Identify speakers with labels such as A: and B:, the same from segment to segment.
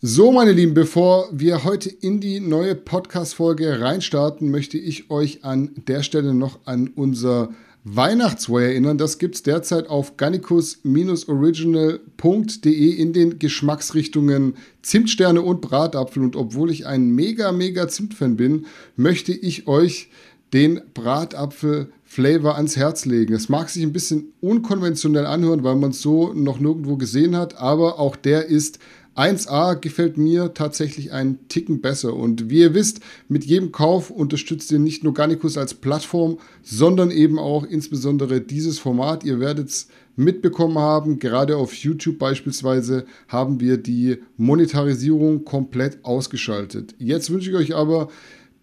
A: So, meine Lieben, bevor wir heute in die neue Podcast-Folge reinstarten, möchte ich euch an der Stelle noch an unser Weihnachtsway erinnern. Das gibt es derzeit auf gannikus-original.de in den Geschmacksrichtungen Zimtsterne und Bratapfel. Und obwohl ich ein mega, mega Zimtfan bin, möchte ich euch den Bratapfel-Flavor ans Herz legen. Es mag sich ein bisschen unkonventionell anhören, weil man es so noch nirgendwo gesehen hat, aber auch der ist 1A gefällt mir tatsächlich einen Ticken besser. Und wie ihr wisst, mit jedem Kauf unterstützt ihr nicht nur Garnicus als Plattform, sondern eben auch insbesondere dieses Format. Ihr werdet es mitbekommen haben, gerade auf YouTube beispielsweise haben wir die Monetarisierung komplett ausgeschaltet. Jetzt wünsche ich euch aber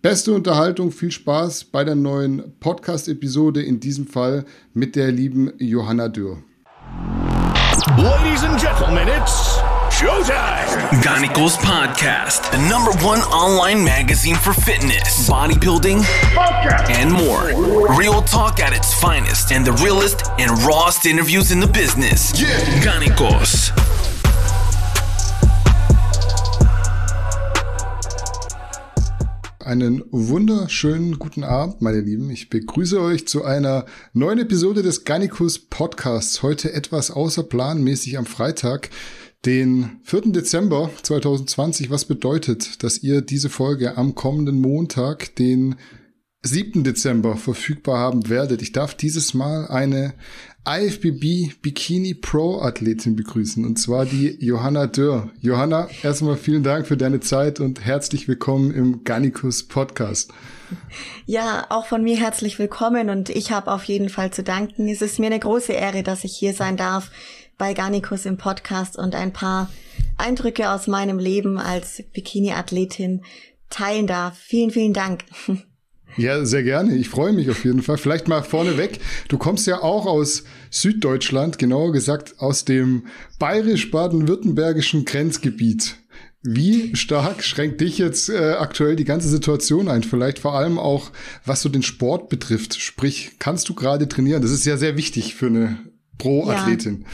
A: beste Unterhaltung, viel Spaß bei der neuen Podcast-Episode, in diesem Fall mit der lieben Johanna Dürr.
B: Ladies and Gentlemen, it's Showtime!
C: Ganicos Podcast, the number one online magazine for fitness, bodybuilding, and more. Real talk at its finest, and the realest and rawest interviews in the business.
B: Yeah.
C: Ganicos.
A: Einen wunderschönen guten Abend, meine Lieben. Ich begrüße euch zu einer neuen Episode des Garnicus Podcasts. Heute etwas außerplanmäßig am Freitag, den 4. Dezember 2020. Was bedeutet, dass ihr diese Folge am kommenden Montag, den 7. Dezember, verfügbar haben werdet. Ich darf dieses Mal eine IFBB Bikini Pro Athletin begrüßen und zwar die Johanna Dörr. Johanna, erstmal vielen Dank für deine Zeit und herzlich willkommen im Garnicus Podcast.
D: Ja, auch von mir herzlich willkommen und ich habe auf jeden Fall zu danken. Es ist mir eine große Ehre, dass ich hier sein darf bei Garnicus im Podcast und ein paar Eindrücke aus meinem Leben als Bikini-Athletin teilen darf. Vielen, vielen Dank.
A: Ja, sehr gerne. Ich freue mich auf jeden Fall. Vielleicht mal vorneweg. Du kommst ja auch aus Süddeutschland, genauer gesagt aus dem bayerisch-baden-württembergischen Grenzgebiet. Wie stark schränkt dich jetzt äh, aktuell die ganze Situation ein? Vielleicht vor allem auch, was so den Sport betrifft. Sprich, kannst du gerade trainieren? Das ist ja sehr wichtig für eine Pro-Athletin.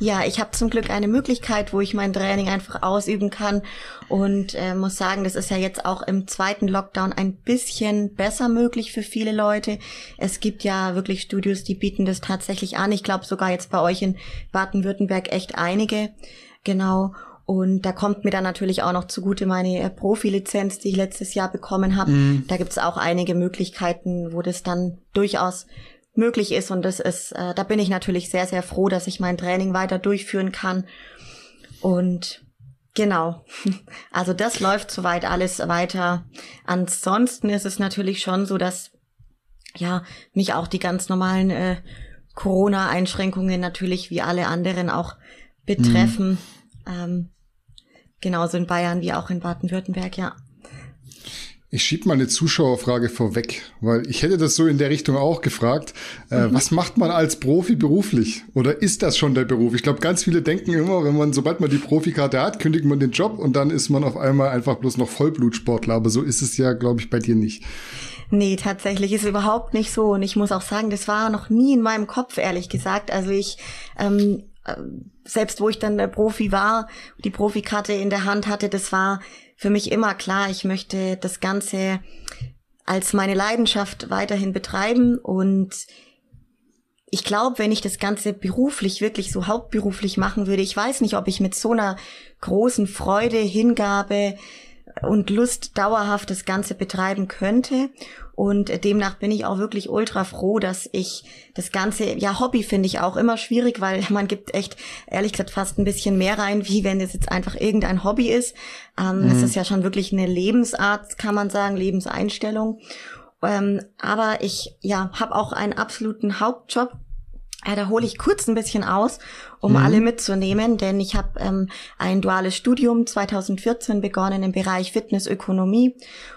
D: Ja. Ich habe zum Glück eine Möglichkeit, wo ich mein Training einfach ausüben kann und äh, muss sagen, das ist ja jetzt auch im zweiten Lockdown ein bisschen besser möglich für viele Leute. Es gibt ja wirklich Studios, die bieten das tatsächlich an. Ich glaube sogar jetzt bei euch in Baden-Württemberg echt einige. Genau. Und da kommt mir dann natürlich auch noch zugute meine äh, Profilizenz, die ich letztes Jahr bekommen habe. Mhm. Da gibt's auch einige Möglichkeiten, wo das dann durchaus möglich ist. Und das ist, äh, da bin ich natürlich sehr, sehr froh, dass ich mein Training weiter durchführen kann. Und genau, also das läuft soweit alles weiter. Ansonsten ist es natürlich schon so, dass ja mich auch die ganz normalen äh, Corona-Einschränkungen natürlich wie alle anderen auch betreffen. Mhm. Ähm, genauso in Bayern wie auch in Baden-Württemberg, ja.
A: Ich schieb mal eine Zuschauerfrage vorweg, weil ich hätte das so in der Richtung auch gefragt. Äh, mhm. Was macht man als Profi beruflich? Oder ist das schon der Beruf? Ich glaube, ganz viele denken immer, wenn man, sobald man die Profikarte hat, kündigt man den Job und dann ist man auf einmal einfach bloß noch Vollblutsportler. Aber so ist es ja, glaube ich, bei dir nicht.
D: Nee, tatsächlich ist überhaupt nicht so. Und ich muss auch sagen, das war noch nie in meinem Kopf, ehrlich gesagt. Also ich, ähm, äh, selbst wo ich dann der Profi war, die Profikarte in der Hand hatte, das war für mich immer klar, ich möchte das Ganze als meine Leidenschaft weiterhin betreiben. Und ich glaube, wenn ich das Ganze beruflich, wirklich so hauptberuflich machen würde, ich weiß nicht, ob ich mit so einer großen Freude, Hingabe und Lust dauerhaft das Ganze betreiben könnte. Und demnach bin ich auch wirklich ultra froh, dass ich das Ganze, ja, Hobby finde ich auch immer schwierig, weil man gibt echt, ehrlich gesagt, fast ein bisschen mehr rein, wie wenn es jetzt einfach irgendein Hobby ist. Ähm, mhm. Es ist ja schon wirklich eine Lebensart, kann man sagen, Lebenseinstellung. Ähm, aber ich, ja, habe auch einen absoluten Hauptjob ja, da hole ich kurz ein bisschen aus, um mhm. alle mitzunehmen, denn ich habe ähm, ein duales Studium 2014 begonnen im Bereich Fitnessökonomie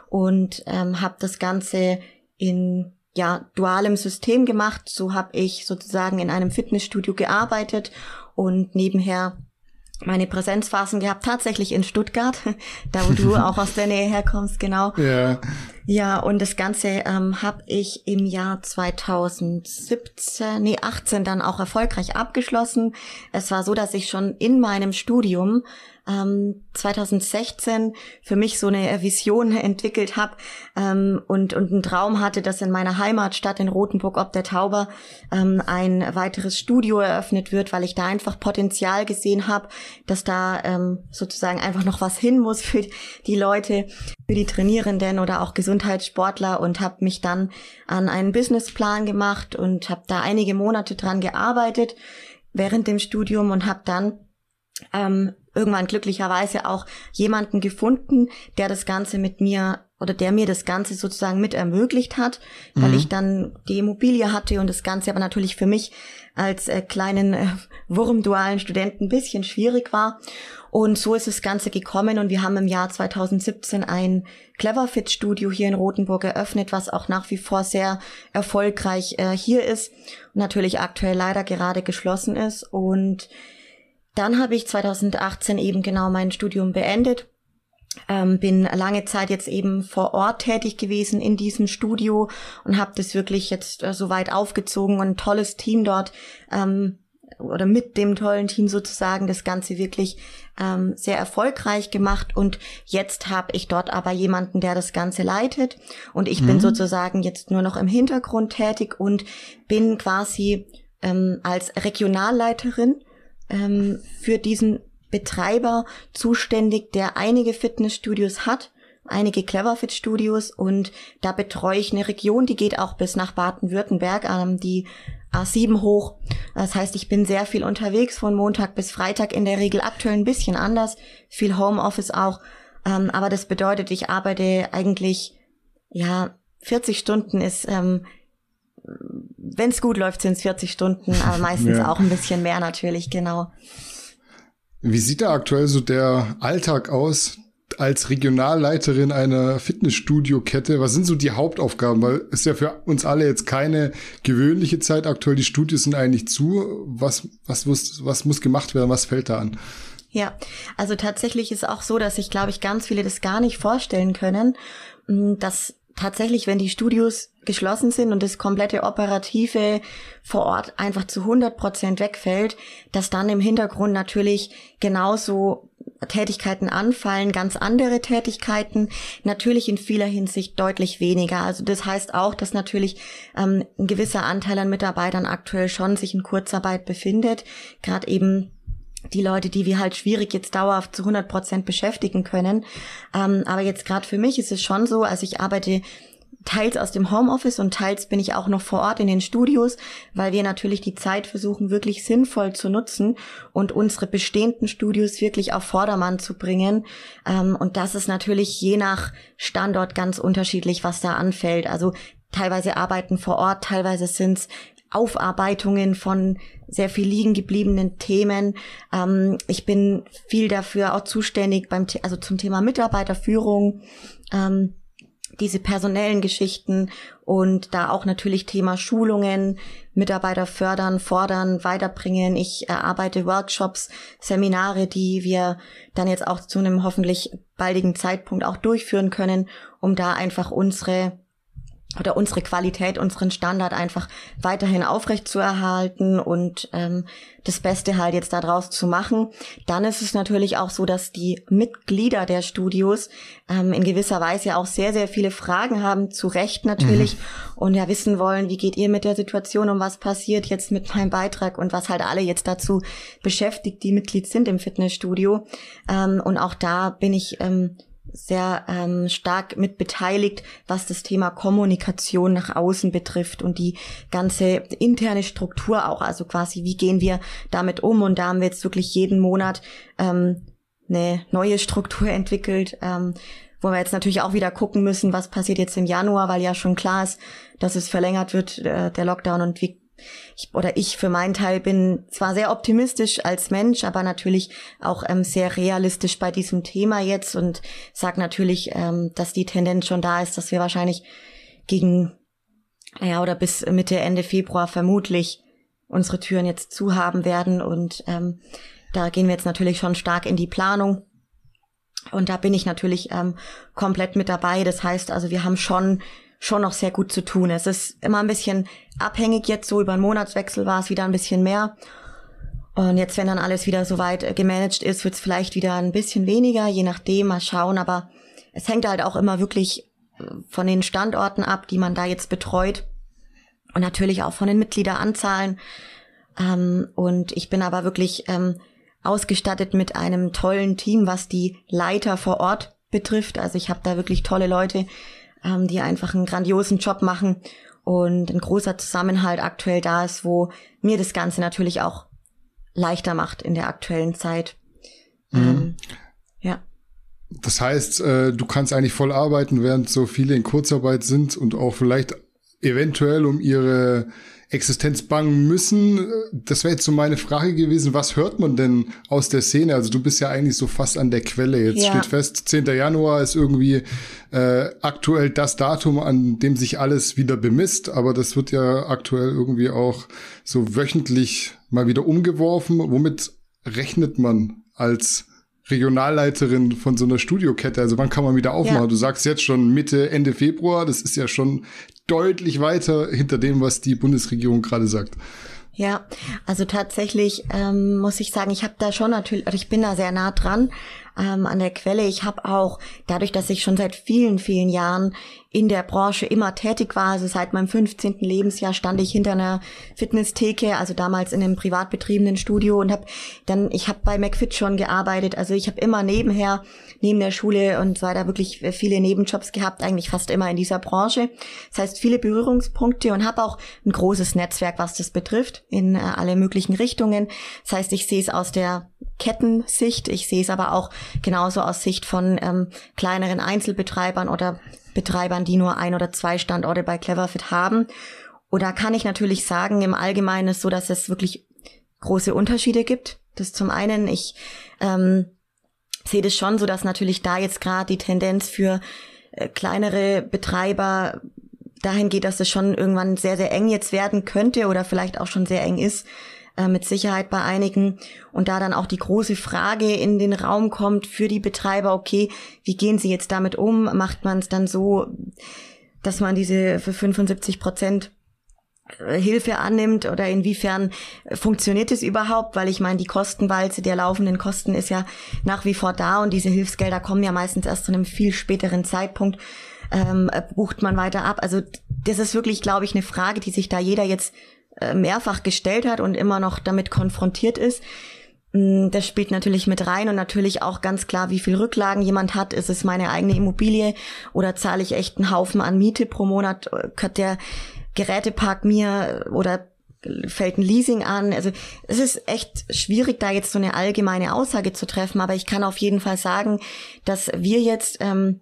D: und ähm, habe das Ganze in ja dualem System gemacht. So habe ich sozusagen in einem Fitnessstudio gearbeitet und nebenher meine Präsenzphasen gehabt, tatsächlich in Stuttgart, da wo du auch aus der Nähe herkommst, genau. Ja. Ja, und das Ganze ähm, habe ich im Jahr 2017, nee 18 dann auch erfolgreich abgeschlossen. Es war so, dass ich schon in meinem Studium ähm, 2016 für mich so eine Vision entwickelt habe ähm, und, und einen Traum hatte, dass in meiner Heimatstadt in Rothenburg ob der Tauber ähm, ein weiteres Studio eröffnet wird, weil ich da einfach Potenzial gesehen habe, dass da ähm, sozusagen einfach noch was hin muss für die Leute, für die Trainierenden oder auch Gesundheitssportler und habe mich dann an einen Businessplan gemacht und habe da einige Monate dran gearbeitet während dem Studium und habe dann ähm, irgendwann glücklicherweise auch jemanden gefunden, der das Ganze mit mir oder der mir das Ganze sozusagen mit ermöglicht hat, weil mhm. ich dann die Immobilie hatte und das Ganze aber natürlich für mich als äh, kleinen äh, wurmdualen Studenten ein bisschen schwierig war. Und so ist das Ganze gekommen und wir haben im Jahr 2017 ein Cleverfit Studio hier in Rothenburg eröffnet, was auch nach wie vor sehr erfolgreich äh, hier ist und natürlich aktuell leider gerade geschlossen ist und dann habe ich 2018 eben genau mein Studium beendet. Ähm, bin lange Zeit jetzt eben vor Ort tätig gewesen in diesem Studio und habe das wirklich jetzt äh, so weit aufgezogen und ein tolles Team dort ähm, oder mit dem tollen Team sozusagen das Ganze wirklich ähm, sehr erfolgreich gemacht und jetzt habe ich dort aber jemanden, der das Ganze leitet und ich mhm. bin sozusagen jetzt nur noch im Hintergrund tätig und bin quasi ähm, als Regionalleiterin ähm, für diesen Betreiber zuständig, der einige Fitnessstudios hat, einige Cleverfit Studios und da betreue ich eine Region, die geht auch bis nach Baden-Württemberg, ähm, die A7 hoch. Das heißt, ich bin sehr viel unterwegs von Montag bis Freitag, in der Regel aktuell ein bisschen anders, viel Homeoffice auch. Ähm, aber das bedeutet, ich arbeite eigentlich, ja, 40 Stunden ist ähm, wenn es gut läuft, sind es 40 Stunden, aber meistens ja. auch ein bisschen mehr natürlich, genau.
A: Wie sieht da aktuell so der Alltag aus als Regionalleiterin einer Fitnessstudio-Kette? Was sind so die Hauptaufgaben? Weil es ist ja für uns alle jetzt keine gewöhnliche Zeit aktuell. Die Studios sind eigentlich zu. Was, was, muss, was muss gemacht werden? Was fällt da an?
D: Ja, also tatsächlich ist auch so, dass sich, glaube ich, ganz viele das gar nicht vorstellen können, dass tatsächlich, wenn die Studios geschlossen sind und das komplette Operative vor Ort einfach zu 100 Prozent wegfällt, dass dann im Hintergrund natürlich genauso Tätigkeiten anfallen, ganz andere Tätigkeiten, natürlich in vieler Hinsicht deutlich weniger. Also das heißt auch, dass natürlich ähm, ein gewisser Anteil an Mitarbeitern aktuell schon sich in Kurzarbeit befindet, gerade eben die Leute, die wir halt schwierig jetzt dauerhaft zu 100 Prozent beschäftigen können. Ähm, aber jetzt gerade für mich ist es schon so, also ich arbeite teils aus dem Homeoffice und teils bin ich auch noch vor Ort in den Studios, weil wir natürlich die Zeit versuchen, wirklich sinnvoll zu nutzen und unsere bestehenden Studios wirklich auf Vordermann zu bringen. Ähm, und das ist natürlich je nach Standort ganz unterschiedlich, was da anfällt. Also teilweise arbeiten vor Ort, teilweise sind's Aufarbeitungen von sehr viel liegen gebliebenen Themen. Ähm, ich bin viel dafür auch zuständig beim, also zum Thema Mitarbeiterführung, ähm, diese personellen Geschichten und da auch natürlich Thema Schulungen, Mitarbeiter fördern, fordern, weiterbringen. Ich erarbeite Workshops, Seminare, die wir dann jetzt auch zu einem hoffentlich baldigen Zeitpunkt auch durchführen können, um da einfach unsere oder unsere Qualität, unseren Standard einfach weiterhin aufrecht zu erhalten und ähm, das Beste halt jetzt daraus zu machen. Dann ist es natürlich auch so, dass die Mitglieder der Studios ähm, in gewisser Weise auch sehr, sehr viele Fragen haben, zu Recht natürlich, mhm. und ja wissen wollen, wie geht ihr mit der Situation um, was passiert jetzt mit meinem Beitrag und was halt alle jetzt dazu beschäftigt, die Mitglied sind im Fitnessstudio. Ähm, und auch da bin ich ähm, sehr ähm, stark mit beteiligt, was das Thema Kommunikation nach außen betrifft und die ganze interne Struktur auch, also quasi, wie gehen wir damit um? Und da haben wir jetzt wirklich jeden Monat ähm, eine neue Struktur entwickelt, ähm, wo wir jetzt natürlich auch wieder gucken müssen, was passiert jetzt im Januar, weil ja schon klar ist, dass es verlängert wird, äh, der Lockdown und wie ich, oder ich für meinen Teil bin zwar sehr optimistisch als Mensch, aber natürlich auch ähm, sehr realistisch bei diesem Thema jetzt und sage natürlich, ähm, dass die Tendenz schon da ist, dass wir wahrscheinlich gegen, ja, oder bis Mitte, Ende Februar vermutlich unsere Türen jetzt zu haben werden und ähm, da gehen wir jetzt natürlich schon stark in die Planung Und da bin ich natürlich ähm, komplett mit dabei. Das heißt also, wir haben schon schon noch sehr gut zu tun. Es ist immer ein bisschen abhängig jetzt so über einen Monatswechsel war es wieder ein bisschen mehr. Und jetzt, wenn dann alles wieder soweit äh, gemanagt ist, wird es vielleicht wieder ein bisschen weniger, je nachdem, mal schauen. Aber es hängt halt auch immer wirklich äh, von den Standorten ab, die man da jetzt betreut. Und natürlich auch von den Mitgliederanzahlen. Ähm, und ich bin aber wirklich ähm, ausgestattet mit einem tollen Team, was die Leiter vor Ort betrifft. Also ich habe da wirklich tolle Leute, ähm, die einfach einen grandiosen Job machen und ein großer Zusammenhalt aktuell da ist, wo mir das Ganze natürlich auch leichter macht in der aktuellen Zeit. Mhm. Ähm, ja.
A: Das heißt, äh, du kannst eigentlich voll arbeiten, während so viele in Kurzarbeit sind und auch vielleicht eventuell um ihre Existenz bangen müssen. Das wäre jetzt so meine Frage gewesen, was hört man denn aus der Szene? Also du bist ja eigentlich so fast an der Quelle. Jetzt ja. steht fest, 10. Januar ist irgendwie äh, aktuell das Datum, an dem sich alles wieder bemisst, aber das wird ja aktuell irgendwie auch so wöchentlich mal wieder umgeworfen. Womit rechnet man als Regionalleiterin von so einer Studiokette? Also wann kann man wieder aufmachen? Ja. Du sagst jetzt schon Mitte, Ende Februar. Das ist ja schon deutlich weiter hinter dem, was die Bundesregierung gerade sagt.
D: Ja, also tatsächlich ähm, muss ich sagen, ich habe da schon natürlich, also ich bin da sehr nah dran ähm, an der Quelle. Ich habe auch, dadurch, dass ich schon seit vielen, vielen Jahren in der Branche immer tätig war, also seit meinem 15. Lebensjahr stand ich hinter einer Fitnesstheke, also damals in einem privat betriebenen Studio und habe dann, ich habe bei McFit schon gearbeitet, also ich habe immer nebenher, neben der Schule und so weiter wirklich viele Nebenjobs gehabt, eigentlich fast immer in dieser Branche. Das heißt, viele Berührungspunkte und habe auch ein großes Netzwerk, was das betrifft, in äh, alle möglichen Richtungen. Das heißt, ich sehe es aus der Kettensicht. Ich sehe es aber auch genauso aus Sicht von ähm, kleineren Einzelbetreibern oder Betreibern, die nur ein oder zwei Standorte bei Cleverfit haben. Und da kann ich natürlich sagen, im Allgemeinen ist so, dass es wirklich große Unterschiede gibt. Das zum einen, ich ähm, sehe das schon so, dass natürlich da jetzt gerade die Tendenz für äh, kleinere Betreiber dahin geht, dass es schon irgendwann sehr, sehr eng jetzt werden könnte oder vielleicht auch schon sehr eng ist, äh, mit Sicherheit bei einigen. Und da dann auch die große Frage in den Raum kommt für die Betreiber, okay, wie gehen sie jetzt damit um? Macht man es dann so, dass man diese für 75 Prozent äh, Hilfe annimmt oder inwiefern funktioniert es überhaupt, weil ich meine, die Kostenwalze der laufenden Kosten ist ja nach wie vor da und diese Hilfsgelder kommen ja meistens erst zu einem viel späteren Zeitpunkt, ähm, bucht man weiter ab. Also das ist wirklich, glaube ich, eine Frage, die sich da jeder jetzt äh, mehrfach gestellt hat und immer noch damit konfrontiert ist. Mm, das spielt natürlich mit rein und natürlich auch ganz klar, wie viel Rücklagen jemand hat. Ist es meine eigene Immobilie oder zahle ich echt einen Haufen an Miete pro Monat? Hat der Gerätepark mir oder fällt ein Leasing an? Also es ist echt schwierig, da jetzt so eine allgemeine Aussage zu treffen, aber ich kann auf jeden Fall sagen, dass wir jetzt ähm,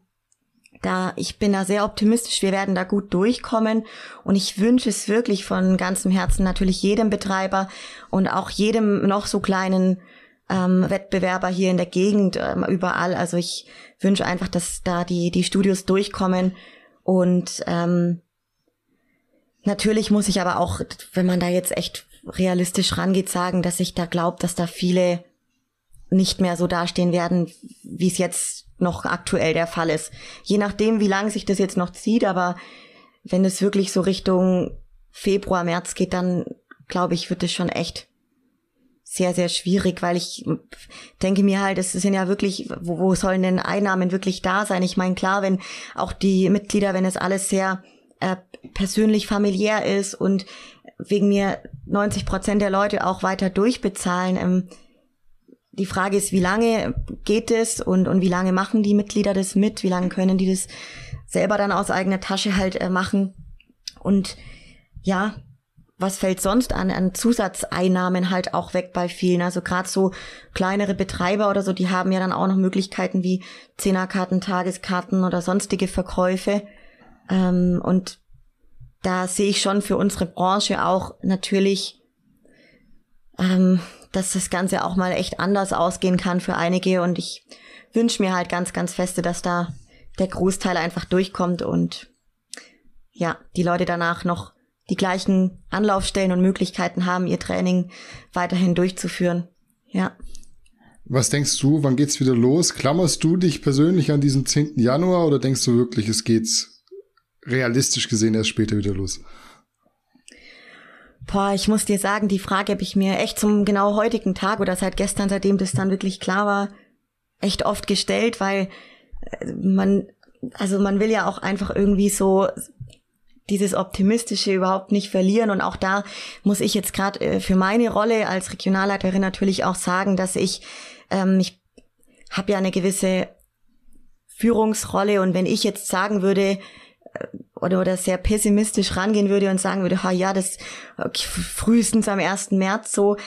D: da, ich bin da sehr optimistisch, wir werden da gut durchkommen und ich wünsche es wirklich von ganzem Herzen natürlich jedem Betreiber und auch jedem noch so kleinen ähm, Wettbewerber hier in der Gegend, ähm, überall. Also ich wünsche einfach, dass da die, die Studios durchkommen und ähm, natürlich muss ich aber auch, wenn man da jetzt echt realistisch rangeht, sagen, dass ich da glaube, dass da viele nicht mehr so dastehen werden, wie es jetzt noch aktuell der Fall ist. Je nachdem, wie lange sich das jetzt noch zieht, aber wenn es wirklich so Richtung Februar, März geht, dann glaube ich, wird es schon echt sehr, sehr schwierig, weil ich denke mir halt, es sind ja wirklich, wo, wo sollen denn Einnahmen wirklich da sein? Ich meine, klar, wenn auch die Mitglieder, wenn es alles sehr äh, persönlich familiär ist und wegen mir 90 Prozent der Leute auch weiter durchbezahlen, ähm, die Frage ist, wie lange geht es und, und wie lange machen die Mitglieder das mit? Wie lange können die das selber dann aus eigener Tasche halt äh, machen? Und ja, was fällt sonst an, an Zusatzeinnahmen halt auch weg bei vielen? Also gerade so kleinere Betreiber oder so, die haben ja dann auch noch Möglichkeiten wie Zehnerkarten, Tageskarten oder sonstige Verkäufe. Ähm, und da sehe ich schon für unsere Branche auch natürlich ähm, dass das Ganze auch mal echt anders ausgehen kann für einige. Und ich wünsche mir halt ganz, ganz feste, dass da der Großteil einfach durchkommt und ja, die Leute danach noch die gleichen Anlaufstellen und Möglichkeiten haben, ihr Training weiterhin durchzuführen. Ja.
A: Was denkst du, wann geht's wieder los? Klammerst du dich persönlich an diesen 10. Januar oder denkst du wirklich, es geht's realistisch gesehen erst später wieder los?
D: Boah, ich muss dir sagen, die Frage habe ich mir echt zum genau heutigen Tag oder seit gestern, seitdem das dann wirklich klar war, echt oft gestellt, weil äh, man, also man will ja auch einfach irgendwie so dieses Optimistische überhaupt nicht verlieren. Und auch da muss ich jetzt gerade äh, für meine Rolle als Regionalleiterin natürlich auch sagen, dass ich, ähm, ich habe ja eine gewisse Führungsrolle und wenn ich jetzt sagen würde, äh, oder, oder sehr pessimistisch rangehen würde und sagen würde, ha ja, das okay, frühestens am 1. März so,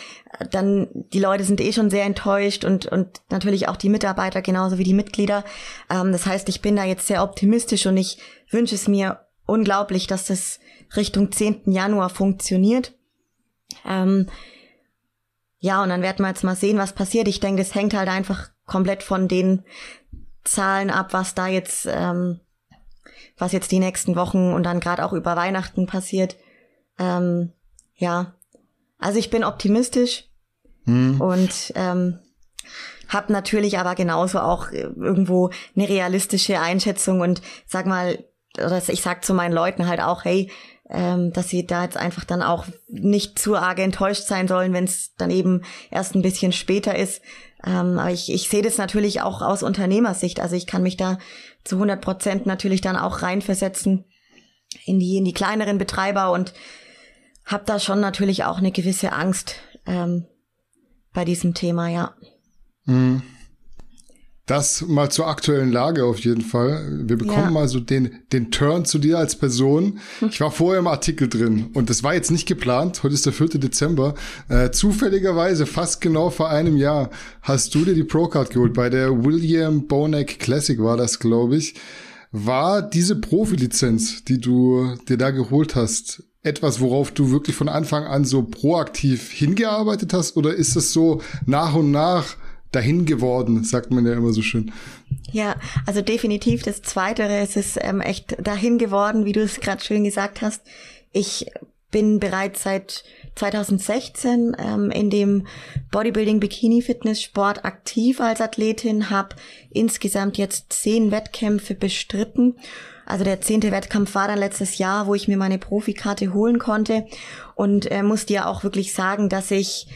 D: dann die Leute sind eh schon sehr enttäuscht und, und natürlich auch die Mitarbeiter genauso wie die Mitglieder. Ähm, das heißt, ich bin da jetzt sehr optimistisch und ich wünsche es mir unglaublich, dass das Richtung 10. Januar funktioniert. Ähm, ja, und dann werden wir jetzt mal sehen, was passiert. Ich denke, das hängt halt einfach komplett von den Zahlen ab, was da jetzt, ähm, was jetzt die nächsten Wochen und dann gerade auch über Weihnachten passiert. Ähm, ja, also ich bin optimistisch hm. und ähm, habe natürlich aber genauso auch irgendwo eine realistische Einschätzung und sag mal, oder ich sag zu meinen Leuten halt auch, hey, ähm, dass sie da jetzt einfach dann auch nicht zu arg enttäuscht sein sollen, wenn es dann eben erst ein bisschen später ist. Ähm, aber ich, ich sehe das natürlich auch aus Unternehmersicht. Also ich kann mich da zu 100 Prozent natürlich dann auch reinversetzen in die, in die kleineren Betreiber und habe da schon natürlich auch eine gewisse Angst ähm, bei diesem Thema, ja.
A: Mhm. Das mal zur aktuellen Lage auf jeden Fall. Wir bekommen ja. mal so den, den Turn zu dir als Person. Ich war vorher im Artikel drin und das war jetzt nicht geplant. Heute ist der 4. Dezember. Äh, zufälligerweise, fast genau vor einem Jahr, hast du dir die Pro-Card geholt. Bei der William Bonek Classic war das, glaube ich. War diese Profilizenz, die du dir da geholt hast, etwas, worauf du wirklich von Anfang an so proaktiv hingearbeitet hast? Oder ist es so nach und nach dahin geworden, sagt man ja immer so schön.
D: Ja, also definitiv das Zweitere. Es ist ähm, echt dahin geworden, wie du es gerade schön gesagt hast. Ich bin bereits seit 2016 ähm, in dem Bodybuilding Bikini Fitness Sport aktiv als Athletin, habe insgesamt jetzt zehn Wettkämpfe bestritten. Also der zehnte Wettkampf war dann letztes Jahr, wo ich mir meine Profikarte holen konnte und äh, musste ja auch wirklich sagen, dass ich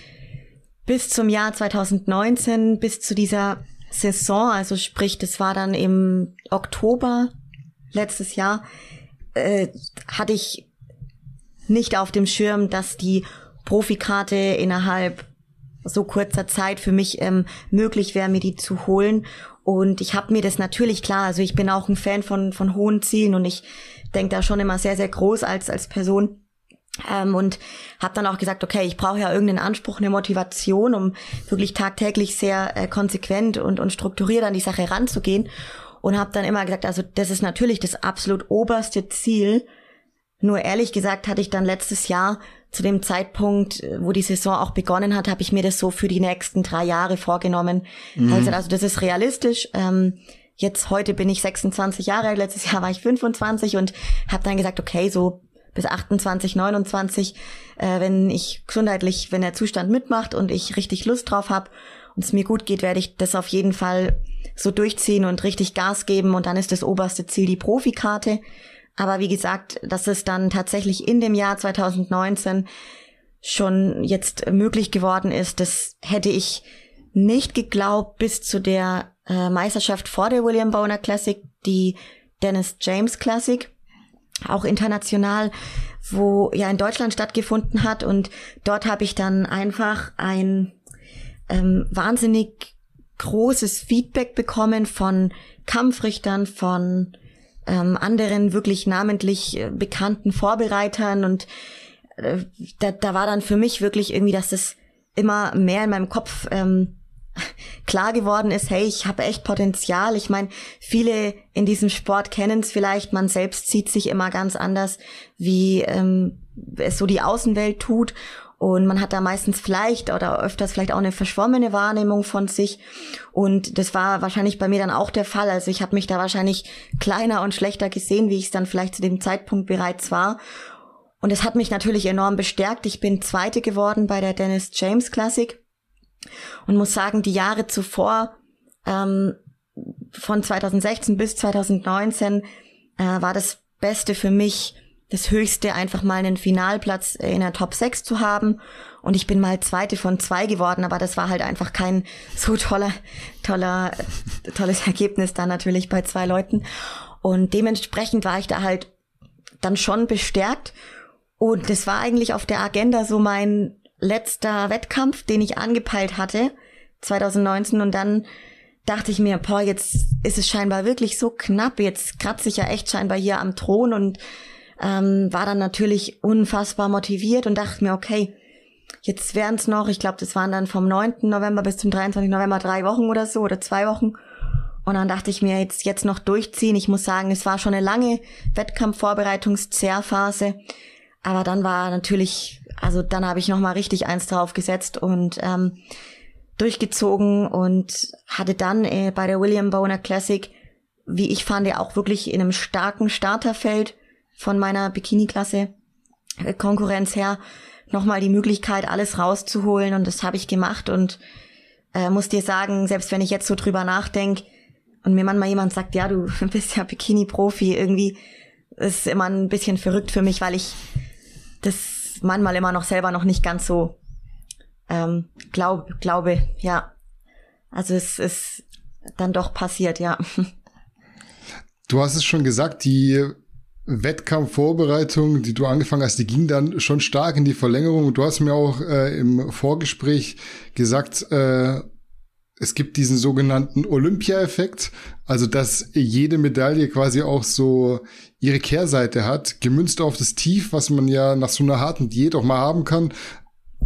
D: bis zum Jahr 2019, bis zu dieser Saison, also sprich, das war dann im Oktober letztes Jahr, äh, hatte ich nicht auf dem Schirm, dass die Profikarte innerhalb so kurzer Zeit für mich ähm, möglich wäre, mir die zu holen. Und ich habe mir das natürlich klar, also ich bin auch ein Fan von, von hohen Zielen und ich denke da schon immer sehr, sehr groß als, als Person. Ähm, und habe dann auch gesagt, okay, ich brauche ja irgendeinen Anspruch, eine Motivation, um wirklich tagtäglich sehr äh, konsequent und, und strukturiert an die Sache ranzugehen. Und habe dann immer gesagt, also das ist natürlich das absolut oberste Ziel. Nur ehrlich gesagt hatte ich dann letztes Jahr zu dem Zeitpunkt, äh, wo die Saison auch begonnen hat, habe ich mir das so für die nächsten drei Jahre vorgenommen. Mhm. Also, also das ist realistisch. Ähm, jetzt heute bin ich 26 Jahre, letztes Jahr war ich 25 und habe dann gesagt, okay, so bis 28, 29, äh, wenn ich gesundheitlich, wenn der Zustand mitmacht und ich richtig Lust drauf habe und es mir gut geht, werde ich das auf jeden Fall so durchziehen und richtig Gas geben und dann ist das oberste Ziel die Profikarte. Aber wie gesagt, dass es dann tatsächlich in dem Jahr 2019 schon jetzt möglich geworden ist, das hätte ich nicht geglaubt bis zu der äh, Meisterschaft vor der William Boner Classic, die Dennis James Classic auch international, wo ja in Deutschland stattgefunden hat. Und dort habe ich dann einfach ein ähm, wahnsinnig großes Feedback bekommen von Kampfrichtern, von ähm, anderen wirklich namentlich äh, bekannten Vorbereitern. Und äh, da, da war dann für mich wirklich irgendwie, dass das immer mehr in meinem Kopf ähm, klar geworden ist, hey, ich habe echt Potenzial. Ich meine, viele in diesem Sport kennen es vielleicht, man selbst sieht sich immer ganz anders, wie ähm, es so die Außenwelt tut. Und man hat da meistens vielleicht oder öfters vielleicht auch eine verschwommene Wahrnehmung von sich. Und das war wahrscheinlich bei mir dann auch der Fall. Also ich habe mich da wahrscheinlich kleiner und schlechter gesehen, wie ich es dann vielleicht zu dem Zeitpunkt bereits war. Und es hat mich natürlich enorm bestärkt. Ich bin Zweite geworden bei der Dennis James Classic und muss sagen, die Jahre zuvor, ähm, von 2016 bis 2019, äh, war das Beste für mich, das Höchste, einfach mal einen Finalplatz in der Top 6 zu haben. Und ich bin mal Zweite von zwei geworden, aber das war halt einfach kein so toller, toller, tolles Ergebnis da natürlich bei zwei Leuten. Und dementsprechend war ich da halt dann schon bestärkt. Und das war eigentlich auf der Agenda so mein letzter Wettkampf, den ich angepeilt hatte, 2019. Und dann dachte ich mir, boah, jetzt ist es scheinbar wirklich so knapp. Jetzt kratze ich ja echt scheinbar hier am Thron und ähm, war dann natürlich unfassbar motiviert und dachte mir, okay, jetzt wären es noch, ich glaube, das waren dann vom 9. November bis zum 23. November drei Wochen oder so oder zwei Wochen. Und dann dachte ich mir, jetzt, jetzt noch durchziehen. Ich muss sagen, es war schon eine lange Wettkampfvorbereitungs-Zerrphase. Aber dann war natürlich, also dann habe ich nochmal richtig eins drauf gesetzt und ähm, durchgezogen und hatte dann äh, bei der William Boner Classic, wie ich fand, auch wirklich in einem starken Starterfeld von meiner Bikini-Klasse äh, Konkurrenz her nochmal die Möglichkeit, alles rauszuholen und das habe ich gemacht und äh, muss dir sagen, selbst wenn ich jetzt so drüber nachdenke und mir manchmal jemand sagt, ja, du bist ja Bikini-Profi, irgendwie ist immer ein bisschen verrückt für mich, weil ich das manchmal immer noch selber noch nicht ganz so ähm, glaub, glaube, ja. Also es ist dann doch passiert, ja.
A: Du hast es schon gesagt, die Wettkampfvorbereitung, die du angefangen hast, die ging dann schon stark in die Verlängerung. Du hast mir auch äh, im Vorgespräch gesagt, äh, es gibt diesen sogenannten Olympia-Effekt, also dass jede Medaille quasi auch so ihre Kehrseite hat, gemünzt auf das Tief, was man ja nach so einer harten Diät auch mal haben kann.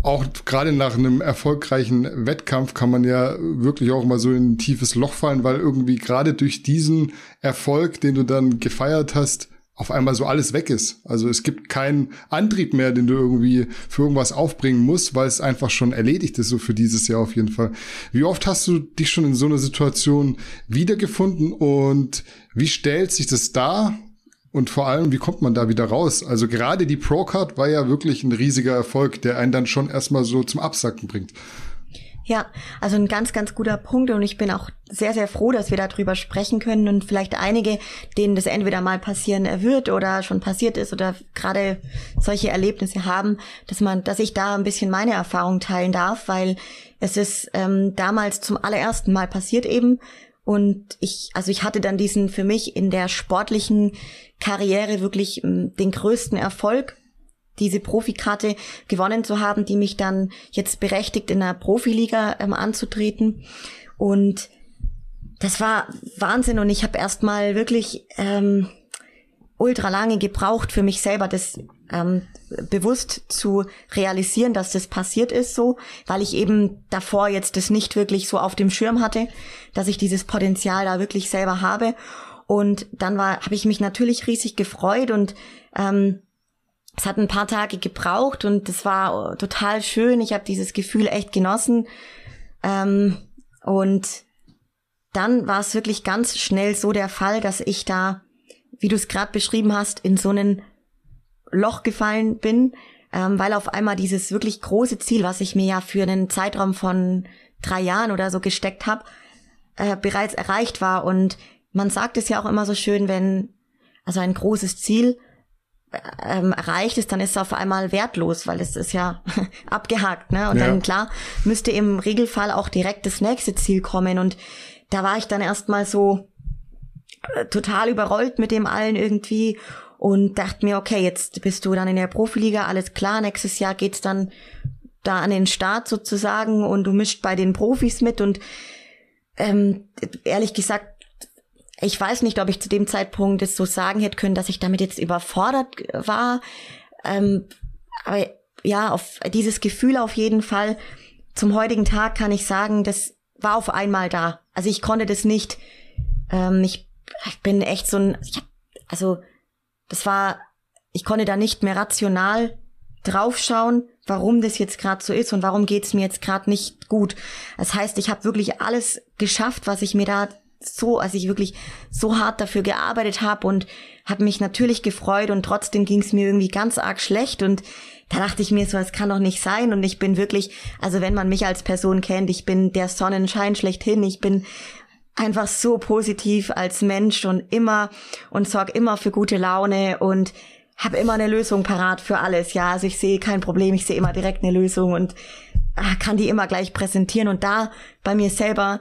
A: Auch gerade nach einem erfolgreichen Wettkampf kann man ja wirklich auch mal so in ein tiefes Loch fallen, weil irgendwie gerade durch diesen Erfolg, den du dann gefeiert hast, auf einmal so alles weg ist. Also es gibt keinen Antrieb mehr, den du irgendwie für irgendwas aufbringen musst, weil es einfach schon erledigt ist, so für dieses Jahr auf jeden Fall. Wie oft hast du dich schon in so einer Situation wiedergefunden und wie stellt sich das dar? Und vor allem, wie kommt man da wieder raus? Also gerade die Pro-Card war ja wirklich ein riesiger Erfolg, der einen dann schon erstmal so zum Absacken bringt.
D: Ja, also ein ganz, ganz guter Punkt und ich bin auch sehr, sehr froh, dass wir darüber sprechen können und vielleicht einige, denen das entweder mal passieren wird oder schon passiert ist oder gerade solche Erlebnisse haben, dass man, dass ich da ein bisschen meine Erfahrung teilen darf, weil es ist ähm, damals zum allerersten Mal passiert eben und ich, also ich hatte dann diesen für mich in der sportlichen Karriere wirklich ähm, den größten Erfolg diese Profikarte gewonnen zu haben, die mich dann jetzt berechtigt, in der Profiliga ähm, anzutreten. Und das war Wahnsinn und ich habe erstmal wirklich ähm, ultra lange gebraucht für mich selber, das ähm, bewusst zu realisieren, dass das passiert ist so, weil ich eben davor jetzt das nicht wirklich so auf dem Schirm hatte, dass ich dieses Potenzial da wirklich selber habe. Und dann war, habe ich mich natürlich riesig gefreut und ähm, es hat ein paar Tage gebraucht und das war total schön. Ich habe dieses Gefühl echt genossen. Ähm, und dann war es wirklich ganz schnell so der Fall, dass ich da, wie du es gerade beschrieben hast, in so einen Loch gefallen bin, ähm, weil auf einmal dieses wirklich große Ziel, was ich mir ja für einen Zeitraum von drei Jahren oder so gesteckt habe, äh, bereits erreicht war. Und man sagt es ja auch immer so schön, wenn also ein großes Ziel ähm, erreicht ist, dann ist es auf einmal wertlos, weil es ist ja abgehakt. Ne? Und ja. dann klar müsste im Regelfall auch direkt das nächste Ziel kommen. Und da war ich dann erstmal so äh, total überrollt mit dem allen irgendwie und dachte mir, okay, jetzt bist du dann in der Profiliga, alles klar, nächstes Jahr geht's dann da an den Start sozusagen und du mischt bei den Profis mit und ähm, ehrlich gesagt ich weiß nicht, ob ich zu dem Zeitpunkt es so sagen hätte können, dass ich damit jetzt überfordert war. Ähm, aber ja, auf dieses Gefühl auf jeden Fall. Zum heutigen Tag kann ich sagen, das war auf einmal da. Also ich konnte das nicht. Ähm, ich, ich bin echt so ein. Ich hab, also das war. Ich konnte da nicht mehr rational draufschauen, warum das jetzt gerade so ist und warum geht's mir jetzt gerade nicht gut. Das heißt, ich habe wirklich alles geschafft, was ich mir da so, als ich wirklich so hart dafür gearbeitet habe und habe mich natürlich gefreut und trotzdem ging es mir irgendwie ganz arg schlecht und da dachte ich mir so, es kann doch nicht sein und ich bin wirklich, also wenn man mich als Person kennt, ich bin der Sonnenschein schlechthin, ich bin einfach so positiv als Mensch und immer und sorg immer für gute Laune und habe immer eine Lösung parat für alles. Ja, also ich sehe kein Problem, ich sehe immer direkt eine Lösung und ah, kann die immer gleich präsentieren und da bei mir selber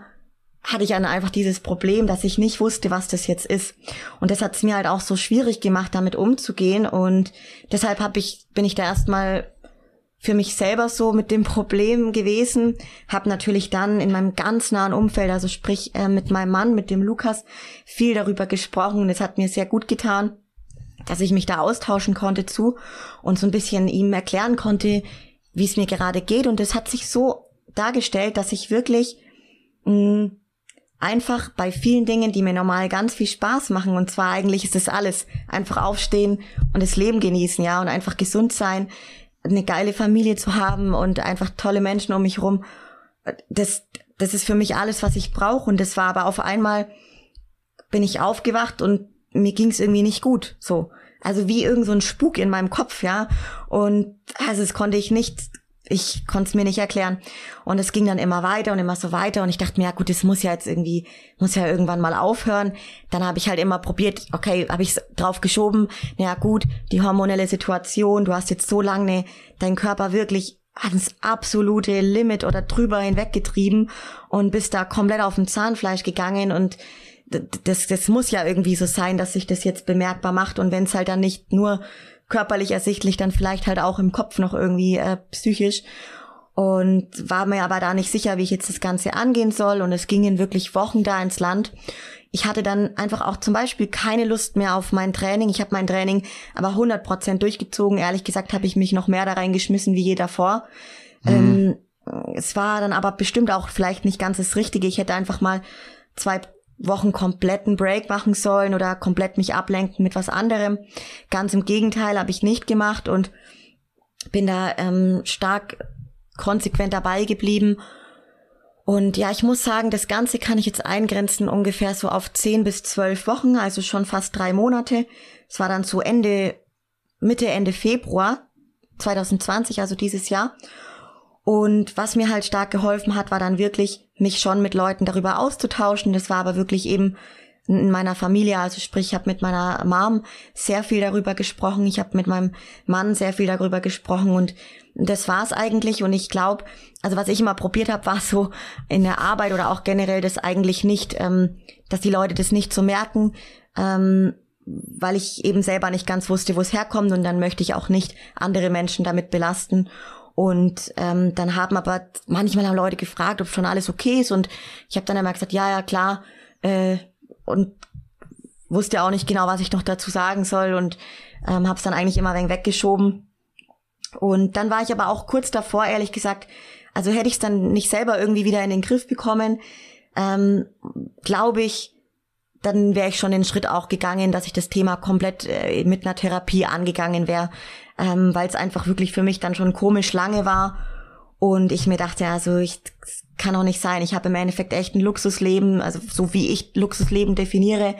D: hatte ich dann einfach dieses Problem, dass ich nicht wusste, was das jetzt ist. Und das hat es mir halt auch so schwierig gemacht, damit umzugehen. Und deshalb hab ich, bin ich da erstmal für mich selber so mit dem Problem gewesen. Hab natürlich dann in meinem ganz nahen Umfeld, also sprich äh, mit meinem Mann, mit dem Lukas, viel darüber gesprochen. Und es hat mir sehr gut getan, dass ich mich da austauschen konnte zu und so ein bisschen ihm erklären konnte, wie es mir gerade geht. Und es hat sich so dargestellt, dass ich wirklich mh, mm, einfach bei vielen Dingen, die mir normal ganz viel Spaß machen, und zwar eigentlich ist es alles, einfach aufstehen und das Leben genießen, ja, und einfach gesund sein, eine geile Familie zu haben und einfach tolle Menschen um mich rum. Das, das ist für mich alles, was ich brauche. Und das war aber auf einmal bin ich aufgewacht und mir ging es irgendwie nicht gut. So. Also wie irgend so ein Spuk in meinem Kopf, ja. Und also es konnte ich nicht ich konnte es mir nicht erklären. Und es ging dann immer weiter und immer so weiter. Und ich dachte mir, ja gut, das muss ja jetzt irgendwie, muss ja irgendwann mal aufhören. Dann habe ich halt immer probiert, okay, habe ich drauf geschoben, ja gut, die hormonelle Situation, du hast jetzt so lange deinen Körper wirklich ans absolute Limit oder drüber hinweggetrieben und bist da komplett auf dem Zahnfleisch gegangen und das, das muss ja irgendwie so sein, dass sich das jetzt bemerkbar macht und wenn es halt dann nicht nur körperlich ersichtlich, dann vielleicht halt auch im Kopf noch irgendwie äh, psychisch. Und war mir aber da nicht sicher, wie ich jetzt das Ganze angehen soll. Und es gingen wirklich Wochen da ins Land. Ich hatte dann einfach auch zum Beispiel keine Lust mehr auf mein Training. Ich habe mein Training aber 100 Prozent durchgezogen. Ehrlich gesagt habe ich mich noch mehr da reingeschmissen wie je davor. Mhm. Ähm, es war dann aber bestimmt auch vielleicht nicht ganz das Richtige. Ich hätte einfach mal zwei Wochen kompletten Break machen sollen oder komplett mich ablenken mit was anderem. Ganz im Gegenteil habe ich nicht gemacht und bin da ähm, stark konsequent dabei geblieben. Und ja, ich muss sagen, das Ganze kann ich jetzt eingrenzen ungefähr so auf zehn bis zwölf Wochen, also schon fast drei Monate. Es war dann so Ende, Mitte, Ende Februar 2020, also dieses Jahr. Und was mir halt stark geholfen hat, war dann wirklich, mich schon mit Leuten darüber auszutauschen. Das war aber wirklich eben in meiner Familie, also sprich, ich habe mit meiner Mom sehr viel darüber gesprochen, ich habe mit meinem Mann sehr viel darüber gesprochen. Und das war's eigentlich. Und ich glaube, also was ich immer probiert habe, war so in der Arbeit oder auch generell das eigentlich nicht, ähm, dass die Leute das nicht so merken, ähm, weil ich eben selber nicht ganz wusste, wo es herkommt. Und dann möchte ich auch nicht andere Menschen damit belasten und ähm, dann haben aber manchmal haben Leute gefragt, ob schon alles okay ist. Und ich habe dann immer gesagt, ja, ja, klar. Äh, und wusste auch nicht genau, was ich noch dazu sagen soll und ähm, habe es dann eigentlich immer ein wenig weggeschoben. Und dann war ich aber auch kurz davor, ehrlich gesagt, also hätte ich es dann nicht selber irgendwie wieder in den Griff bekommen, ähm, glaube ich, dann wäre ich schon den Schritt auch gegangen, dass ich das Thema komplett äh, mit einer Therapie angegangen wäre ähm, weil es einfach wirklich für mich dann schon komisch lange war. Und ich mir dachte, also ich kann auch nicht sein. Ich habe im Endeffekt echt ein Luxusleben, also so wie ich Luxusleben definiere,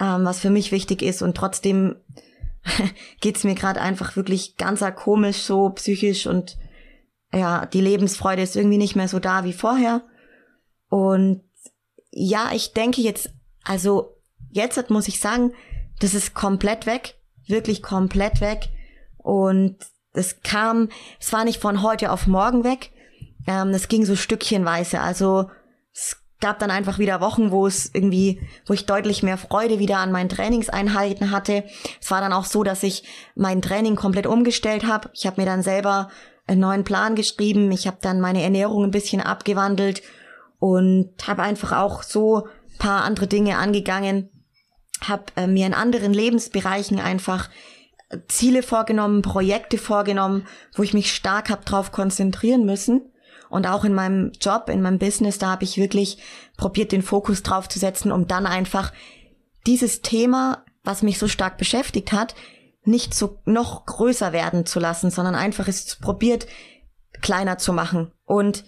D: ähm, was für mich wichtig ist. Und trotzdem geht's mir gerade einfach wirklich ganz komisch, so psychisch und ja, die Lebensfreude ist irgendwie nicht mehr so da wie vorher. Und ja, ich denke jetzt, also jetzt muss ich sagen, das ist komplett weg, wirklich komplett weg. Und es kam, es war nicht von heute auf morgen weg. Ähm, es ging so stückchenweise. Also es gab dann einfach wieder Wochen, wo es irgendwie, wo ich deutlich mehr Freude wieder an meinen Trainingseinheiten hatte. Es war dann auch so, dass ich mein Training komplett umgestellt habe. Ich habe mir dann selber einen neuen Plan geschrieben. Ich habe dann meine Ernährung ein bisschen abgewandelt und habe einfach auch so paar andere Dinge angegangen. Habe äh, mir in anderen Lebensbereichen einfach Ziele vorgenommen, Projekte vorgenommen, wo ich mich stark habe drauf konzentrieren müssen. Und auch in meinem Job, in meinem Business, da habe ich wirklich probiert, den Fokus drauf zu setzen, um dann einfach dieses Thema, was mich so stark beschäftigt hat, nicht so noch größer werden zu lassen, sondern einfach es probiert, kleiner zu machen. Und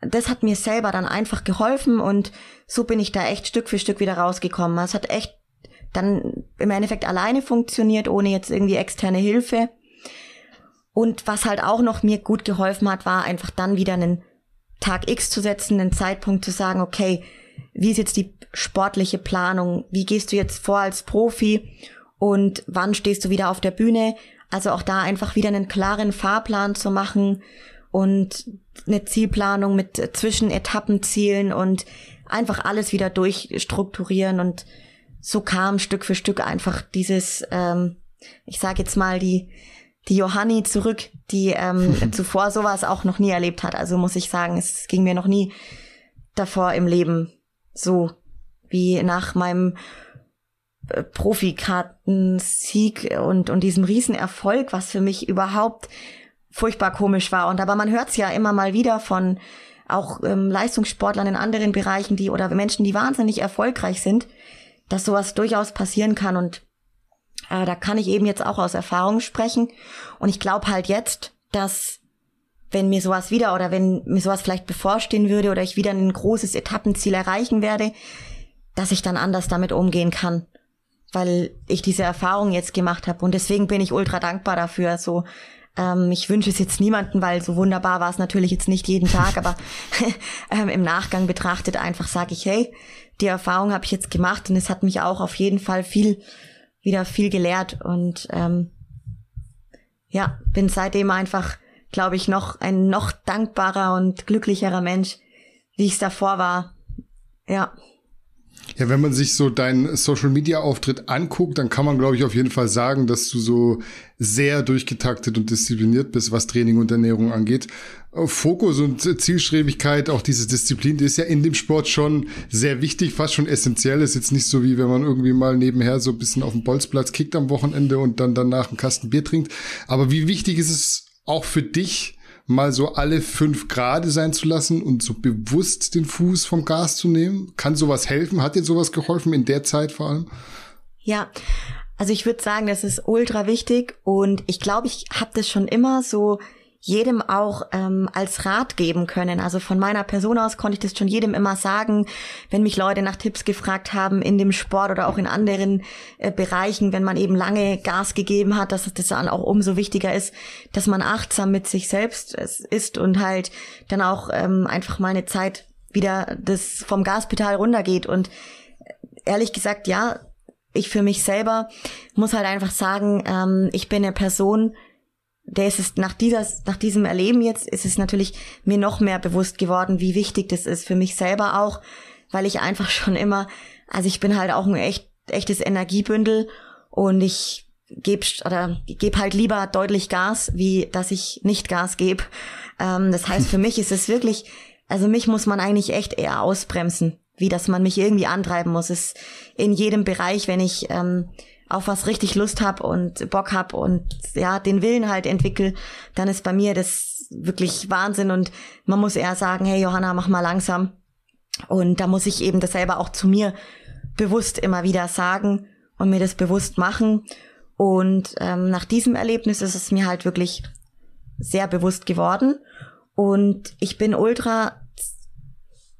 D: das hat mir selber dann einfach geholfen und so bin ich da echt Stück für Stück wieder rausgekommen. Es hat echt dann im Endeffekt alleine funktioniert, ohne jetzt irgendwie externe Hilfe. Und was halt auch noch mir gut geholfen hat, war einfach dann wieder einen Tag X zu setzen, einen Zeitpunkt zu sagen, okay, wie ist jetzt die sportliche Planung? Wie gehst du jetzt vor als Profi? Und wann stehst du wieder auf der Bühne? Also auch da einfach wieder einen klaren Fahrplan zu machen und eine Zielplanung mit Zwischenetappenzielen und einfach alles wieder durchstrukturieren und so kam Stück für Stück einfach dieses, ähm, ich sage jetzt mal die die Johanni zurück, die ähm, zuvor sowas auch noch nie erlebt hat. Also muss ich sagen, es ging mir noch nie davor im Leben so wie nach meinem äh, Profikarten-Sieg und, und diesem Riesenerfolg, was für mich überhaupt furchtbar komisch war. Und aber man hört es ja immer mal wieder von auch ähm, Leistungssportlern in anderen Bereichen, die oder Menschen, die wahnsinnig erfolgreich sind, dass sowas durchaus passieren kann. Und äh, da kann ich eben jetzt auch aus Erfahrung sprechen. Und ich glaube halt jetzt, dass wenn mir sowas wieder oder wenn mir sowas vielleicht bevorstehen würde oder ich wieder ein großes Etappenziel erreichen werde, dass ich dann anders damit umgehen kann, weil ich diese Erfahrung jetzt gemacht habe und deswegen bin ich ultra dankbar dafür. So, ähm, ich wünsche es jetzt niemanden, weil so wunderbar war es natürlich jetzt nicht jeden Tag, aber ähm, im Nachgang betrachtet einfach sage ich, hey, die Erfahrung habe ich jetzt gemacht und es hat mich auch auf jeden Fall viel wieder viel gelehrt und ähm, ja, bin seitdem einfach, glaube ich, noch ein noch dankbarer und glücklicherer Mensch, wie ich es davor war. Ja.
A: Ja, wenn man sich so deinen Social Media Auftritt anguckt, dann kann man, glaube ich, auf jeden Fall sagen, dass du so sehr durchgetaktet und diszipliniert bist, was Training und Ernährung angeht. Fokus und Zielstrebigkeit, auch diese Disziplin, die ist ja in dem Sport schon sehr wichtig, fast schon essentiell. Ist jetzt nicht so wie wenn man irgendwie mal nebenher so ein bisschen auf dem Bolzplatz kickt am Wochenende und dann danach einen Kasten Bier trinkt. Aber wie wichtig ist es auch für dich, mal so alle fünf Grade sein zu lassen und so bewusst den Fuß vom Gas zu nehmen? Kann sowas helfen? Hat dir sowas geholfen in der Zeit vor allem?
D: Ja, also ich würde sagen, das ist ultra wichtig und ich glaube, ich habe das schon immer so jedem auch ähm, als Rat geben können. Also von meiner Person aus konnte ich das schon jedem immer sagen, wenn mich Leute nach Tipps gefragt haben in dem Sport oder auch in anderen äh, Bereichen, wenn man eben lange Gas gegeben hat, dass das dann auch umso wichtiger ist, dass man achtsam mit sich selbst ist und halt dann auch ähm, einfach mal eine Zeit wieder das vom Gaspedal runtergeht. Und äh, ehrlich gesagt, ja, ich für mich selber muss halt einfach sagen, ähm, ich bin eine Person, der ist es nach dieser, nach diesem Erleben jetzt ist es natürlich mir noch mehr bewusst geworden, wie wichtig das ist für mich selber auch, weil ich einfach schon immer, also ich bin halt auch ein echt, echtes Energiebündel und ich gebe oder gebe halt lieber deutlich Gas, wie dass ich nicht Gas gebe. Ähm, das heißt, für mich ist es wirklich, also mich muss man eigentlich echt eher ausbremsen, wie dass man mich irgendwie antreiben muss. Es in jedem Bereich, wenn ich ähm, auf was richtig Lust hab und Bock hab und ja, den Willen halt entwickel, dann ist bei mir das wirklich Wahnsinn und man muss eher sagen, hey Johanna, mach mal langsam. Und da muss ich eben das selber auch zu mir bewusst immer wieder sagen und mir das bewusst machen. Und ähm, nach diesem Erlebnis ist es mir halt wirklich sehr bewusst geworden. Und ich bin ultra,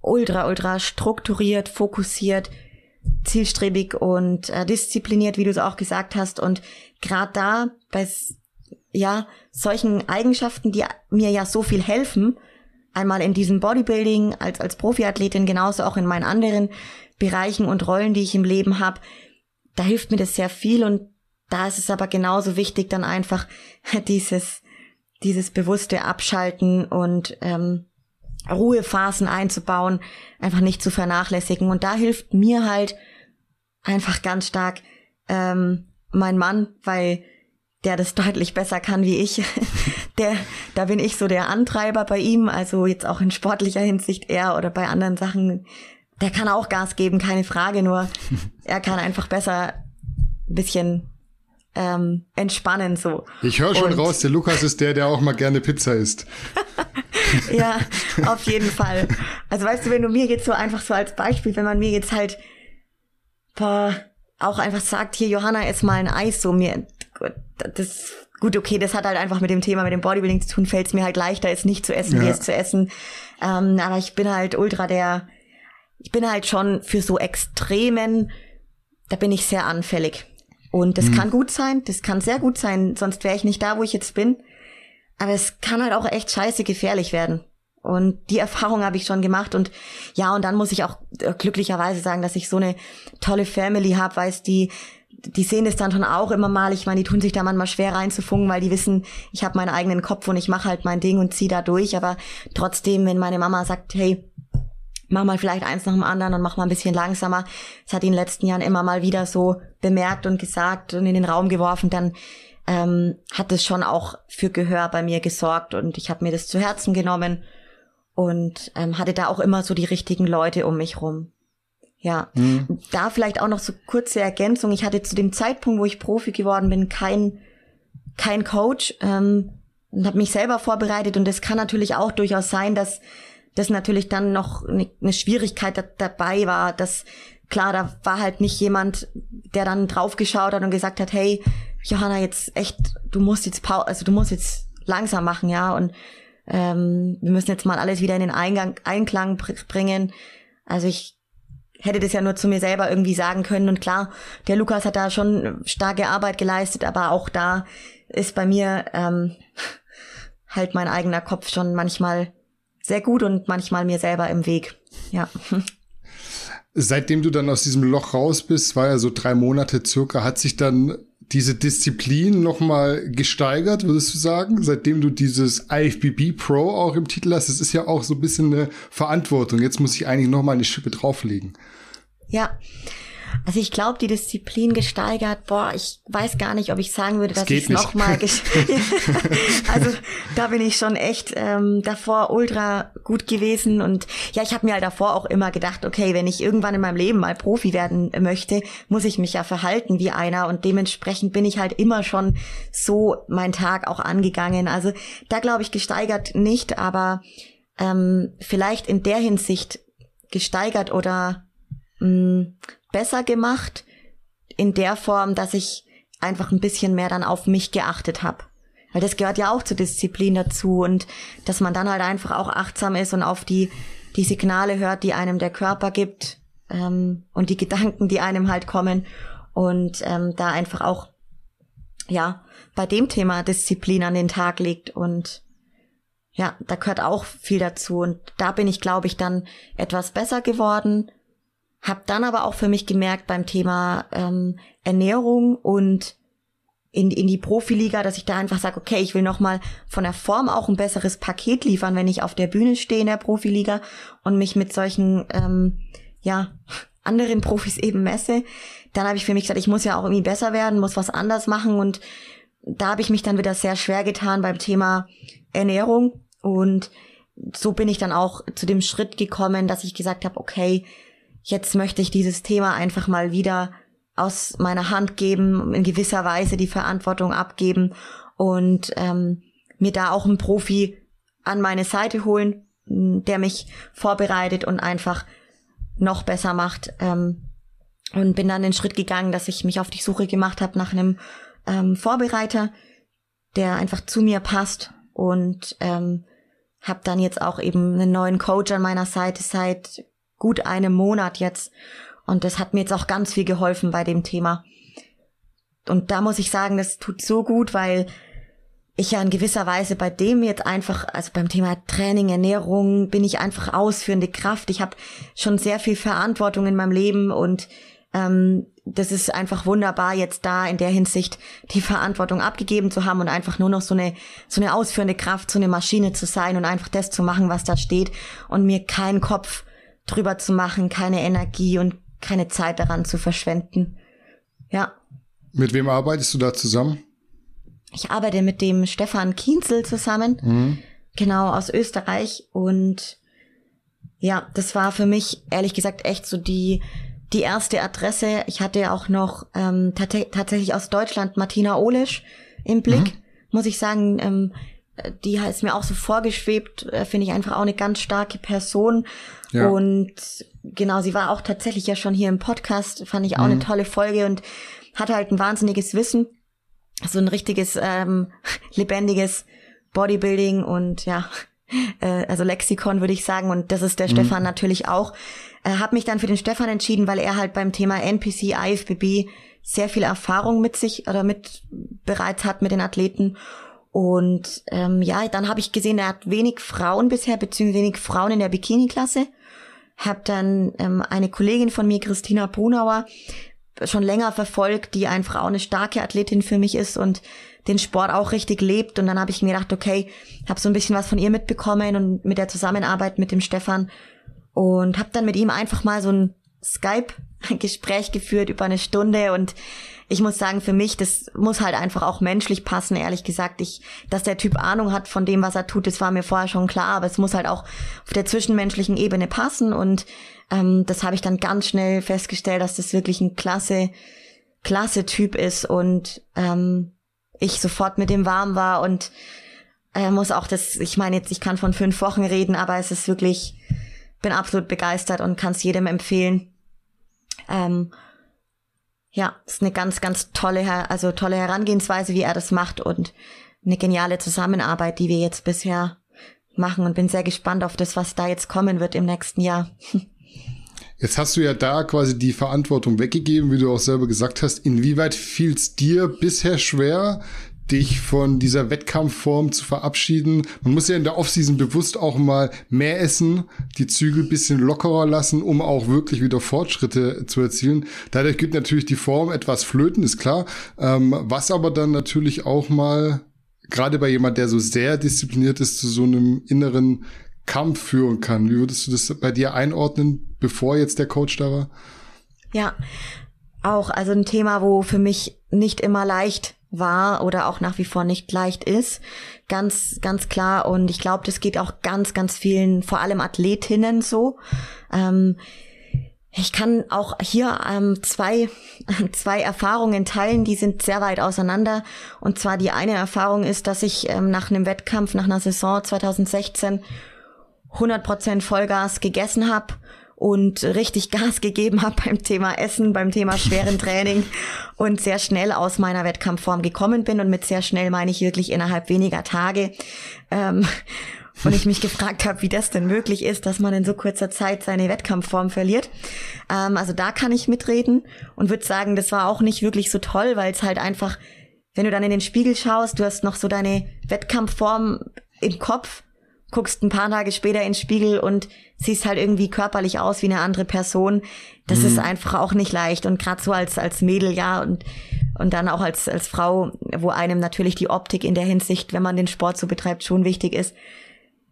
D: ultra, ultra strukturiert, fokussiert, zielstrebig und äh, diszipliniert, wie du es auch gesagt hast. Und gerade da bei ja solchen Eigenschaften, die mir ja so viel helfen, einmal in diesem Bodybuilding als als Profiathletin, genauso auch in meinen anderen Bereichen und Rollen, die ich im Leben habe, da hilft mir das sehr viel und da ist es aber genauso wichtig, dann einfach dieses dieses bewusste Abschalten und ähm, Ruhephasen einzubauen, einfach nicht zu vernachlässigen. Und da hilft mir halt einfach ganz stark ähm, mein Mann, weil der das deutlich besser kann wie ich. der, da bin ich so der Antreiber bei ihm, also jetzt auch in sportlicher Hinsicht er oder bei anderen Sachen. Der kann auch Gas geben, keine Frage, nur er kann einfach besser ein bisschen ähm, entspannen so.
A: Ich höre schon Und, raus, der Lukas ist der, der auch mal gerne Pizza isst.
D: ja, auf jeden Fall. Also weißt du, wenn du mir jetzt so einfach so als Beispiel, wenn man mir jetzt halt boah, auch einfach sagt, hier Johanna, ess mal ein Eis, so mir, das gut, okay, das hat halt einfach mit dem Thema, mit dem Bodybuilding zu tun, fällt es mir halt leichter, es nicht zu essen, ja. wie es zu essen. Ähm, aber ich bin halt ultra der, ich bin halt schon für so Extremen, da bin ich sehr anfällig. Und das mhm. kann gut sein, das kann sehr gut sein, sonst wäre ich nicht da, wo ich jetzt bin. Aber es kann halt auch echt scheiße gefährlich werden. Und die Erfahrung habe ich schon gemacht. Und ja, und dann muss ich auch äh, glücklicherweise sagen, dass ich so eine tolle Family habe, weiß die, die sehen das dann schon auch immer mal. Ich meine, die tun sich da manchmal schwer reinzufunken, weil die wissen, ich habe meinen eigenen Kopf und ich mache halt mein Ding und ziehe da durch. Aber trotzdem, wenn meine Mama sagt, hey, mach mal vielleicht eins nach dem anderen und mach mal ein bisschen langsamer. Das hat in den letzten Jahren immer mal wieder so bemerkt und gesagt und in den Raum geworfen, dann ähm, hat es schon auch für Gehör bei mir gesorgt und ich habe mir das zu Herzen genommen und ähm, hatte da auch immer so die richtigen Leute um mich rum. Ja, mhm. da vielleicht auch noch so kurze Ergänzung. Ich hatte zu dem Zeitpunkt, wo ich Profi geworden bin, kein kein Coach ähm, und habe mich selber vorbereitet und es kann natürlich auch durchaus sein, dass das natürlich dann noch eine, Schwierigkeit da, dabei war, dass klar, da war halt nicht jemand, der dann draufgeschaut hat und gesagt hat, hey, Johanna, jetzt echt, du musst jetzt Pause, also du musst jetzt langsam machen, ja, und ähm, wir müssen jetzt mal alles wieder in den Eingang, Einklang bringen. Also ich hätte das ja nur zu mir selber irgendwie sagen können. Und klar, der Lukas hat da schon starke Arbeit geleistet, aber auch da ist bei mir ähm, halt mein eigener Kopf schon manchmal sehr gut und manchmal mir selber im Weg. Ja.
A: Seitdem du dann aus diesem Loch raus bist, war ja so drei Monate circa, hat sich dann diese Disziplin nochmal gesteigert, würdest du sagen, seitdem du dieses IFBB Pro auch im Titel hast? Das ist ja auch so ein bisschen eine Verantwortung. Jetzt muss ich eigentlich nochmal eine Schippe drauflegen.
D: Ja, also ich glaube, die Disziplin gesteigert, boah, ich weiß gar nicht, ob ich sagen würde, dass ich es nochmal Also da bin ich schon echt ähm, davor ultra gut gewesen. Und ja, ich habe mir halt davor auch immer gedacht, okay, wenn ich irgendwann in meinem Leben mal Profi werden möchte, muss ich mich ja verhalten wie einer. Und dementsprechend bin ich halt immer schon so meinen Tag auch angegangen. Also da glaube ich gesteigert nicht, aber ähm, vielleicht in der Hinsicht gesteigert oder mh, mm, besser gemacht in der Form, dass ich einfach ein bisschen mehr dann auf mich geachtet habe. Weil das gehört ja auch zur Disziplin dazu und dass man dann halt einfach auch achtsam ist und auf die, die Signale hört, die einem der Körper gibt ähm, und die Gedanken, die einem halt kommen und ähm, da einfach auch ja bei dem Thema Disziplin an den Tag legt und ja, da gehört auch viel dazu und da bin ich, glaube ich, dann etwas besser geworden hab dann aber auch für mich gemerkt beim Thema ähm, Ernährung und in, in die Profiliga, dass ich da einfach sage, okay, ich will nochmal von der Form auch ein besseres Paket liefern, wenn ich auf der Bühne stehe in der Profiliga und mich mit solchen, ähm, ja, anderen Profis eben messe. Dann habe ich für mich gesagt, ich muss ja auch irgendwie besser werden, muss was anders machen und da habe ich mich dann wieder sehr schwer getan beim Thema Ernährung und so bin ich dann auch zu dem Schritt gekommen, dass ich gesagt habe, okay, jetzt möchte ich dieses Thema einfach mal wieder aus meiner Hand geben, in gewisser Weise die Verantwortung abgeben und ähm, mir da auch einen Profi an meine Seite holen, der mich vorbereitet und einfach noch besser macht. Ähm, und bin dann den Schritt gegangen, dass ich mich auf die Suche gemacht habe nach einem ähm, Vorbereiter, der einfach zu mir passt und ähm, habe dann jetzt auch eben einen neuen Coach an meiner Seite seit gut einem Monat jetzt. Und das hat mir jetzt auch ganz viel geholfen bei dem Thema. Und da muss ich sagen, das tut so gut, weil ich ja in gewisser Weise bei dem jetzt einfach, also beim Thema Training, Ernährung, bin ich einfach ausführende Kraft. Ich habe schon sehr viel Verantwortung in meinem Leben und ähm, das ist einfach wunderbar, jetzt da in der Hinsicht die Verantwortung abgegeben zu haben und einfach nur noch so eine, so eine ausführende Kraft, so eine Maschine zu sein und einfach das zu machen, was da steht und mir keinen Kopf drüber zu machen, keine Energie und keine Zeit daran zu verschwenden. Ja.
A: Mit wem arbeitest du da zusammen?
D: Ich arbeite mit dem Stefan Kienzel zusammen, mhm. genau aus Österreich und ja, das war für mich ehrlich gesagt echt so die die erste Adresse. Ich hatte auch noch ähm, tatsächlich aus Deutschland Martina Olisch im Blick, mhm. muss ich sagen. Ähm, die ist mir auch so vorgeschwebt, äh, finde ich einfach auch eine ganz starke Person. Ja. Und genau, sie war auch tatsächlich ja schon hier im Podcast, fand ich auch mhm. eine tolle Folge und hatte halt ein wahnsinniges Wissen. so ein richtiges ähm, lebendiges Bodybuilding und ja, äh, also Lexikon würde ich sagen. Und das ist der mhm. Stefan natürlich auch. Äh, habe mich dann für den Stefan entschieden, weil er halt beim Thema NPC, IFBB sehr viel Erfahrung mit sich oder mit bereits hat mit den Athleten. Und ähm, ja, dann habe ich gesehen, er hat wenig Frauen bisher, beziehungsweise wenig Frauen in der Bikini-Klasse. Hab dann ähm, eine Kollegin von mir, Christina Brunauer, schon länger verfolgt, die einfach auch eine starke Athletin für mich ist und den Sport auch richtig lebt. Und dann habe ich mir gedacht, okay, habe so ein bisschen was von ihr mitbekommen und mit der Zusammenarbeit mit dem Stefan und habe dann mit ihm einfach mal so ein Skype-Gespräch geführt über eine Stunde und ich muss sagen, für mich, das muss halt einfach auch menschlich passen, ehrlich gesagt. Ich, dass der Typ Ahnung hat von dem, was er tut, das war mir vorher schon klar, aber es muss halt auch auf der zwischenmenschlichen Ebene passen und ähm, das habe ich dann ganz schnell festgestellt, dass das wirklich ein klasse, klasse Typ ist und ähm, ich sofort mit dem warm war und er muss auch das, ich meine jetzt, ich kann von fünf Wochen reden, aber es ist wirklich, bin absolut begeistert und kann es jedem empfehlen. Ähm, ja, ist eine ganz, ganz tolle, also tolle Herangehensweise, wie er das macht und eine geniale Zusammenarbeit, die wir jetzt bisher machen und bin sehr gespannt auf das, was da jetzt kommen wird im nächsten Jahr.
A: Jetzt hast du ja da quasi die Verantwortung weggegeben, wie du auch selber gesagt hast. Inwieweit fiel es dir bisher schwer, dich von dieser Wettkampfform zu verabschieden. Man muss ja in der Offseason bewusst auch mal mehr essen, die Zügel bisschen lockerer lassen, um auch wirklich wieder Fortschritte zu erzielen. Dadurch geht natürlich die Form etwas flöten, ist klar. Ähm, was aber dann natürlich auch mal, gerade bei jemand, der so sehr diszipliniert ist, zu so einem inneren Kampf führen kann. Wie würdest du das bei dir einordnen, bevor jetzt der Coach da war?
D: Ja, auch also ein Thema, wo für mich nicht immer leicht war oder auch nach wie vor nicht leicht ist. Ganz, ganz klar. Und ich glaube, das geht auch ganz, ganz vielen, vor allem Athletinnen so. Ähm, ich kann auch hier ähm, zwei, zwei Erfahrungen teilen, die sind sehr weit auseinander. Und zwar die eine Erfahrung ist, dass ich ähm, nach einem Wettkampf, nach einer Saison 2016 100% Vollgas gegessen habe und richtig Gas gegeben habe beim Thema Essen, beim Thema schweren Training und sehr schnell aus meiner Wettkampfform gekommen bin. Und mit sehr schnell meine ich wirklich innerhalb weniger Tage. Ähm, und ich mich gefragt habe, wie das denn möglich ist, dass man in so kurzer Zeit seine Wettkampfform verliert. Ähm, also da kann ich mitreden und würde sagen, das war auch nicht wirklich so toll, weil es halt einfach, wenn du dann in den Spiegel schaust, du hast noch so deine Wettkampfform im Kopf guckst ein paar Tage später in den Spiegel und siehst halt irgendwie körperlich aus wie eine andere Person. Das mhm. ist einfach auch nicht leicht. Und gerade so als, als Mädel, ja, und, und dann auch als, als Frau, wo einem natürlich die Optik in der Hinsicht, wenn man den Sport so betreibt, schon wichtig ist,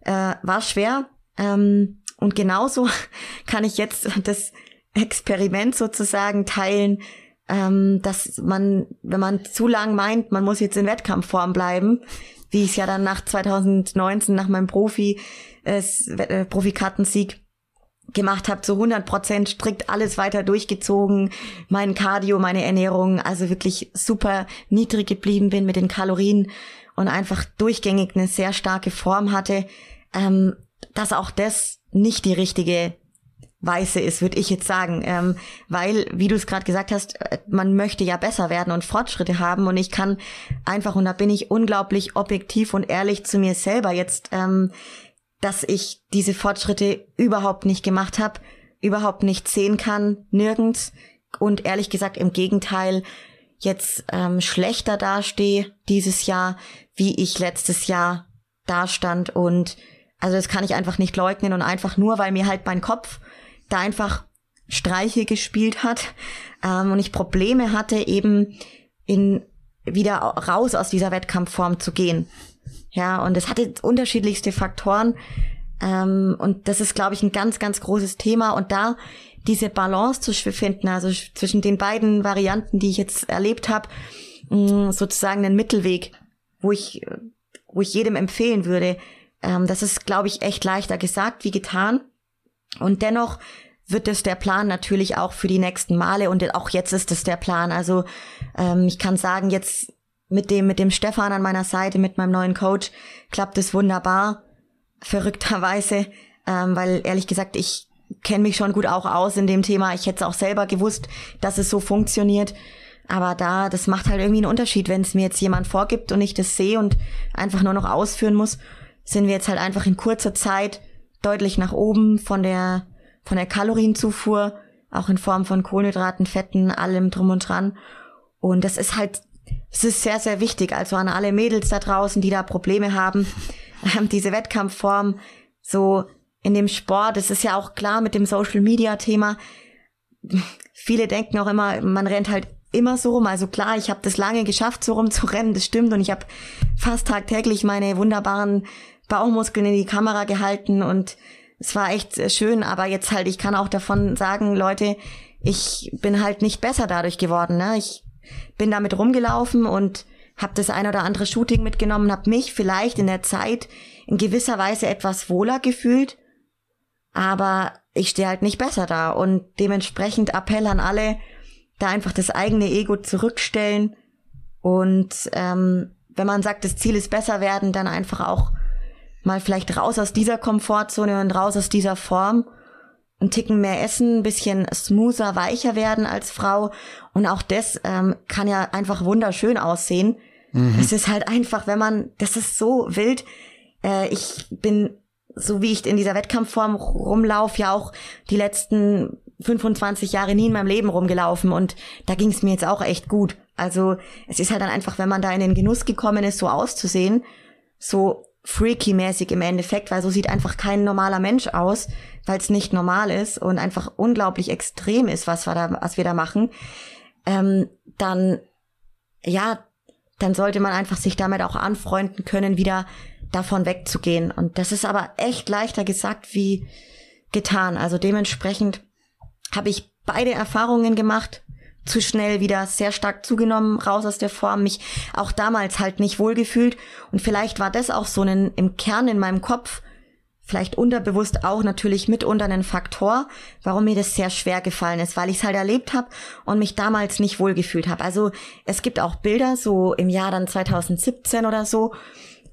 D: äh, war schwer. Ähm, und genauso kann ich jetzt das Experiment sozusagen teilen, ähm, dass man, wenn man zu lang meint, man muss jetzt in Wettkampfform bleiben, wie ich es ja dann nach 2019, nach meinem Profi, äh, Profikartensieg gemacht habe, zu 100 Prozent strikt alles weiter durchgezogen, mein Cardio, meine Ernährung, also wirklich super niedrig geblieben bin mit den Kalorien und einfach durchgängig eine sehr starke Form hatte, ähm, dass auch das nicht die richtige Weiße ist, würde ich jetzt sagen. Ähm, weil, wie du es gerade gesagt hast, äh, man möchte ja besser werden und Fortschritte haben. Und ich kann einfach, und da bin ich unglaublich objektiv und ehrlich zu mir selber jetzt, ähm, dass ich diese Fortschritte überhaupt nicht gemacht habe, überhaupt nicht sehen kann, nirgends. Und ehrlich gesagt, im Gegenteil, jetzt ähm, schlechter dastehe dieses Jahr, wie ich letztes Jahr dastand. Und also das kann ich einfach nicht leugnen und einfach nur, weil mir halt mein Kopf da einfach Streiche gespielt hat ähm, und ich Probleme hatte, eben in wieder raus aus dieser Wettkampfform zu gehen. Ja, und es hatte unterschiedlichste Faktoren. Ähm, und das ist, glaube ich, ein ganz, ganz großes Thema. Und da diese Balance zu finden, also zwischen den beiden Varianten, die ich jetzt erlebt habe, mm, sozusagen einen Mittelweg, wo ich, wo ich jedem empfehlen würde. Ähm, das ist, glaube ich, echt leichter gesagt wie getan. Und dennoch wird es der Plan natürlich auch für die nächsten Male und auch jetzt ist es der Plan. Also ähm, ich kann sagen, jetzt mit dem mit dem Stefan an meiner Seite, mit meinem neuen Coach klappt es wunderbar, verrückterweise, ähm, weil ehrlich gesagt ich kenne mich schon gut auch aus in dem Thema. Ich hätte es auch selber gewusst, dass es so funktioniert. Aber da, das macht halt irgendwie einen Unterschied, wenn es mir jetzt jemand vorgibt und ich das sehe und einfach nur noch ausführen muss, sind wir jetzt halt einfach in kurzer Zeit deutlich nach oben von der, von der Kalorienzufuhr, auch in Form von Kohlenhydraten, Fetten, allem drum und dran. Und das ist halt, es ist sehr, sehr wichtig. Also an alle Mädels da draußen, die da Probleme haben, diese Wettkampfform, so in dem Sport, das ist ja auch klar mit dem Social Media Thema. Viele denken auch immer, man rennt halt immer so rum. Also klar, ich habe das lange geschafft, so rumzurennen, das stimmt. Und ich habe fast tagtäglich meine wunderbaren Bauchmuskeln in die Kamera gehalten und es war echt schön. Aber jetzt halt, ich kann auch davon sagen, Leute, ich bin halt nicht besser dadurch geworden. Ne? Ich bin damit rumgelaufen und habe das ein oder andere Shooting mitgenommen, habe mich vielleicht in der Zeit in gewisser Weise etwas wohler gefühlt, aber ich stehe halt nicht besser da und dementsprechend Appell an alle, da einfach das eigene Ego zurückstellen und ähm, wenn man sagt, das Ziel ist besser werden, dann einfach auch mal vielleicht raus aus dieser Komfortzone und raus aus dieser Form, ein Ticken mehr essen, ein bisschen smoother, weicher werden als Frau und auch das ähm, kann ja einfach wunderschön aussehen. Mhm. Es ist halt einfach, wenn man, das ist so wild. Äh, ich bin so wie ich in dieser Wettkampfform rumlauf, ja auch die letzten 25 Jahre nie in meinem Leben rumgelaufen und da ging es mir jetzt auch echt gut. Also es ist halt dann einfach, wenn man da in den Genuss gekommen ist, so auszusehen, so freaky-mäßig im Endeffekt, weil so sieht einfach kein normaler Mensch aus, weil es nicht normal ist und einfach unglaublich extrem ist, was wir da, was wir da machen, ähm, dann ja, dann sollte man einfach sich damit auch anfreunden können, wieder davon wegzugehen. Und das ist aber echt leichter gesagt wie getan. Also dementsprechend habe ich beide Erfahrungen gemacht, zu schnell wieder sehr stark zugenommen, raus aus der Form, mich auch damals halt nicht wohlgefühlt. Und vielleicht war das auch so ein, im Kern in meinem Kopf, vielleicht unterbewusst auch natürlich mitunter ein Faktor, warum mir das sehr schwer gefallen ist, weil ich es halt erlebt habe und mich damals nicht wohlgefühlt habe. Also es gibt auch Bilder, so im Jahr dann 2017 oder so,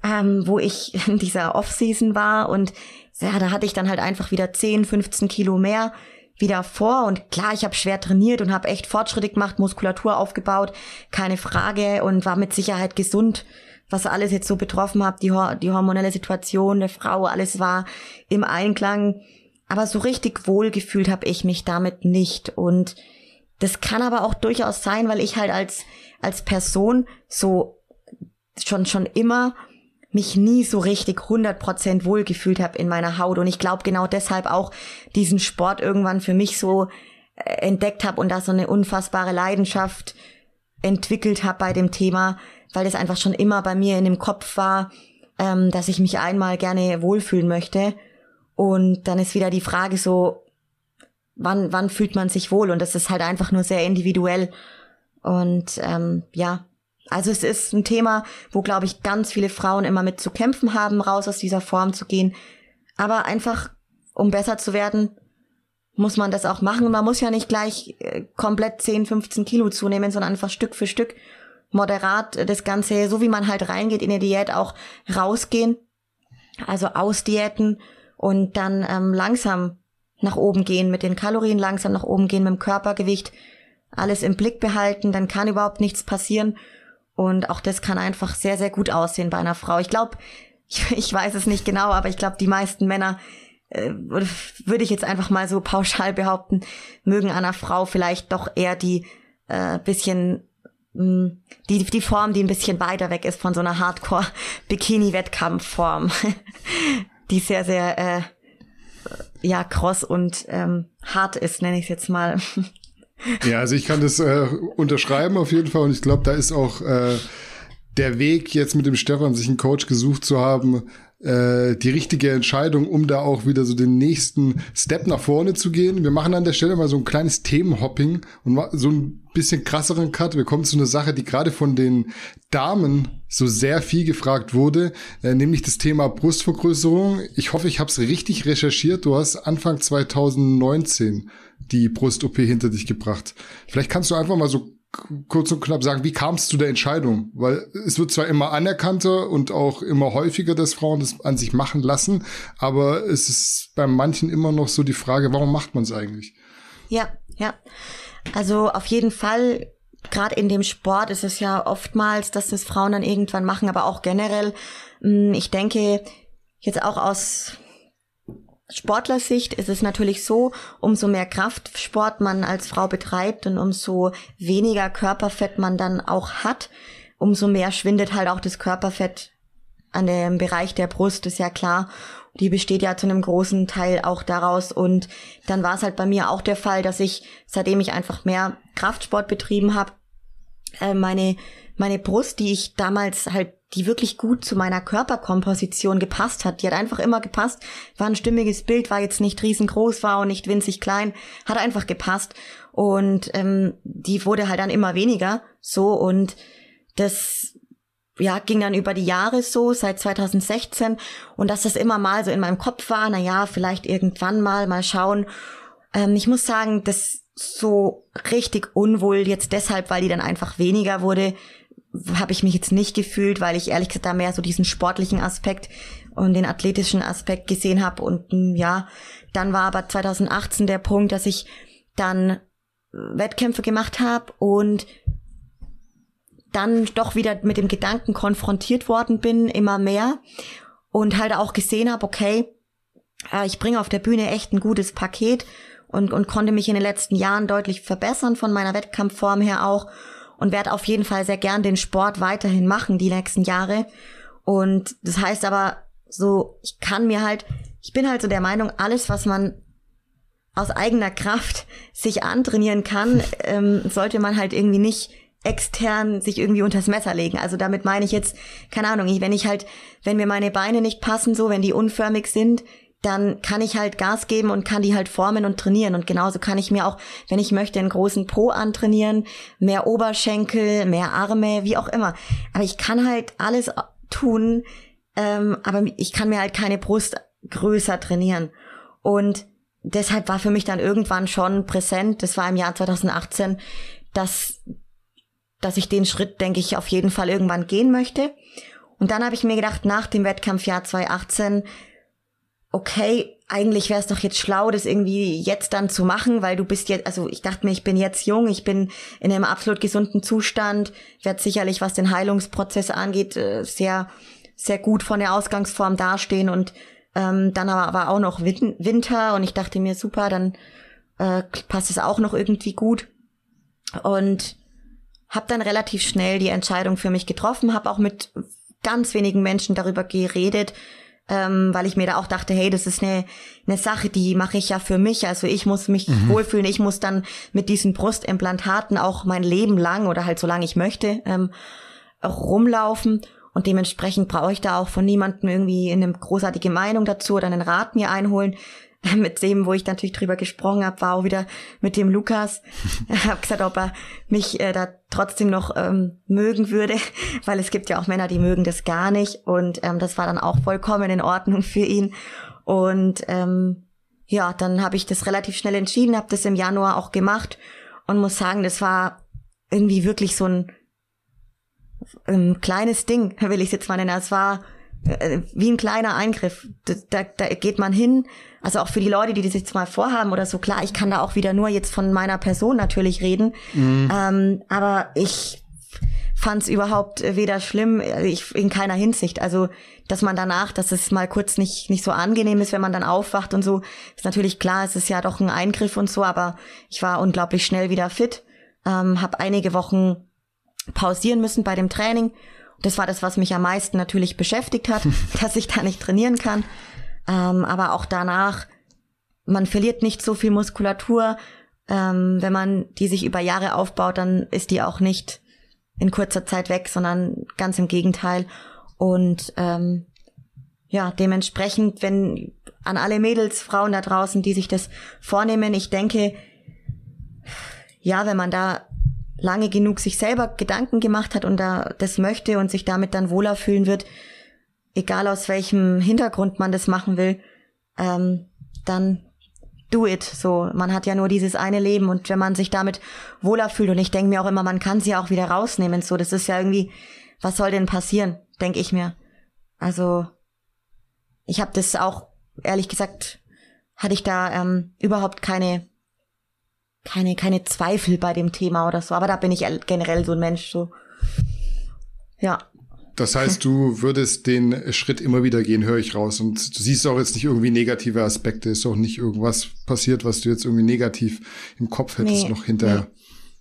D: ähm, wo ich in dieser Off-Season war und ja, da hatte ich dann halt einfach wieder 10, 15 Kilo mehr wieder vor und klar, ich habe schwer trainiert und habe echt Fortschritte gemacht, Muskulatur aufgebaut, keine Frage und war mit Sicherheit gesund, was alles jetzt so betroffen hat, die, die hormonelle Situation der Frau, alles war im Einklang, aber so richtig wohl gefühlt habe ich mich damit nicht. Und das kann aber auch durchaus sein, weil ich halt als als Person so schon schon immer mich nie so richtig 100% wohlgefühlt habe in meiner Haut. Und ich glaube genau deshalb auch diesen Sport irgendwann für mich so äh, entdeckt habe und da so eine unfassbare Leidenschaft entwickelt habe bei dem Thema, weil das einfach schon immer bei mir in dem Kopf war, ähm, dass ich mich einmal gerne wohlfühlen möchte. Und dann ist wieder die Frage so, wann, wann fühlt man sich wohl? Und das ist halt einfach nur sehr individuell. Und ähm, ja, also es ist ein Thema, wo, glaube ich, ganz viele Frauen immer mit zu kämpfen haben, raus aus dieser Form zu gehen. Aber einfach, um besser zu werden, muss man das auch machen. Man muss ja nicht gleich äh, komplett 10, 15 Kilo zunehmen, sondern einfach Stück für Stück moderat das Ganze, so wie man halt reingeht in die Diät, auch rausgehen. Also ausdiäten und dann ähm, langsam nach oben gehen mit den Kalorien, langsam nach oben gehen mit dem Körpergewicht, alles im Blick behalten, dann kann überhaupt nichts passieren. Und auch das kann einfach sehr, sehr gut aussehen bei einer Frau. Ich glaube, ich, ich weiß es nicht genau, aber ich glaube, die meisten Männer, äh, würde ich jetzt einfach mal so pauschal behaupten, mögen einer Frau vielleicht doch eher die äh, bisschen mh, die, die Form, die ein bisschen weiter weg ist von so einer Hardcore-Bikini-Wettkampfform, die sehr, sehr äh, ja kross und ähm, hart ist, nenne ich es jetzt mal.
A: Ja, also ich kann das äh, unterschreiben auf jeden Fall und ich glaube, da ist auch äh, der Weg jetzt mit dem Stefan, sich einen Coach gesucht zu haben, äh, die richtige Entscheidung, um da auch wieder so den nächsten Step nach vorne zu gehen. Wir machen an der Stelle mal so ein kleines Themenhopping und so ein bisschen krasseren Cut. Wir kommen zu einer Sache, die gerade von den Damen so sehr viel gefragt wurde, äh, nämlich das Thema Brustvergrößerung. Ich hoffe, ich habe es richtig recherchiert. Du hast Anfang 2019 die Brust-OP hinter dich gebracht. Vielleicht kannst du einfach mal so kurz und knapp sagen, wie kam es zu der Entscheidung? Weil es wird zwar immer anerkannter und auch immer häufiger, dass Frauen das an sich machen lassen, aber es ist bei manchen immer noch so die Frage, warum macht man es eigentlich?
D: Ja, ja. Also auf jeden Fall gerade in dem Sport ist es ja oftmals, dass das Frauen dann irgendwann machen, aber auch generell. Mm, ich denke, jetzt auch aus Sportlersicht ist es natürlich so, umso mehr Kraftsport man als Frau betreibt und umso weniger Körperfett man dann auch hat, umso mehr schwindet halt auch das Körperfett an dem Bereich der Brust, ist ja klar. Die besteht ja zu einem großen Teil auch daraus. Und dann war es halt bei mir auch der Fall, dass ich, seitdem ich einfach mehr Kraftsport betrieben habe, äh, meine, meine Brust, die ich damals halt die wirklich gut zu meiner Körperkomposition gepasst hat. Die hat einfach immer gepasst. War ein stimmiges Bild, war jetzt nicht riesengroß, war und nicht winzig klein, hat einfach gepasst. Und ähm, die wurde halt dann immer weniger so und das ja, ging dann über die Jahre so, seit 2016. Und dass das immer mal so in meinem Kopf war, na ja, vielleicht irgendwann mal, mal schauen. Ähm, ich muss sagen, das so richtig unwohl jetzt deshalb, weil die dann einfach weniger wurde, habe ich mich jetzt nicht gefühlt, weil ich ehrlich gesagt da mehr so diesen sportlichen Aspekt und den athletischen Aspekt gesehen habe. Und mm, ja, dann war aber 2018 der Punkt, dass ich dann Wettkämpfe gemacht habe und dann doch wieder mit dem Gedanken konfrontiert worden bin, immer mehr. Und halt auch gesehen habe, okay, äh, ich bringe auf der Bühne echt ein gutes Paket und, und konnte mich in den letzten Jahren deutlich verbessern von meiner Wettkampfform her auch und werde auf jeden Fall sehr gern den Sport weiterhin machen die nächsten Jahre. Und das heißt aber so, ich kann mir halt, ich bin halt so der Meinung, alles, was man aus eigener Kraft sich antrainieren kann, ähm, sollte man halt irgendwie nicht extern sich irgendwie unters Messer legen. Also damit meine ich jetzt, keine Ahnung, wenn ich halt, wenn mir meine Beine nicht passen, so, wenn die unförmig sind, dann kann ich halt Gas geben und kann die halt formen und trainieren. Und genauso kann ich mir auch, wenn ich möchte, einen großen Po antrainieren, mehr Oberschenkel, mehr Arme, wie auch immer. Aber ich kann halt alles tun, ähm, aber ich kann mir halt keine Brust größer trainieren. Und deshalb war für mich dann irgendwann schon präsent, das war im Jahr 2018, dass, dass ich den Schritt, denke ich, auf jeden Fall irgendwann gehen möchte. Und dann habe ich mir gedacht, nach dem Wettkampfjahr 2018 okay, eigentlich wäre es doch jetzt schlau, das irgendwie jetzt dann zu machen, weil du bist jetzt, also ich dachte mir, ich bin jetzt jung, ich bin in einem absolut gesunden Zustand, werde sicherlich, was den Heilungsprozess angeht, äh, sehr, sehr gut von der Ausgangsform dastehen und ähm, dann aber, aber auch noch Winter und ich dachte mir, super, dann äh, passt es auch noch irgendwie gut und habe dann relativ schnell die Entscheidung für mich getroffen, habe auch mit ganz wenigen Menschen darüber geredet, ähm, weil ich mir da auch dachte, hey, das ist eine, eine Sache, die mache ich ja für mich. Also ich muss mich mhm. wohlfühlen, ich muss dann mit diesen Brustimplantaten auch mein Leben lang oder halt solange ich möchte ähm, rumlaufen. Und dementsprechend brauche ich da auch von niemandem irgendwie eine großartige Meinung dazu oder einen Rat mir einholen. mit dem, wo ich natürlich drüber gesprochen habe, war auch wieder mit dem Lukas. Ich habe gesagt, ob er mich äh, da trotzdem noch ähm, mögen würde, weil es gibt ja auch Männer, die mögen das gar nicht. Und ähm, das war dann auch vollkommen in Ordnung für ihn. Und ähm, ja, dann habe ich das relativ schnell entschieden, habe das im Januar auch gemacht und muss sagen, das war irgendwie wirklich so ein, ein kleines Ding, will ich es jetzt mal nennen. Es war wie ein kleiner Eingriff. Da, da, geht man hin, also auch für die Leute, die das jetzt mal vorhaben oder so, klar, ich kann da auch wieder nur jetzt von meiner Person natürlich reden. Mhm. Ähm, aber ich fand es überhaupt weder schlimm, ich, in keiner Hinsicht. Also, dass man danach, dass es mal kurz nicht, nicht so angenehm ist, wenn man dann aufwacht und so, ist natürlich klar, es ist ja doch ein Eingriff und so, aber ich war unglaublich schnell wieder fit, ähm, habe einige Wochen pausieren müssen bei dem Training. Das war das, was mich am meisten natürlich beschäftigt hat, dass ich da nicht trainieren kann. Ähm, aber auch danach, man verliert nicht so viel Muskulatur. Ähm, wenn man die sich über Jahre aufbaut, dann ist die auch nicht in kurzer Zeit weg, sondern ganz im Gegenteil. Und ähm, ja, dementsprechend, wenn an alle Mädels, Frauen da draußen, die sich das vornehmen, ich denke, ja, wenn man da lange genug sich selber Gedanken gemacht hat und da das möchte und sich damit dann wohler fühlen wird, egal aus welchem Hintergrund man das machen will, ähm, dann do it. So, man hat ja nur dieses eine Leben und wenn man sich damit wohler fühlt und ich denke mir auch immer, man kann sie auch wieder rausnehmen. So, das ist ja irgendwie, was soll denn passieren, denke ich mir. Also ich habe das auch ehrlich gesagt hatte ich da ähm, überhaupt keine keine, keine Zweifel bei dem Thema oder so. Aber da bin ich generell so ein Mensch, so. Ja.
A: Das heißt, du würdest den Schritt immer wieder gehen, höre ich raus. Und du siehst auch jetzt nicht irgendwie negative Aspekte. Ist auch nicht irgendwas passiert, was du jetzt irgendwie negativ im Kopf hättest nee, noch hinterher.
D: Nee.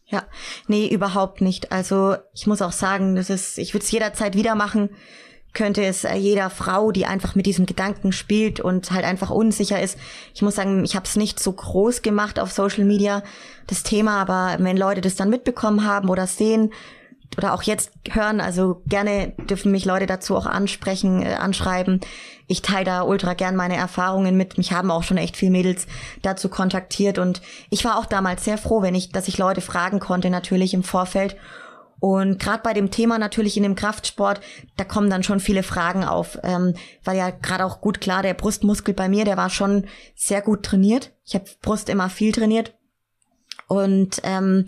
D: Ja, nee, überhaupt nicht. Also ich muss auch sagen, das ist, ich würde es jederzeit wieder machen. Könnte es äh, jeder Frau, die einfach mit diesem Gedanken spielt und halt einfach unsicher ist. Ich muss sagen, ich habe es nicht so groß gemacht auf Social Media, das Thema, aber wenn Leute das dann mitbekommen haben oder sehen, oder auch jetzt hören, also gerne dürfen mich Leute dazu auch ansprechen, äh, anschreiben. Ich teile da ultra gern meine Erfahrungen mit. Mich haben auch schon echt viel Mädels dazu kontaktiert und ich war auch damals sehr froh, wenn ich, dass ich Leute fragen konnte, natürlich im Vorfeld. Und gerade bei dem Thema natürlich in dem Kraftsport, da kommen dann schon viele Fragen auf, ähm, weil ja gerade auch gut klar, der Brustmuskel bei mir, der war schon sehr gut trainiert. Ich habe Brust immer viel trainiert und ähm,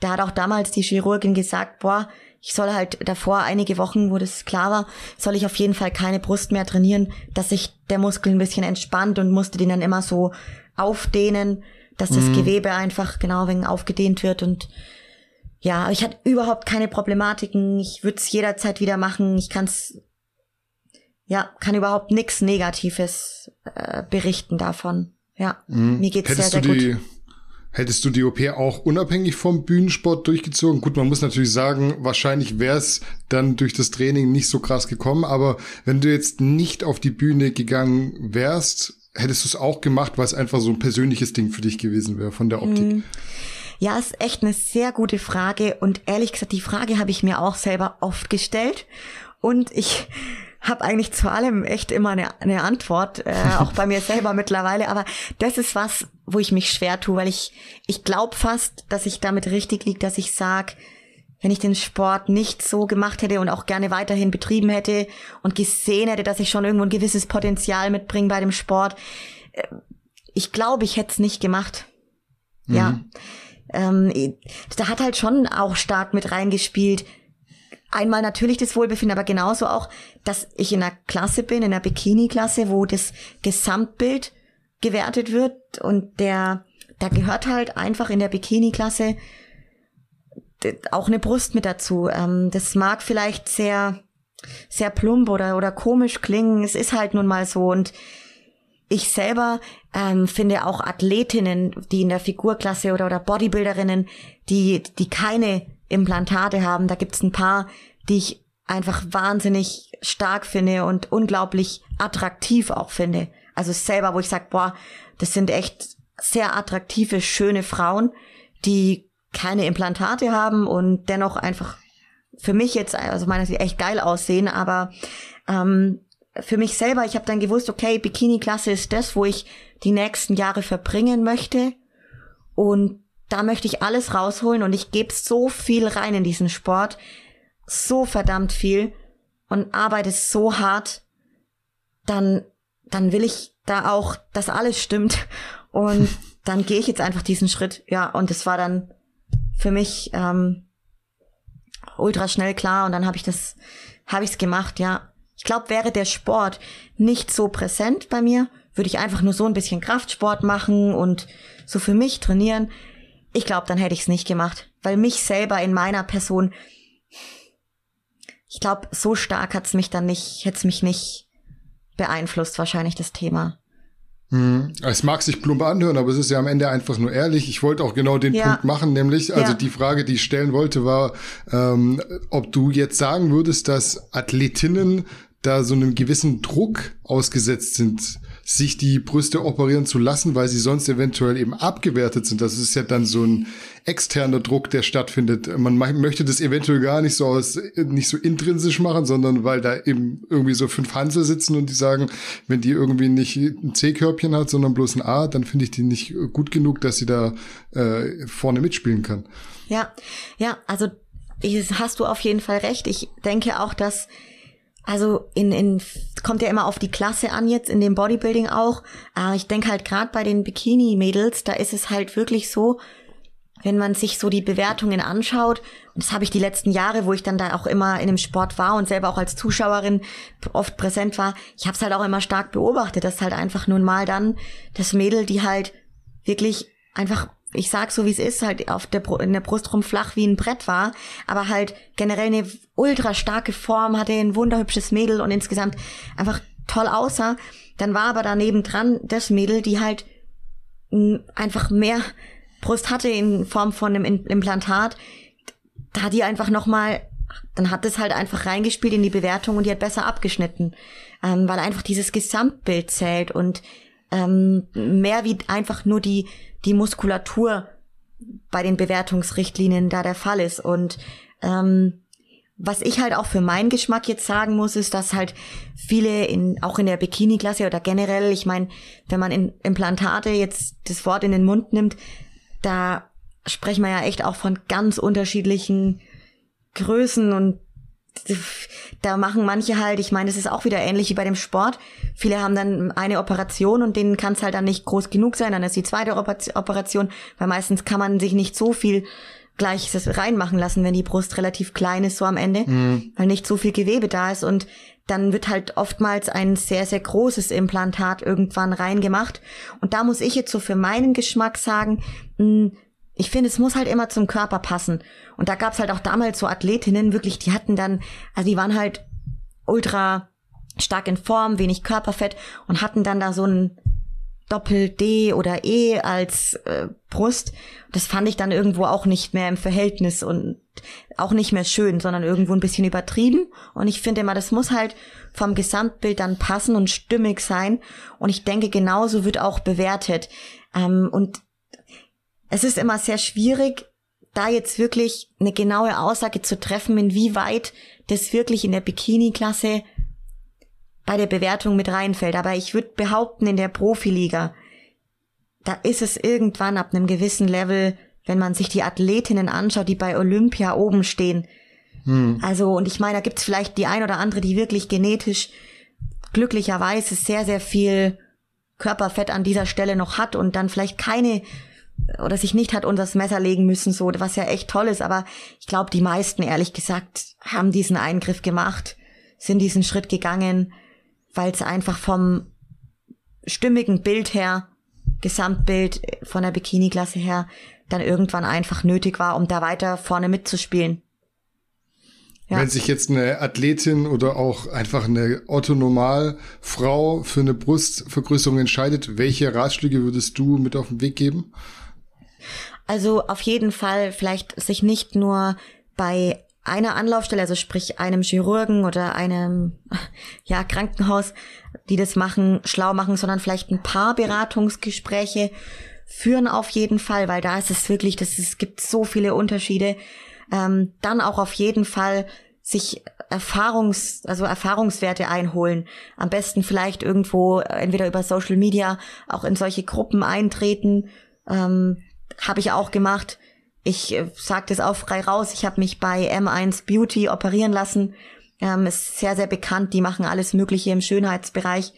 D: da hat auch damals die Chirurgin gesagt, boah, ich soll halt davor einige Wochen, wo das klar war, soll ich auf jeden Fall keine Brust mehr trainieren, dass sich der Muskel ein bisschen entspannt und musste den dann immer so aufdehnen, dass das mhm. Gewebe einfach genau wegen aufgedehnt wird und ja, ich hatte überhaupt keine Problematiken. Ich würde es jederzeit wieder machen. Ich kann es, ja, kann überhaupt nichts Negatives äh, berichten davon. Ja,
A: mhm. mir geht's Hättest sehr, sehr gut. Hättest du die OP auch unabhängig vom Bühnensport durchgezogen? Gut, man muss natürlich sagen, wahrscheinlich wäre es dann durch das Training nicht so krass gekommen, aber wenn du jetzt nicht auf die Bühne gegangen wärst, hättest du es auch gemacht, weil es einfach so ein persönliches Ding für dich gewesen wäre von der Optik. Hm.
D: Ja, ist echt eine sehr gute Frage und ehrlich gesagt, die Frage habe ich mir auch selber oft gestellt und ich habe eigentlich zu allem echt immer eine, eine Antwort, äh, auch bei mir selber mittlerweile. Aber das ist was, wo ich mich schwer tue, weil ich, ich glaube fast, dass ich damit richtig liege, dass ich sag, wenn ich den Sport nicht so gemacht hätte und auch gerne weiterhin betrieben hätte und gesehen hätte, dass ich schon irgendwo ein gewisses Potenzial mitbringe bei dem Sport, äh, ich glaube, ich hätte es nicht gemacht. Mhm. Ja. Ähm, da hat halt schon auch stark mit reingespielt, einmal natürlich das Wohlbefinden, aber genauso auch, dass ich in einer Klasse bin, in einer Bikini-Klasse, wo das Gesamtbild gewertet wird und der, da gehört halt einfach in der Bikini-Klasse auch eine Brust mit dazu. Ähm, das mag vielleicht sehr, sehr plump oder, oder komisch klingen. Es ist halt nun mal so und ich selber ähm, finde auch Athletinnen, die in der Figurklasse oder, oder Bodybuilderinnen, die, die keine Implantate haben. Da gibt's ein paar, die ich einfach wahnsinnig stark finde und unglaublich attraktiv auch finde. Also selber, wo ich sage, boah, das sind echt sehr attraktive, schöne Frauen, die keine Implantate haben und dennoch einfach für mich jetzt, also meine sie echt geil aussehen, aber ähm, für mich selber, ich habe dann gewusst, okay, Bikini-Klasse ist das, wo ich die nächsten Jahre verbringen möchte. Und da möchte ich alles rausholen und ich gebe so viel rein in diesen Sport, so verdammt viel und arbeite so hart, dann, dann will ich da auch, dass alles stimmt und dann gehe ich jetzt einfach diesen Schritt. Ja, und es war dann für mich ähm, ultra schnell klar und dann habe ich das, habe ich es gemacht. Ja, ich glaube, wäre der Sport nicht so präsent bei mir, würde ich einfach nur so ein bisschen Kraftsport machen und so für mich trainieren, ich glaube, dann hätte ich es nicht gemacht, weil mich selber in meiner Person, ich glaube, so stark hat's mich dann nicht, hätte es mich nicht beeinflusst, wahrscheinlich das Thema.
A: Hm. Es mag sich plump anhören, aber es ist ja am Ende einfach nur ehrlich. Ich wollte auch genau den ja. Punkt machen, nämlich, also ja. die Frage, die ich stellen wollte, war, ähm, ob du jetzt sagen würdest, dass Athletinnen da so einem gewissen Druck ausgesetzt sind, sich die Brüste operieren zu lassen, weil sie sonst eventuell eben abgewertet sind. Das ist ja dann so ein externer Druck, der stattfindet. Man möchte das eventuell gar nicht so aus, nicht so intrinsisch machen, sondern weil da eben irgendwie so fünf Hansel sitzen und die sagen, wenn die irgendwie nicht ein C-Körbchen hat, sondern bloß ein A, dann finde ich die nicht gut genug, dass sie da äh, vorne mitspielen kann.
D: Ja, ja, also hast du auf jeden Fall recht. Ich denke auch, dass also in, in kommt ja immer auf die Klasse an jetzt in dem Bodybuilding auch. Aber ich denke halt gerade bei den Bikini-Mädels, da ist es halt wirklich so, wenn man sich so die Bewertungen anschaut, das habe ich die letzten Jahre, wo ich dann da auch immer in dem Sport war und selber auch als Zuschauerin oft präsent war, ich habe es halt auch immer stark beobachtet, dass halt einfach nun mal dann das Mädel, die halt wirklich einfach ich sag so wie es ist, halt auf der in der Brust rum flach wie ein Brett war, aber halt generell eine ultra starke Form, hatte ein wunderhübsches Mädel und insgesamt einfach toll aussah. Dann war aber daneben dran das Mädel, die halt einfach mehr Brust hatte in Form von einem Implantat. Da die einfach noch mal dann hat es halt einfach reingespielt in die Bewertung und die hat besser abgeschnitten, ähm, weil einfach dieses Gesamtbild zählt und ähm, mehr wie einfach nur die die Muskulatur bei den Bewertungsrichtlinien da der Fall ist. Und ähm, was ich halt auch für meinen Geschmack jetzt sagen muss, ist, dass halt viele in, auch in der Bikini-Klasse oder generell, ich meine, wenn man in Implantate jetzt das Wort in den Mund nimmt, da sprechen wir ja echt auch von ganz unterschiedlichen Größen und da machen manche halt, ich meine, es ist auch wieder ähnlich wie bei dem Sport. Viele haben dann eine Operation und denen kann es halt dann nicht groß genug sein, dann ist die zweite Operation, weil meistens kann man sich nicht so viel gleich reinmachen lassen, wenn die Brust relativ klein ist so am Ende, mhm. weil nicht so viel Gewebe da ist und dann wird halt oftmals ein sehr, sehr großes Implantat irgendwann reingemacht. Und da muss ich jetzt so für meinen Geschmack sagen, mh, hm, ich finde, es muss halt immer zum Körper passen. Und da gab's halt auch damals so Athletinnen, wirklich, die hatten dann, also die waren halt ultra stark in Form, wenig Körperfett und hatten dann da so ein Doppel D oder E als äh, Brust. Das fand ich dann irgendwo auch nicht mehr im Verhältnis und auch nicht mehr schön, sondern irgendwo ein bisschen übertrieben. Und ich finde immer, das muss halt vom Gesamtbild dann passen und stimmig sein. Und ich denke, genauso wird auch bewertet. Ähm, und es ist immer sehr schwierig, da jetzt wirklich eine genaue Aussage zu treffen, inwieweit das wirklich in der Bikini-Klasse bei der Bewertung mit reinfällt. Aber ich würde behaupten, in der Profiliga, da ist es irgendwann ab einem gewissen Level, wenn man sich die Athletinnen anschaut, die bei Olympia oben stehen. Hm. Also, und ich meine, da gibt's vielleicht die ein oder andere, die wirklich genetisch glücklicherweise sehr, sehr viel Körperfett an dieser Stelle noch hat und dann vielleicht keine oder sich nicht hat unter das Messer legen müssen, so, was ja echt toll ist. Aber ich glaube, die meisten, ehrlich gesagt, haben diesen Eingriff gemacht, sind diesen Schritt gegangen, weil es einfach vom stimmigen Bild her, Gesamtbild von der Bikini-Klasse her, dann irgendwann einfach nötig war, um da weiter vorne mitzuspielen.
A: Ja. Wenn sich jetzt eine Athletin oder auch einfach eine Otto-Normal-Frau für eine Brustvergrößerung entscheidet, welche Ratschläge würdest du mit auf den Weg geben?
D: Also auf jeden Fall vielleicht sich nicht nur bei einer Anlaufstelle, also sprich einem Chirurgen oder einem ja, Krankenhaus, die das machen, schlau machen, sondern vielleicht ein paar Beratungsgespräche führen auf jeden Fall, weil da ist es wirklich, das es gibt so viele Unterschiede. Ähm, dann auch auf jeden Fall sich Erfahrungs, also Erfahrungswerte einholen. Am besten vielleicht irgendwo entweder über Social Media auch in solche Gruppen eintreten, ähm, habe ich auch gemacht. Ich äh, sage das auch frei raus. Ich habe mich bei M1 Beauty operieren lassen. Ähm, ist sehr, sehr bekannt. Die machen alles Mögliche im Schönheitsbereich.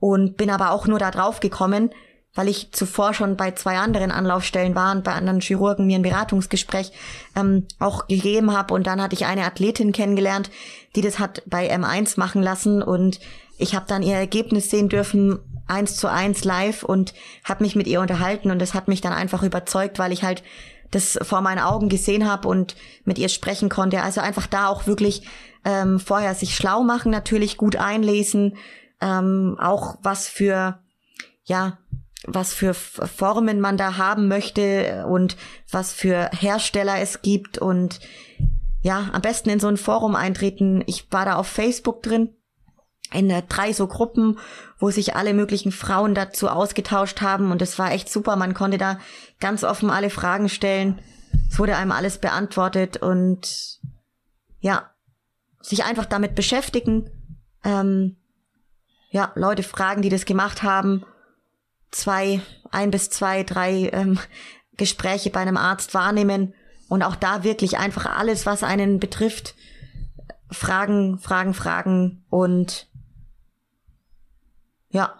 D: Und bin aber auch nur da drauf gekommen, weil ich zuvor schon bei zwei anderen Anlaufstellen war und bei anderen Chirurgen mir ein Beratungsgespräch ähm, auch gegeben habe. Und dann hatte ich eine Athletin kennengelernt, die das hat bei M1 machen lassen. Und ich habe dann ihr Ergebnis sehen dürfen, eins zu eins live und habe mich mit ihr unterhalten und das hat mich dann einfach überzeugt, weil ich halt das vor meinen Augen gesehen habe und mit ihr sprechen konnte. Also einfach da auch wirklich ähm, vorher sich schlau machen, natürlich gut einlesen, ähm, auch was für ja was für Formen man da haben möchte und was für Hersteller es gibt und ja, am besten in so ein Forum eintreten. Ich war da auf Facebook drin in drei so Gruppen, wo sich alle möglichen Frauen dazu ausgetauscht haben und es war echt super. Man konnte da ganz offen alle Fragen stellen. Es wurde einem alles beantwortet und ja, sich einfach damit beschäftigen. Ähm, ja, Leute fragen, die das gemacht haben. Zwei, ein bis zwei, drei ähm, Gespräche bei einem Arzt wahrnehmen und auch da wirklich einfach alles, was einen betrifft, Fragen, Fragen, Fragen und ja.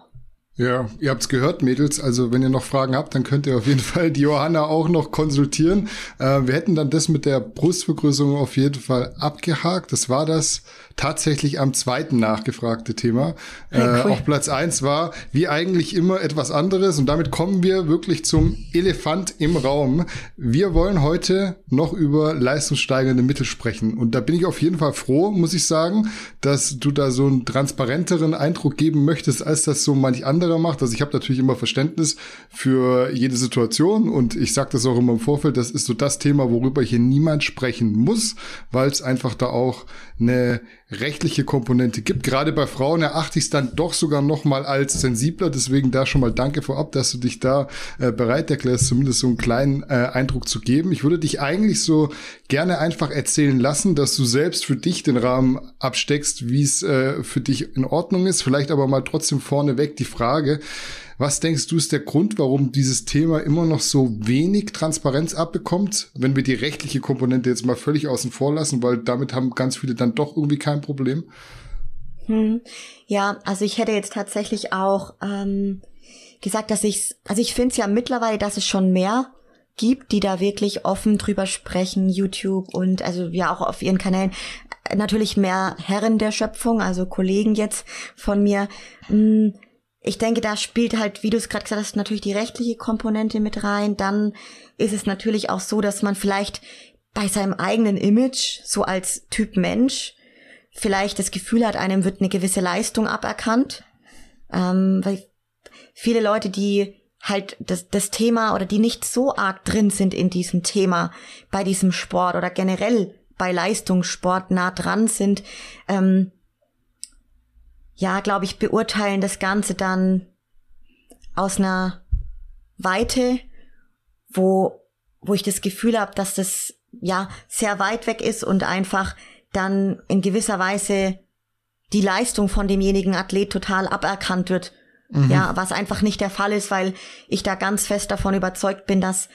A: Ja, ihr habt's gehört, Mädels. Also wenn ihr noch Fragen habt, dann könnt ihr auf jeden Fall die Johanna auch noch konsultieren. Äh, wir hätten dann das mit der Brustvergrößerung auf jeden Fall abgehakt. Das war das tatsächlich am zweiten nachgefragte Thema. Äh, cool. Auch Platz eins war, wie eigentlich immer, etwas anderes. Und damit kommen wir wirklich zum Elefant im Raum. Wir wollen heute noch über leistungssteigernde Mittel sprechen. Und da bin ich auf jeden Fall froh, muss ich sagen, dass du da so einen transparenteren Eindruck geben möchtest, als das so manch anderer macht. Also ich habe natürlich immer Verständnis für jede Situation und ich sage das auch immer im Vorfeld, das ist so das Thema, worüber hier niemand sprechen muss, weil es einfach da auch eine rechtliche Komponente gibt. Gerade bei Frauen erachte ich es dann doch sogar noch mal als sensibler. Deswegen da schon mal danke vorab, dass du dich da äh, bereit erklärst, zumindest so einen kleinen äh, Eindruck zu geben. Ich würde dich eigentlich so gerne einfach erzählen lassen, dass du selbst für dich den Rahmen absteckst, wie es äh, für dich in Ordnung ist. Vielleicht aber mal trotzdem vorneweg die Frage, was denkst du ist der Grund, warum dieses Thema immer noch so wenig Transparenz abbekommt, wenn wir die rechtliche Komponente jetzt mal völlig außen vor lassen, weil damit haben ganz viele dann doch irgendwie kein Problem?
D: Hm. Ja, also ich hätte jetzt tatsächlich auch ähm, gesagt, dass ich, also ich finde es ja mittlerweile, dass es schon mehr gibt, die da wirklich offen drüber sprechen, YouTube und also ja auch auf ihren Kanälen. Natürlich mehr Herren der Schöpfung, also Kollegen jetzt von mir. Hm, ich denke, da spielt halt, wie du es gerade gesagt hast, natürlich die rechtliche Komponente mit rein. Dann ist es natürlich auch so, dass man vielleicht bei seinem eigenen Image, so als Typ Mensch, vielleicht das Gefühl hat, einem wird eine gewisse Leistung aberkannt. Ähm, weil viele Leute, die halt das, das Thema oder die nicht so arg drin sind in diesem Thema, bei diesem Sport oder generell bei Leistungssport nah dran sind, ähm, ja, glaube ich, beurteilen das Ganze dann aus einer Weite, wo, wo ich das Gefühl habe, dass das ja sehr weit weg ist und einfach dann in gewisser Weise die Leistung von demjenigen Athlet total aberkannt wird. Mhm. Ja, was einfach nicht der Fall ist, weil ich da ganz fest davon überzeugt bin, dass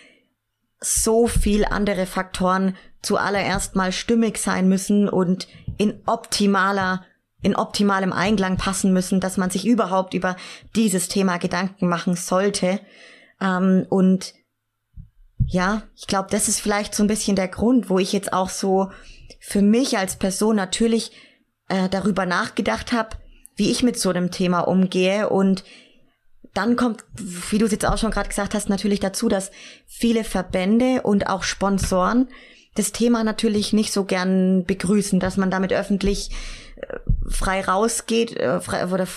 D: so viel andere Faktoren zuallererst mal stimmig sein müssen und in optimaler in optimalem Einklang passen müssen, dass man sich überhaupt über dieses Thema Gedanken machen sollte. Ähm, und ja, ich glaube, das ist vielleicht so ein bisschen der Grund, wo ich jetzt auch so für mich als Person natürlich äh, darüber nachgedacht habe, wie ich mit so einem Thema umgehe und dann kommt, wie du es jetzt auch schon gerade gesagt hast, natürlich dazu, dass viele Verbände und auch Sponsoren das Thema natürlich nicht so gern begrüßen, dass man damit öffentlich frei rausgeht, äh, frei, oder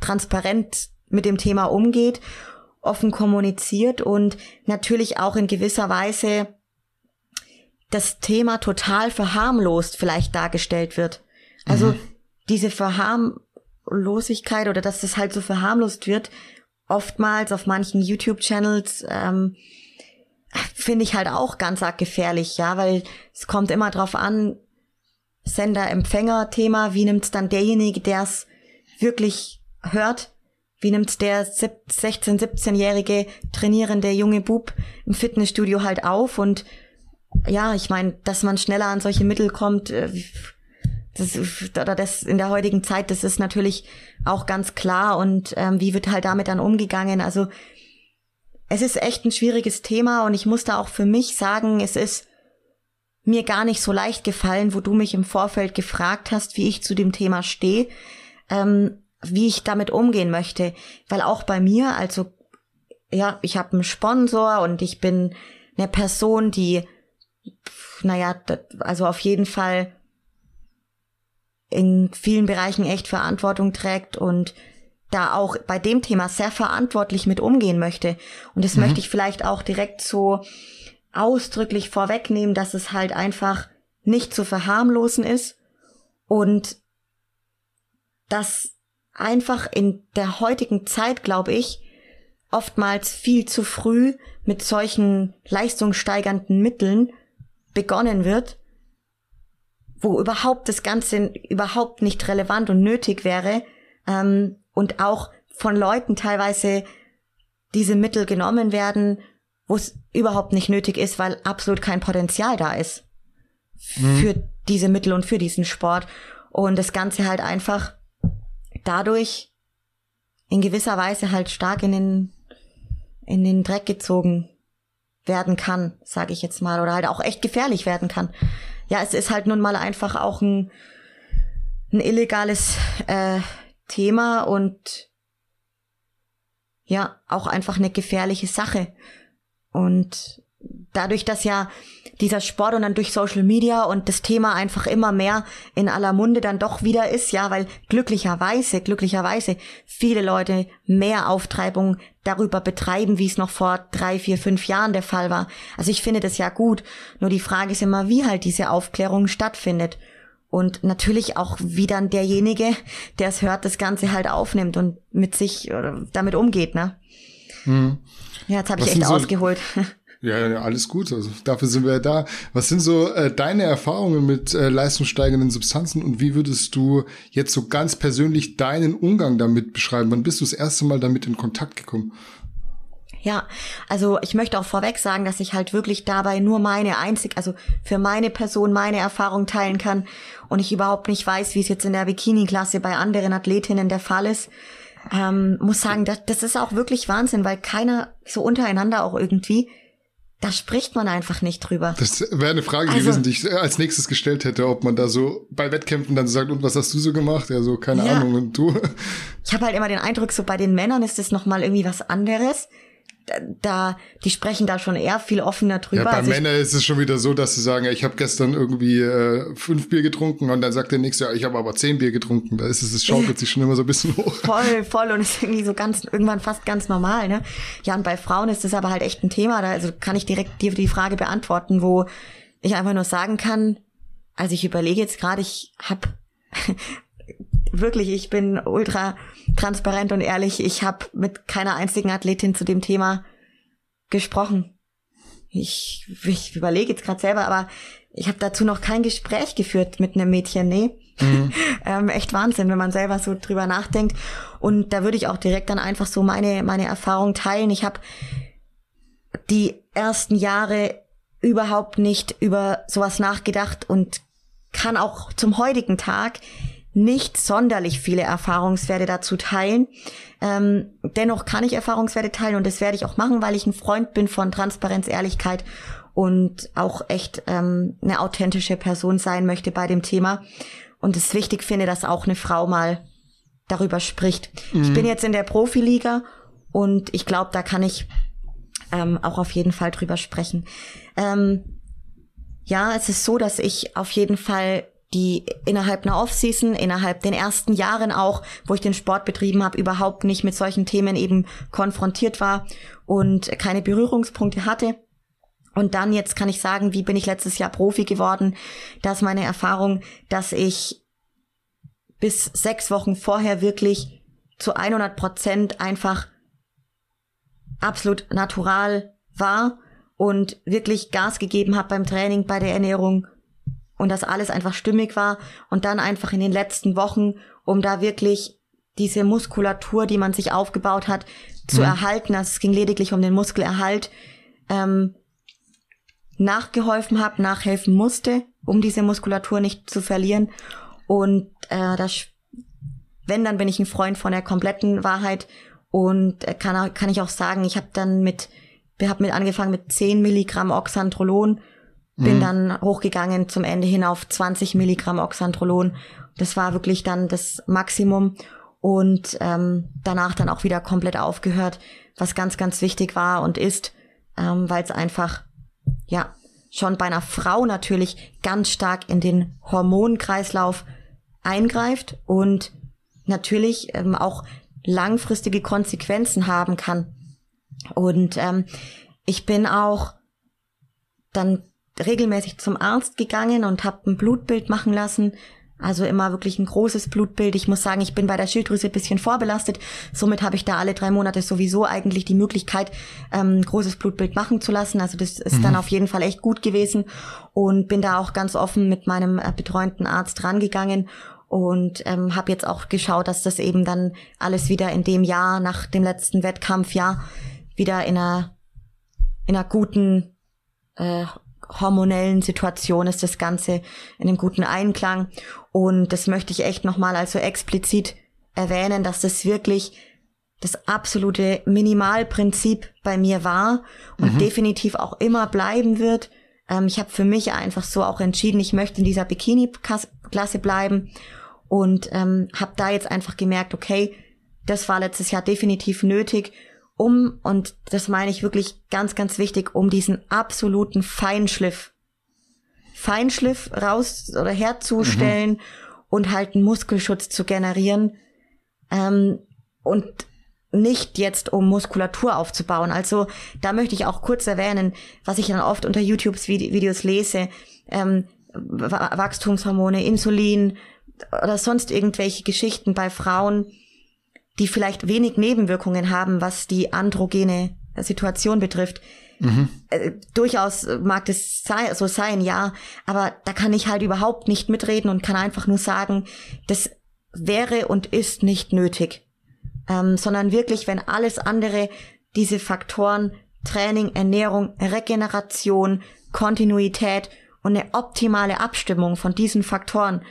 D: transparent mit dem Thema umgeht, offen kommuniziert und natürlich auch in gewisser Weise das Thema total verharmlost vielleicht dargestellt wird. Also mhm. diese Verharmlosigkeit oder dass das halt so verharmlost wird, oftmals auf manchen YouTube-Channels, ähm, finde ich halt auch ganz arg gefährlich, ja, weil es kommt immer drauf an, Sender-Empfänger-Thema, wie nimmt's dann derjenige, der es wirklich hört, wie nimmt's der 16-, 17-jährige trainierende junge Bub im Fitnessstudio halt auf? Und ja, ich meine, dass man schneller an solche Mittel kommt, äh, das, oder das in der heutigen Zeit, das ist natürlich auch ganz klar. Und ähm, wie wird halt damit dann umgegangen? Also es ist echt ein schwieriges Thema und ich muss da auch für mich sagen, es ist mir gar nicht so leicht gefallen, wo du mich im Vorfeld gefragt hast, wie ich zu dem Thema stehe, ähm, wie ich damit umgehen möchte. Weil auch bei mir, also ja, ich habe einen Sponsor und ich bin eine Person, die, naja, also auf jeden Fall in vielen Bereichen echt Verantwortung trägt und da auch bei dem Thema sehr verantwortlich mit umgehen möchte. Und das mhm. möchte ich vielleicht auch direkt so ausdrücklich vorwegnehmen, dass es halt einfach nicht zu verharmlosen ist und dass einfach in der heutigen Zeit, glaube ich, oftmals viel zu früh mit solchen leistungssteigernden Mitteln begonnen wird, wo überhaupt das Ganze überhaupt nicht relevant und nötig wäre, ähm, und auch von Leuten teilweise diese Mittel genommen werden, wo es überhaupt nicht nötig ist, weil absolut kein Potenzial da ist mhm. für diese Mittel und für diesen Sport. Und das Ganze halt einfach dadurch in gewisser Weise halt stark in den, in den Dreck gezogen werden kann, sage ich jetzt mal, oder halt auch echt gefährlich werden kann. Ja, es ist halt nun mal einfach auch ein, ein illegales äh, Thema und ja, auch einfach eine gefährliche Sache. Und dadurch, dass ja dieser Sport und dann durch Social Media und das Thema einfach immer mehr in aller Munde dann doch wieder ist, ja, weil glücklicherweise, glücklicherweise viele Leute mehr Auftreibung darüber betreiben, wie es noch vor drei, vier, fünf Jahren der Fall war. Also ich finde das ja gut. Nur die Frage ist immer, wie halt diese Aufklärung stattfindet. Und natürlich auch, wie dann derjenige, der es hört, das Ganze halt aufnimmt und mit sich äh, damit umgeht, ne? Hm. Ja, jetzt habe ich echt so ausgeholt.
A: Ja, alles gut. Also dafür sind wir ja da. Was sind so äh, deine Erfahrungen mit äh, leistungssteigenden Substanzen und wie würdest du jetzt so ganz persönlich deinen Umgang damit beschreiben? Wann bist du das erste Mal damit in Kontakt gekommen?
D: Ja, also ich möchte auch vorweg sagen, dass ich halt wirklich dabei nur meine einzig, also für meine Person meine Erfahrung teilen kann und ich überhaupt nicht weiß, wie es jetzt in der Bikini-Klasse bei anderen Athletinnen der Fall ist. Ähm, muss sagen, das, das ist auch wirklich Wahnsinn, weil keiner so untereinander auch irgendwie da spricht man einfach nicht drüber.
A: Das wäre eine Frage also, gewesen, die ich als nächstes gestellt hätte, ob man da so bei Wettkämpfen dann sagt, und was hast du so gemacht? Ja, so, keine ja. Ahnung, und du?
D: Ich habe halt immer den Eindruck, so bei den Männern ist das nochmal irgendwie was anderes da, die sprechen da schon eher viel offener drüber.
A: Ja, bei also Männern ist es schon wieder so, dass sie sagen, ich habe gestern irgendwie äh, fünf Bier getrunken und dann sagt der nächste, ja, ich habe aber zehn Bier getrunken. Da ist es, es schaukelt sich schon immer so ein bisschen hoch.
D: Voll, voll und ist irgendwie so ganz, irgendwann fast ganz normal, ne? Ja, und bei Frauen ist das aber halt echt ein Thema. Da also kann ich direkt dir die Frage beantworten, wo ich einfach nur sagen kann, also ich überlege jetzt gerade, ich habe wirklich, ich bin ultra transparent und ehrlich. Ich habe mit keiner einzigen Athletin zu dem Thema gesprochen. Ich, ich überlege jetzt gerade selber, aber ich habe dazu noch kein Gespräch geführt mit einem Mädchen, nee. Mhm. ähm, echt Wahnsinn, wenn man selber so drüber nachdenkt. Und da würde ich auch direkt dann einfach so meine, meine Erfahrung teilen. Ich habe die ersten Jahre überhaupt nicht über sowas nachgedacht und kann auch zum heutigen Tag nicht sonderlich viele Erfahrungswerte dazu teilen. Ähm, dennoch kann ich Erfahrungswerte teilen und das werde ich auch machen, weil ich ein Freund bin von Transparenz, Ehrlichkeit und auch echt ähm, eine authentische Person sein möchte bei dem Thema. Und es wichtig finde, dass auch eine Frau mal darüber spricht. Mhm. Ich bin jetzt in der Profiliga und ich glaube, da kann ich ähm, auch auf jeden Fall drüber sprechen. Ähm, ja, es ist so, dass ich auf jeden Fall die innerhalb einer Offseason, innerhalb den ersten Jahren auch, wo ich den Sport betrieben habe, überhaupt nicht mit solchen Themen eben konfrontiert war und keine Berührungspunkte hatte. Und dann jetzt kann ich sagen, wie bin ich letztes Jahr Profi geworden? Das ist meine Erfahrung, dass ich bis sechs Wochen vorher wirklich zu 100 Prozent einfach absolut natural war und wirklich Gas gegeben habe beim Training, bei der Ernährung und dass alles einfach stimmig war und dann einfach in den letzten Wochen, um da wirklich diese Muskulatur, die man sich aufgebaut hat, zu mhm. erhalten, also es ging lediglich um den Muskelerhalt, ähm, nachgeholfen habe, nachhelfen musste, um diese Muskulatur nicht zu verlieren. Und äh, das, wenn, dann bin ich ein Freund von der kompletten Wahrheit und äh, kann, kann ich auch sagen, ich habe dann mit, wir haben mit angefangen mit 10 Milligramm Oxandrolon bin mhm. dann hochgegangen zum Ende hin auf 20 Milligramm Oxandrolon. Das war wirklich dann das Maximum und ähm, danach dann auch wieder komplett aufgehört, was ganz, ganz wichtig war und ist, ähm, weil es einfach, ja, schon bei einer Frau natürlich ganz stark in den Hormonkreislauf eingreift und natürlich ähm, auch langfristige Konsequenzen haben kann. Und ähm, ich bin auch dann regelmäßig zum Arzt gegangen und habe ein Blutbild machen lassen. Also immer wirklich ein großes Blutbild. Ich muss sagen, ich bin bei der Schilddrüse ein bisschen vorbelastet. Somit habe ich da alle drei Monate sowieso eigentlich die Möglichkeit, ähm, ein großes Blutbild machen zu lassen. Also das ist mhm. dann auf jeden Fall echt gut gewesen und bin da auch ganz offen mit meinem äh, betreuenden Arzt rangegangen und ähm, habe jetzt auch geschaut, dass das eben dann alles wieder in dem Jahr nach dem letzten Wettkampfjahr wieder in einer in einer guten äh, hormonellen Situation ist das Ganze in einem guten Einklang. Und das möchte ich echt nochmal also explizit erwähnen, dass das wirklich das absolute Minimalprinzip bei mir war und mhm. definitiv auch immer bleiben wird. Ähm, ich habe für mich einfach so auch entschieden, ich möchte in dieser Bikini-Klasse bleiben und ähm, habe da jetzt einfach gemerkt, okay, das war letztes Jahr definitiv nötig, um, und das meine ich wirklich ganz, ganz wichtig, um diesen absoluten Feinschliff, Feinschliff raus oder herzustellen mhm. und halt einen Muskelschutz zu generieren. Ähm, und nicht jetzt, um Muskulatur aufzubauen. Also da möchte ich auch kurz erwähnen, was ich dann oft unter YouTubes Videos lese, ähm, Wachstumshormone, Insulin oder sonst irgendwelche Geschichten bei Frauen, die vielleicht wenig Nebenwirkungen haben, was die androgene Situation betrifft. Mhm. Äh, durchaus mag das sei, so sein, ja, aber da kann ich halt überhaupt nicht mitreden und kann einfach nur sagen, das wäre und ist nicht nötig ähm, sondern wirklich, wenn alles andere, diese Faktoren, Training, Ernährung, Regeneration, Kontinuität und eine optimale Abstimmung von diesen Faktoren,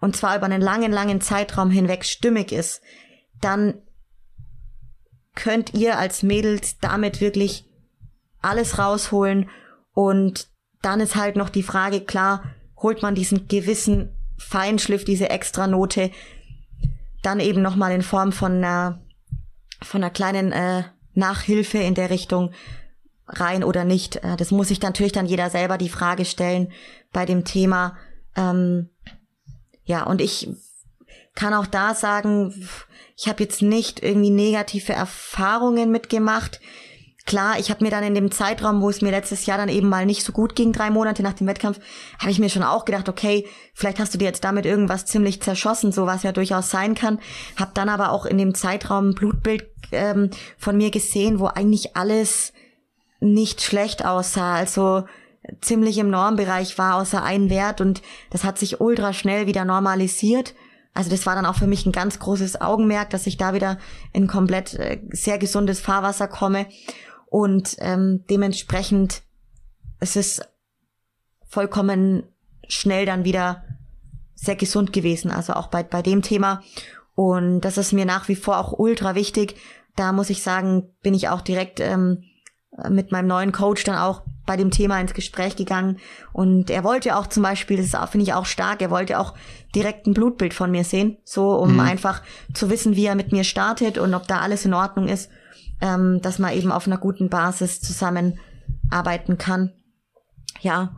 D: und zwar über einen langen, langen Zeitraum hinweg stimmig ist, dann könnt ihr als Mädels damit wirklich alles rausholen und dann ist halt noch die Frage, klar, holt man diesen gewissen Feinschliff, diese extra Note dann eben nochmal in Form von einer, von einer kleinen äh, Nachhilfe in der Richtung rein oder nicht. Äh, das muss sich natürlich dann jeder selber die Frage stellen bei dem Thema. Ähm, ja, und ich kann auch da sagen, ich habe jetzt nicht irgendwie negative Erfahrungen mitgemacht. Klar, ich habe mir dann in dem Zeitraum, wo es mir letztes Jahr dann eben mal nicht so gut ging, drei Monate nach dem Wettkampf, habe ich mir schon auch gedacht, okay, vielleicht hast du dir jetzt damit irgendwas ziemlich zerschossen, so was ja durchaus sein kann. Hab dann aber auch in dem Zeitraum ein Blutbild ähm, von mir gesehen, wo eigentlich alles nicht schlecht aussah, also ziemlich im Normbereich war, außer ein Wert und das hat sich ultra schnell wieder normalisiert. Also das war dann auch für mich ein ganz großes Augenmerk, dass ich da wieder in komplett äh, sehr gesundes Fahrwasser komme. Und ähm, dementsprechend es ist vollkommen schnell dann wieder sehr gesund gewesen, also auch bei, bei dem Thema. Und das ist mir nach wie vor auch ultra wichtig. Da muss ich sagen, bin ich auch direkt ähm, mit meinem neuen Coach dann auch bei dem Thema ins Gespräch gegangen. Und er wollte auch zum Beispiel, das finde ich auch stark, er wollte auch direkt ein Blutbild von mir sehen, so um mhm. einfach zu wissen, wie er mit mir startet und ob da alles in Ordnung ist ähm, dass man eben auf einer guten Basis zusammenarbeiten kann. Ja,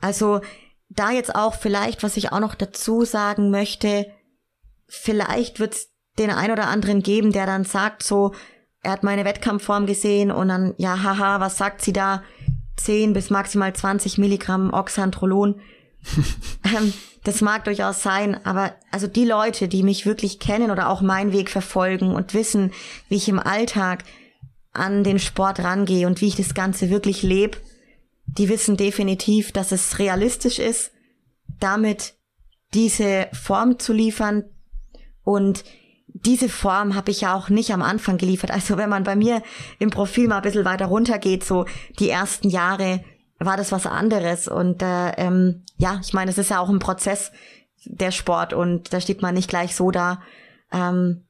D: also da jetzt auch vielleicht, was ich auch noch dazu sagen möchte, vielleicht wird es den ein oder anderen geben, der dann sagt so, er hat meine Wettkampfform gesehen und dann, ja, haha, was sagt sie da? 10 bis maximal 20 Milligramm Oxandrolon. ähm, das mag durchaus sein, aber also die Leute, die mich wirklich kennen oder auch meinen Weg verfolgen und wissen, wie ich im Alltag an den Sport rangehe und wie ich das Ganze wirklich lebe, die wissen definitiv, dass es realistisch ist, damit diese Form zu liefern. Und diese Form habe ich ja auch nicht am Anfang geliefert. Also wenn man bei mir im Profil mal ein bisschen weiter runter geht, so die ersten Jahre, war das was anderes. Und äh, ähm, ja, ich meine, es ist ja auch ein Prozess der Sport und da steht man nicht gleich so da. Ähm,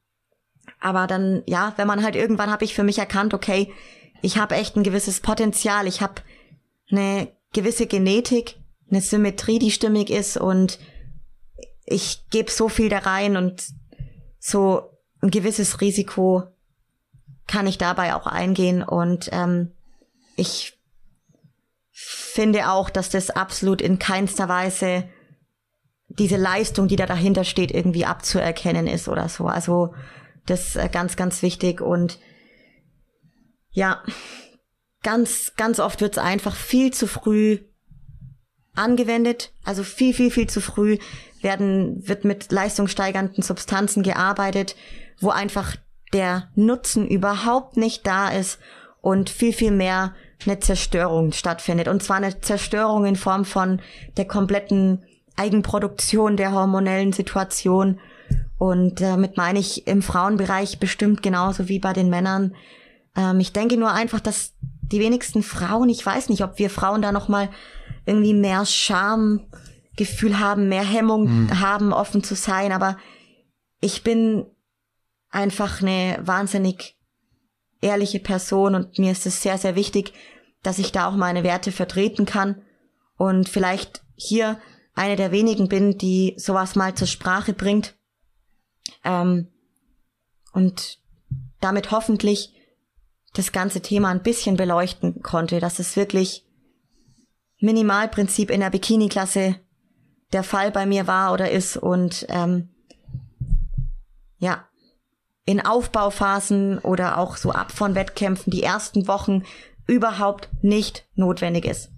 D: aber dann, ja, wenn man halt irgendwann habe ich für mich erkannt, okay, ich habe echt ein gewisses Potenzial, ich habe eine gewisse Genetik, eine Symmetrie, die stimmig ist und ich gebe so viel da rein und so ein gewisses Risiko kann ich dabei auch eingehen und ähm, ich finde auch, dass das absolut in keinster Weise diese Leistung, die da dahinter steht, irgendwie abzuerkennen ist oder so. Also das ist ganz, ganz wichtig und ja, ganz, ganz oft wird es einfach viel zu früh angewendet, also viel, viel, viel zu früh werden, wird mit leistungssteigernden Substanzen gearbeitet, wo einfach der Nutzen überhaupt nicht da ist und viel, viel mehr eine Zerstörung stattfindet. Und zwar eine Zerstörung in Form von der kompletten Eigenproduktion der hormonellen Situation. Und damit meine ich im Frauenbereich bestimmt genauso wie bei den Männern. Ähm, ich denke nur einfach, dass die wenigsten Frauen, ich weiß nicht, ob wir Frauen da nochmal irgendwie mehr Schamgefühl haben, mehr Hemmung mhm. haben, offen zu sein, aber ich bin einfach eine wahnsinnig ehrliche Person und mir ist es sehr, sehr wichtig, dass ich da auch meine Werte vertreten kann. Und vielleicht hier eine der wenigen bin, die sowas mal zur Sprache bringt. Ähm, und damit hoffentlich das ganze Thema ein bisschen beleuchten konnte, dass es wirklich Minimalprinzip in der Bikini-Klasse der Fall bei mir war oder ist und ähm, ja, in Aufbauphasen oder auch so ab von Wettkämpfen die ersten Wochen überhaupt nicht notwendig ist.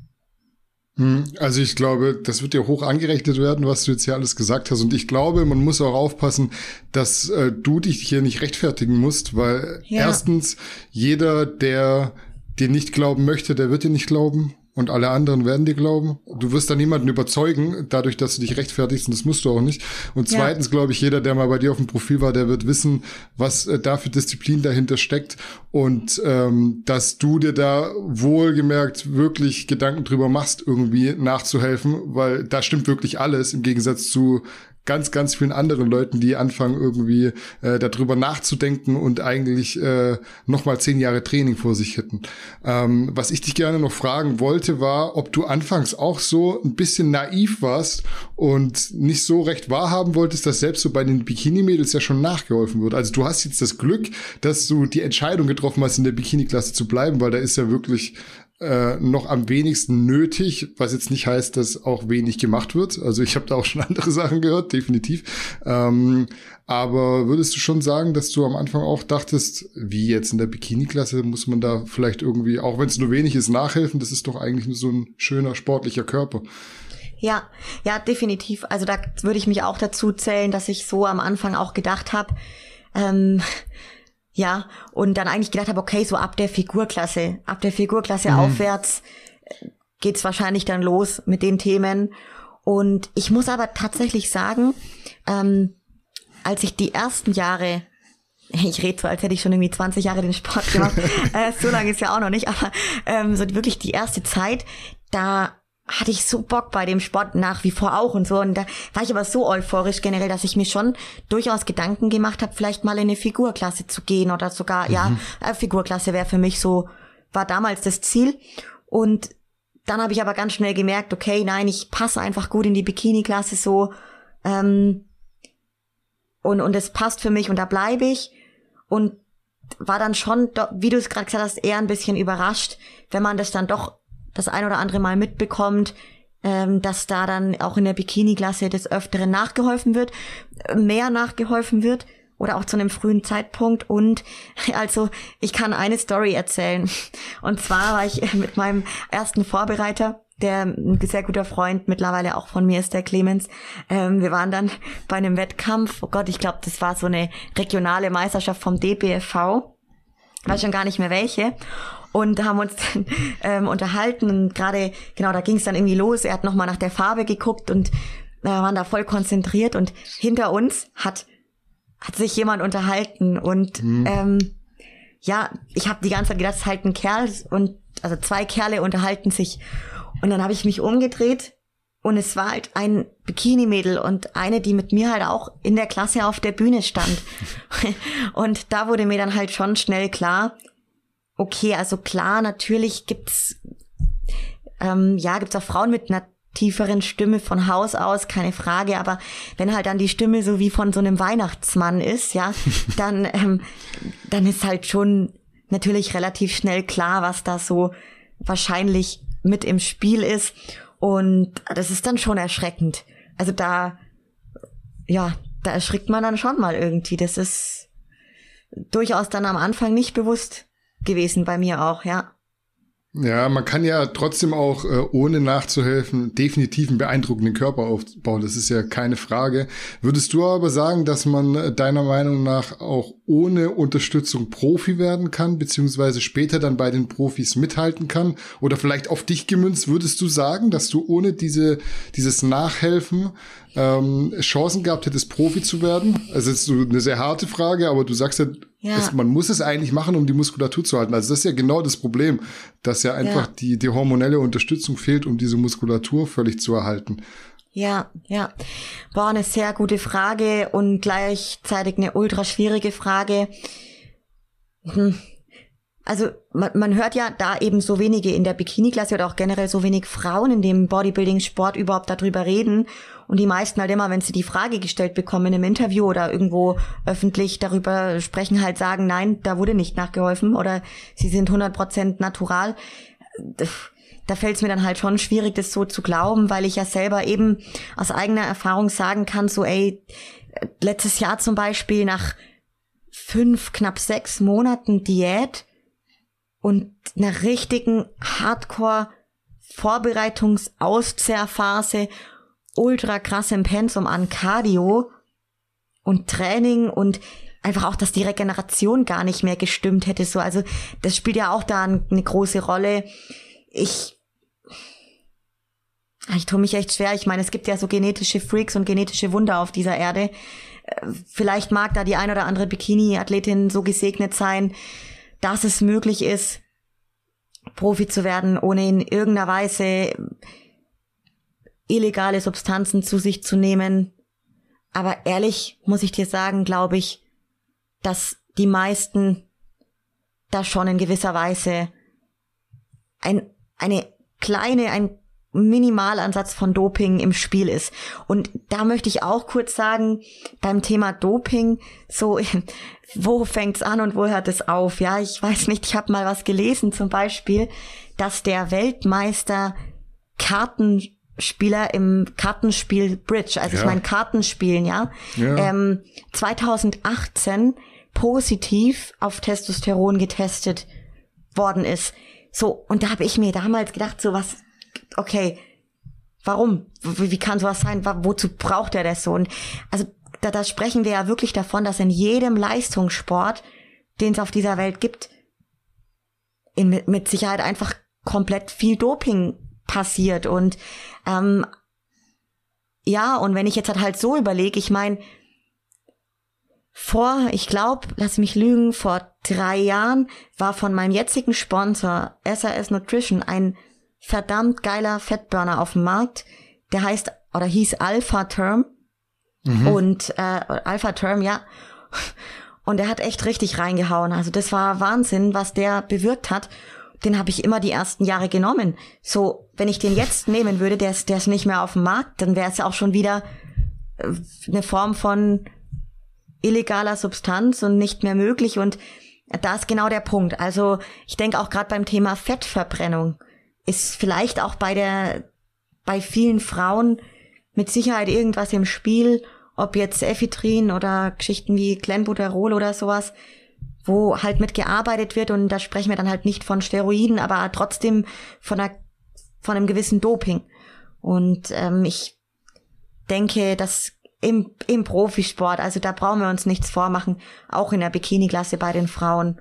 A: Hm, also ich glaube, das wird dir hoch angerechnet werden, was du jetzt hier alles gesagt hast. Und ich glaube, man muss auch aufpassen, dass äh, du dich hier nicht rechtfertigen musst, weil ja. erstens jeder, der dir nicht glauben möchte, der wird dir nicht glauben und alle anderen werden dir glauben. Du wirst da niemanden überzeugen, dadurch, dass du dich rechtfertigst und das musst du auch nicht. Und zweitens ja. glaube ich, jeder, der mal bei dir auf dem Profil war, der wird wissen, was äh, da für Disziplin dahinter steckt und ähm, dass du dir da wohlgemerkt wirklich Gedanken drüber machst, irgendwie nachzuhelfen, weil da stimmt wirklich alles im Gegensatz zu ganz, ganz vielen anderen Leuten, die anfangen irgendwie äh, darüber nachzudenken und eigentlich äh, noch mal zehn Jahre Training vor sich hätten. Ähm, was ich dich gerne noch fragen wollte, war, ob du anfangs auch so ein bisschen naiv warst und nicht so recht wahrhaben wolltest, dass selbst so bei den Bikini-Mädels ja schon nachgeholfen wird. Also du hast jetzt das Glück, dass du die Entscheidung getroffen hast, in der Bikini-Klasse zu bleiben, weil da ist ja wirklich äh, noch am wenigsten nötig, was jetzt nicht heißt, dass auch wenig gemacht wird. Also ich habe da auch schon andere Sachen gehört, definitiv. Ähm, aber würdest du schon sagen, dass du am Anfang auch dachtest, wie jetzt in der Bikini-Klasse muss man da vielleicht irgendwie, auch wenn es nur wenig ist, nachhelfen? Das ist doch eigentlich nur so ein schöner sportlicher Körper.
D: Ja, ja, definitiv. Also da würde ich mich auch dazu zählen, dass ich so am Anfang auch gedacht habe, ähm, ja, und dann eigentlich gedacht habe, okay, so ab der Figurklasse, ab der Figurklasse mhm. aufwärts äh, geht's wahrscheinlich dann los mit den Themen. Und ich muss aber tatsächlich sagen, ähm, als ich die ersten Jahre ich rede so, als hätte ich schon irgendwie 20 Jahre den Sport gemacht. äh, so lange ist ja auch noch nicht, aber ähm, so wirklich die erste Zeit, da hatte ich so Bock bei dem Sport nach wie vor auch und so. Und da war ich aber so euphorisch generell, dass ich mir schon durchaus Gedanken gemacht habe, vielleicht mal in eine Figurklasse zu gehen oder sogar, mhm. ja, äh, Figurklasse wäre für mich so, war damals das Ziel. Und dann habe ich aber ganz schnell gemerkt, okay, nein, ich passe einfach gut in die Bikini-Klasse so. Ähm, und, und es passt für mich und da bleibe ich. Und war dann schon, wie du es gerade gesagt hast, eher ein bisschen überrascht, wenn man das dann doch das ein oder andere Mal mitbekommt, ähm, dass da dann auch in der Bikini-Klasse des Öfteren nachgeholfen wird, mehr nachgeholfen wird oder auch zu einem frühen Zeitpunkt. Und also ich kann eine Story erzählen. Und zwar war ich mit meinem ersten Vorbereiter, der ein sehr guter Freund mittlerweile auch von mir ist, der Clemens. Ähm, wir waren dann bei einem Wettkampf. Oh Gott, ich glaube, das war so eine regionale Meisterschaft vom DBFV. Weiß schon gar nicht mehr welche und haben uns dann ähm, unterhalten und gerade, genau, da ging es dann irgendwie los. Er hat nochmal nach der Farbe geguckt und äh, waren da voll konzentriert und hinter uns hat, hat sich jemand unterhalten und mhm. ähm, ja, ich habe die ganze Zeit gedacht, es ist halt ein Kerl und also zwei Kerle unterhalten sich und dann habe ich mich umgedreht und es war halt ein Bikini-Mädel und eine, die mit mir halt auch in der Klasse auf der Bühne stand. und da wurde mir dann halt schon schnell klar, okay, also klar, natürlich gibt's ähm, ja gibt's auch Frauen mit einer tieferen Stimme von Haus aus, keine Frage, aber wenn halt dann die Stimme so wie von so einem Weihnachtsmann ist, ja, dann ähm, dann ist halt schon natürlich relativ schnell klar, was da so wahrscheinlich mit im Spiel ist und das ist dann schon erschreckend. Also da ja, da erschrickt man dann schon mal irgendwie. Das ist durchaus dann am Anfang nicht bewusst gewesen bei mir auch, ja.
A: Ja, man kann ja trotzdem auch, äh, ohne nachzuhelfen, definitiv einen beeindruckenden Körper aufbauen. Das ist ja keine Frage. Würdest du aber sagen, dass man äh, deiner Meinung nach auch ohne Unterstützung Profi werden kann, beziehungsweise später dann bei den Profis mithalten kann? Oder vielleicht auf dich gemünzt, würdest du sagen, dass du ohne diese, dieses Nachhelfen ähm, Chancen gehabt hättest, Profi zu werden? Also ist so eine sehr harte Frage, aber du sagst ja, ja. Es, man muss es eigentlich machen, um die Muskulatur zu halten. Also das ist ja genau das Problem, dass ja einfach ja. Die, die hormonelle Unterstützung fehlt, um diese Muskulatur völlig zu erhalten.
D: Ja, ja. War eine sehr gute Frage und gleichzeitig eine ultra schwierige Frage. Hm. Also man, man hört ja da eben so wenige in der Bikini-Klasse oder auch generell so wenig Frauen in dem Bodybuilding-Sport überhaupt darüber reden. Und die meisten halt immer, wenn sie die Frage gestellt bekommen einem Interview oder irgendwo öffentlich darüber sprechen, halt sagen, nein, da wurde nicht nachgeholfen oder sie sind 100% natural. Da fällt es mir dann halt schon schwierig, das so zu glauben, weil ich ja selber eben aus eigener Erfahrung sagen kann, so ey, letztes Jahr zum Beispiel nach fünf, knapp sechs Monaten Diät, und einer richtigen Hardcore Vorbereitungs-Auszehrphase, ultra krassem Pensum an Cardio und Training und einfach auch, dass die Regeneration gar nicht mehr gestimmt hätte. So, also das spielt ja auch da eine große Rolle. Ich ich tue mich echt schwer. Ich meine, es gibt ja so genetische Freaks und genetische Wunder auf dieser Erde. Äh, vielleicht mag da die ein oder andere Bikini-Athletin so gesegnet sein, dass es möglich ist, Profi zu werden, ohne in irgendeiner Weise illegale Substanzen zu sich zu nehmen. Aber ehrlich muss ich dir sagen, glaube ich, dass die meisten da schon in gewisser Weise ein, eine kleine, ein Minimalansatz von Doping im Spiel ist. Und da möchte ich auch kurz sagen, beim Thema Doping, so, wo fängt's an und wo hört es auf? Ja, ich weiß nicht, ich habe mal was gelesen, zum Beispiel, dass der Weltmeister Kartenspieler im Kartenspiel Bridge, also ja. ich meine Kartenspielen, ja, ja. Ähm, 2018 positiv auf Testosteron getestet worden ist. So, und da habe ich mir damals gedacht, so was okay, warum? Wie, wie kann sowas sein? Wozu braucht er das so? Und also da, da sprechen wir ja wirklich davon, dass in jedem Leistungssport, den es auf dieser Welt gibt, in, mit Sicherheit einfach komplett viel Doping passiert. Und ähm, ja, und wenn ich jetzt halt so überlege, ich meine, vor, ich glaube, lass mich lügen, vor drei Jahren war von meinem jetzigen Sponsor SAS Nutrition ein verdammt geiler Fettburner auf dem Markt. Der heißt oder hieß Alpha Term. Mhm. Und äh, Alpha Term, ja. Und der hat echt richtig reingehauen. Also das war Wahnsinn, was der bewirkt hat. Den habe ich immer die ersten Jahre genommen. So, wenn ich den jetzt nehmen würde, der ist, der ist nicht mehr auf dem Markt, dann wäre es ja auch schon wieder äh, eine Form von illegaler Substanz und nicht mehr möglich. Und da ist genau der Punkt. Also ich denke auch gerade beim Thema Fettverbrennung ist vielleicht auch bei der, bei vielen Frauen mit Sicherheit irgendwas im Spiel, ob jetzt Ephedrin oder Geschichten wie Clenbuterol oder sowas, wo halt mit gearbeitet wird und da sprechen wir dann halt nicht von Steroiden, aber trotzdem von einer, von einem gewissen Doping. Und ähm, ich denke, dass im, im Profisport, also da brauchen wir uns nichts vormachen, auch in der Bikini-Klasse bei den Frauen,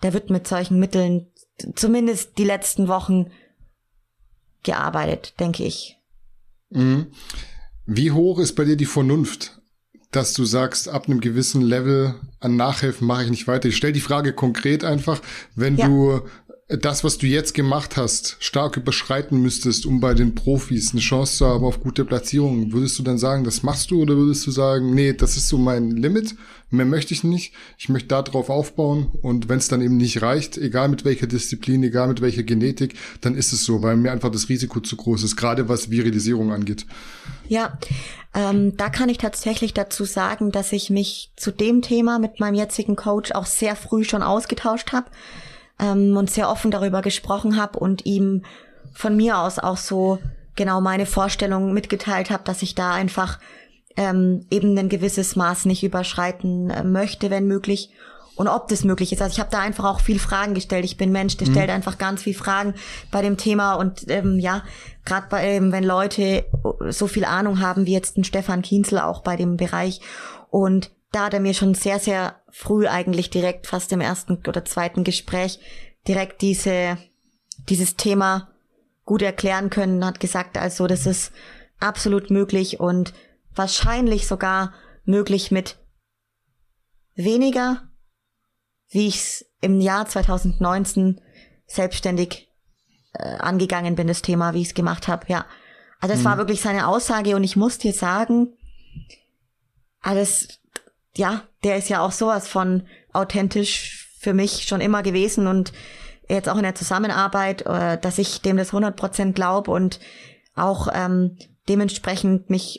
D: da wird mit solchen Mitteln zumindest die letzten Wochen gearbeitet, denke ich.
A: Mhm. Wie hoch ist bei dir die Vernunft, dass du sagst, ab einem gewissen Level an Nachhelfen mache ich nicht weiter? Ich stelle die Frage konkret einfach, wenn ja. du das, was du jetzt gemacht hast, stark überschreiten müsstest, um bei den Profis eine Chance zu haben auf gute Platzierungen, würdest du dann sagen, das machst du oder würdest du sagen, nee, das ist so mein Limit, mehr möchte ich nicht, ich möchte da drauf aufbauen und wenn es dann eben nicht reicht, egal mit welcher Disziplin, egal mit welcher Genetik, dann ist es so, weil mir einfach das Risiko zu groß ist, gerade was Virilisierung angeht.
D: Ja, ähm, da kann ich tatsächlich dazu sagen, dass ich mich zu dem Thema mit meinem jetzigen Coach auch sehr früh schon ausgetauscht habe ähm, und sehr offen darüber gesprochen habe und ihm von mir aus auch so genau meine Vorstellung mitgeteilt habe, dass ich da einfach ähm, eben ein gewisses Maß nicht überschreiten äh, möchte, wenn möglich. Und ob das möglich ist. Also ich habe da einfach auch viel Fragen gestellt. Ich bin Mensch, der mhm. stellt einfach ganz viel Fragen bei dem Thema. Und ähm, ja, gerade bei ähm, wenn Leute so viel Ahnung haben wie jetzt ein Stefan Kienzel auch bei dem Bereich. Und da hat er mir schon sehr, sehr früh eigentlich direkt, fast im ersten oder zweiten Gespräch, direkt diese, dieses Thema gut erklären können, hat gesagt, also das ist absolut möglich und wahrscheinlich sogar möglich mit weniger, wie ich es im Jahr 2019 selbstständig äh, angegangen bin, das Thema, wie ich es gemacht habe, ja. Also es mhm. war wirklich seine Aussage und ich muss dir sagen, alles, ja, der ist ja auch sowas von authentisch für mich schon immer gewesen und jetzt auch in der Zusammenarbeit, äh, dass ich dem das 100% glaube und auch ähm, dementsprechend mich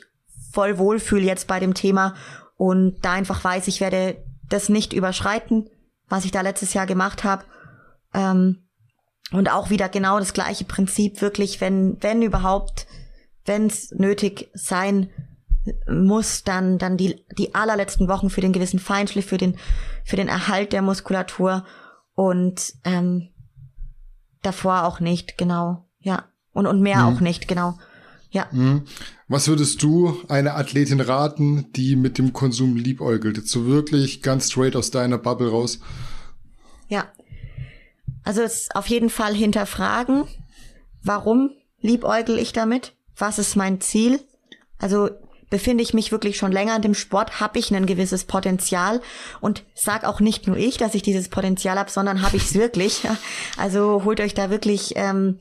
D: voll wohlfühle jetzt bei dem Thema und da einfach weiß, ich werde das nicht überschreiten, was ich da letztes Jahr gemacht habe. Ähm, und auch wieder genau das gleiche Prinzip, wirklich, wenn, wenn überhaupt, wenn es nötig sein muss, dann, dann die, die allerletzten Wochen für den gewissen Feinschliff, für den, für den Erhalt der Muskulatur und ähm, davor auch nicht, genau, ja. Und, und mehr mhm. auch nicht, genau. Ja.
A: Mhm. Was würdest du einer Athletin raten, die mit dem Konsum liebäugelt? Jetzt so wirklich ganz straight aus deiner Bubble raus.
D: Ja. Also es auf jeden Fall hinterfragen, warum liebäugel ich damit? Was ist mein Ziel? Also befinde ich mich wirklich schon länger in dem Sport, habe ich ein gewisses Potenzial und sag auch nicht nur ich, dass ich dieses Potenzial habe, sondern habe ich es wirklich. Also holt euch da wirklich ähm,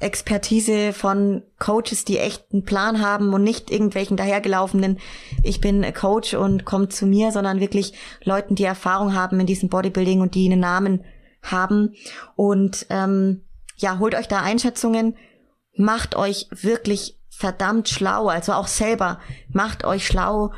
D: Expertise von Coaches, die echt einen Plan haben und nicht irgendwelchen dahergelaufenen, ich bin Coach und kommt zu mir, sondern wirklich Leuten, die Erfahrung haben in diesem Bodybuilding und die einen Namen haben. Und ähm, ja, holt euch da Einschätzungen, macht euch wirklich verdammt schlau, also auch selber, macht euch schlau,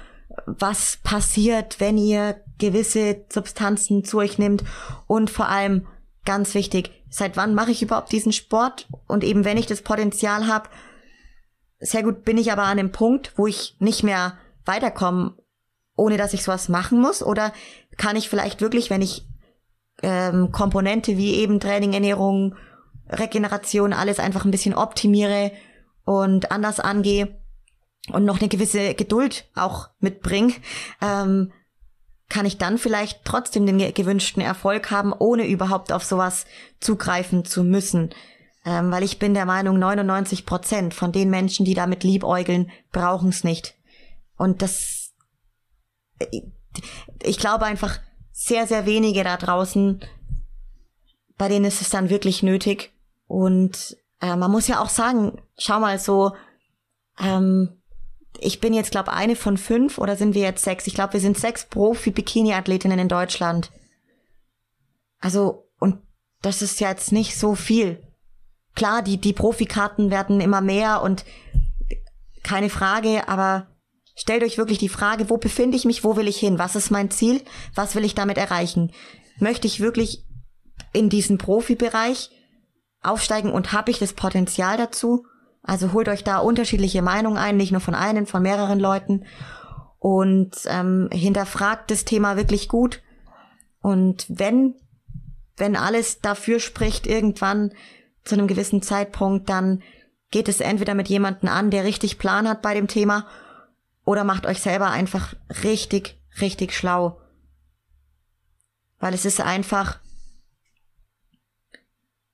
D: was passiert, wenn ihr gewisse Substanzen zu euch nimmt und vor allem ganz wichtig, seit wann mache ich überhaupt diesen Sport? Und eben wenn ich das Potenzial habe, sehr gut bin ich aber an dem Punkt, wo ich nicht mehr weiterkomme, ohne dass ich sowas machen muss? Oder kann ich vielleicht wirklich, wenn ich ähm, Komponente wie eben Training, Ernährung, Regeneration, alles einfach ein bisschen optimiere und anders angehe und noch eine gewisse Geduld auch mitbringe, ähm, kann ich dann vielleicht trotzdem den gewünschten Erfolg haben, ohne überhaupt auf sowas zugreifen zu müssen. Ähm, weil ich bin der Meinung, 99 Prozent von den Menschen, die damit liebäugeln, brauchen es nicht. Und das, ich glaube einfach, sehr, sehr wenige da draußen, bei denen ist es dann wirklich nötig. Und äh, man muss ja auch sagen, schau mal so, ähm, ich bin jetzt, glaube eine von fünf oder sind wir jetzt sechs? Ich glaube, wir sind sechs Profi-Bikini-Athletinnen in Deutschland. Also, und das ist jetzt nicht so viel. Klar, die, die Profikarten werden immer mehr und keine Frage, aber stellt euch wirklich die Frage, wo befinde ich mich, wo will ich hin? Was ist mein Ziel? Was will ich damit erreichen? Möchte ich wirklich in diesen Profibereich aufsteigen und habe ich das Potenzial dazu? Also holt euch da unterschiedliche Meinungen ein, nicht nur von einem, von mehreren Leuten und ähm, hinterfragt das Thema wirklich gut. Und wenn, wenn alles dafür spricht, irgendwann zu einem gewissen Zeitpunkt, dann geht es entweder mit jemandem an, der richtig Plan hat bei dem Thema, oder macht euch selber einfach richtig, richtig schlau. Weil es ist einfach,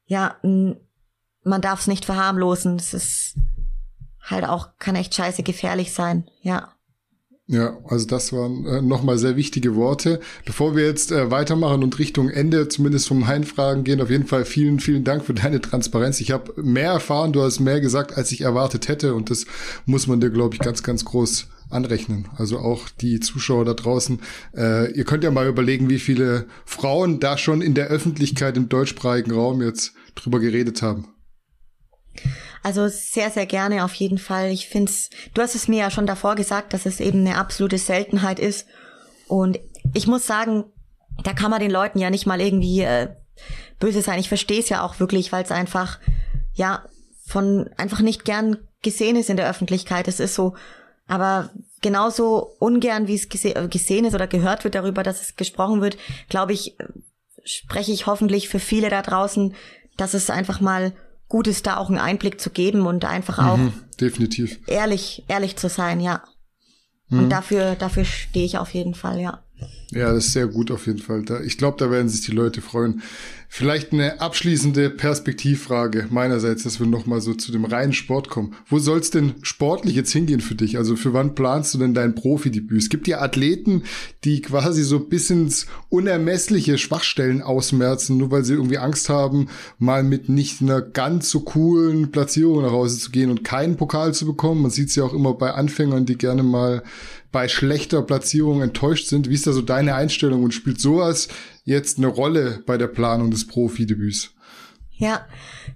D: ja, man darf es nicht verharmlosen. Es ist halt auch, kann echt scheiße gefährlich sein, ja.
A: Ja, also das waren äh, nochmal sehr wichtige Worte. Bevor wir jetzt äh, weitermachen und Richtung Ende zumindest vom Hein-Fragen gehen, auf jeden Fall vielen, vielen Dank für deine Transparenz. Ich habe mehr erfahren, du hast mehr gesagt, als ich erwartet hätte und das muss man dir, glaube ich, ganz, ganz groß anrechnen. Also auch die Zuschauer da draußen. Äh, ihr könnt ja mal überlegen, wie viele Frauen da schon in der Öffentlichkeit im deutschsprachigen Raum jetzt drüber geredet haben.
D: Also sehr, sehr gerne auf jeden Fall. Ich finde es, du hast es mir ja schon davor gesagt, dass es eben eine absolute Seltenheit ist. Und ich muss sagen, da kann man den Leuten ja nicht mal irgendwie äh, böse sein. Ich verstehe es ja auch wirklich, weil es einfach, ja, von einfach nicht gern gesehen ist in der Öffentlichkeit. Es ist so, aber genauso ungern, wie es gese gesehen ist oder gehört wird darüber, dass es gesprochen wird, glaube ich, spreche ich hoffentlich für viele da draußen, dass es einfach mal gut ist, da auch einen Einblick zu geben und einfach auch mhm,
A: definitiv
D: ehrlich, ehrlich zu sein, ja. Mhm. Und dafür, dafür stehe ich auf jeden Fall, ja.
A: Ja, das ist sehr gut auf jeden Fall. Ich glaube, da werden sich die Leute freuen. Vielleicht eine abschließende Perspektivfrage meinerseits, dass wir nochmal so zu dem reinen Sport kommen. Wo soll es denn sportlich jetzt hingehen für dich? Also für wann planst du denn dein Profidebüt? Es gibt ja Athleten, die quasi so bis ins unermessliche Schwachstellen ausmerzen, nur weil sie irgendwie Angst haben, mal mit nicht einer ganz so coolen Platzierung nach Hause zu gehen und keinen Pokal zu bekommen. Man sieht es ja auch immer bei Anfängern, die gerne mal bei schlechter Platzierung enttäuscht sind. Wie ist da so deine Einstellung und spielt sowas jetzt eine Rolle bei der Planung des Profidebüts?
D: Ja,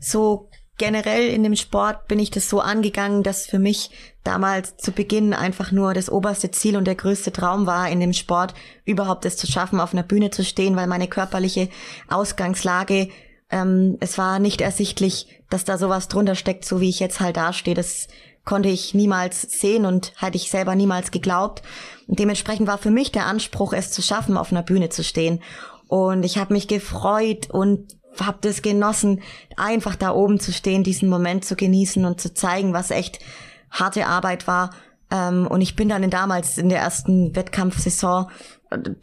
D: so generell in dem Sport bin ich das so angegangen, dass für mich damals zu Beginn einfach nur das oberste Ziel und der größte Traum war, in dem Sport überhaupt es zu schaffen, auf einer Bühne zu stehen, weil meine körperliche Ausgangslage, ähm, es war nicht ersichtlich, dass da sowas drunter steckt, so wie ich jetzt halt dastehe. Das konnte ich niemals sehen und hatte ich selber niemals geglaubt. Und dementsprechend war für mich der Anspruch, es zu schaffen, auf einer Bühne zu stehen. Und ich habe mich gefreut und habe das genossen, einfach da oben zu stehen, diesen Moment zu genießen und zu zeigen, was echt harte Arbeit war. Ähm, und ich bin dann damals in der ersten Wettkampfsaison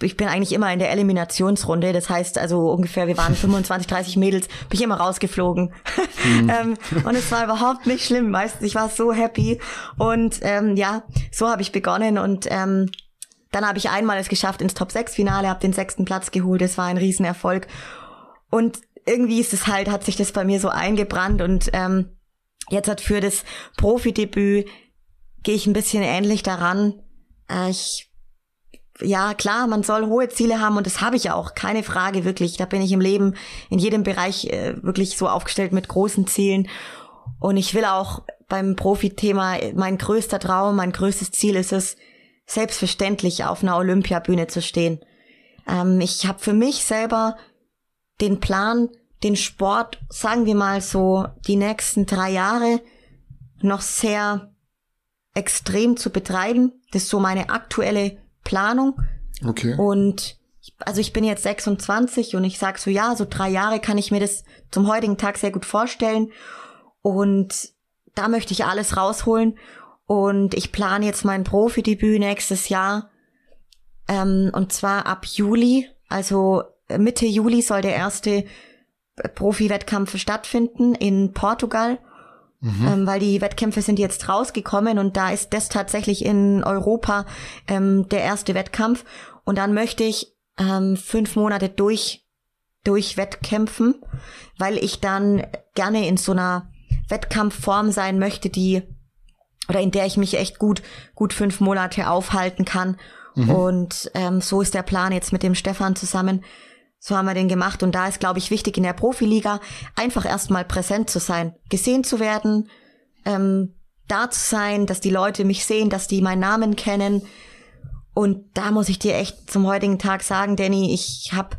D: ich bin eigentlich immer in der Eliminationsrunde. Das heißt also ungefähr, wir waren 25, 30 Mädels, bin ich immer rausgeflogen. Mhm. ähm, und es war überhaupt nicht schlimm. Meistens, ich war so happy. Und ähm, ja, so habe ich begonnen und ähm, dann habe ich einmal es geschafft ins Top 6 Finale, habe den sechsten Platz geholt. Das war ein Riesenerfolg. Und irgendwie ist es halt, hat sich das bei mir so eingebrannt und ähm, jetzt hat für das Profidebüt gehe ich ein bisschen ähnlich daran. Äh, ich ja, klar, man soll hohe Ziele haben und das habe ich auch, keine Frage, wirklich. Da bin ich im Leben in jedem Bereich äh, wirklich so aufgestellt mit großen Zielen. Und ich will auch beim Profi-Thema, mein größter Traum, mein größtes Ziel ist es, selbstverständlich auf einer Olympiabühne zu stehen. Ähm, ich habe für mich selber den Plan, den Sport, sagen wir mal so, die nächsten drei Jahre noch sehr extrem zu betreiben. Das ist so meine aktuelle Planung.
A: Okay.
D: Und also ich bin jetzt 26 und ich sag so, ja, so drei Jahre kann ich mir das zum heutigen Tag sehr gut vorstellen. Und da möchte ich alles rausholen. Und ich plane jetzt mein Profidebüt nächstes Jahr. Ähm, und zwar ab Juli, also Mitte Juli soll der erste Profi-Wettkampf stattfinden in Portugal. Mhm. Ähm, weil die Wettkämpfe sind jetzt rausgekommen und da ist das tatsächlich in Europa ähm, der erste Wettkampf. Und dann möchte ich ähm, fünf Monate durch, durch Wettkämpfen, weil ich dann gerne in so einer Wettkampfform sein möchte, die oder in der ich mich echt gut, gut fünf Monate aufhalten kann. Mhm. Und ähm, so ist der Plan jetzt mit dem Stefan zusammen, so haben wir den gemacht. Und da ist, glaube ich, wichtig in der Profiliga einfach erstmal präsent zu sein, gesehen zu werden, ähm, da zu sein, dass die Leute mich sehen, dass die meinen Namen kennen. Und da muss ich dir echt zum heutigen Tag sagen, Danny, ich hab,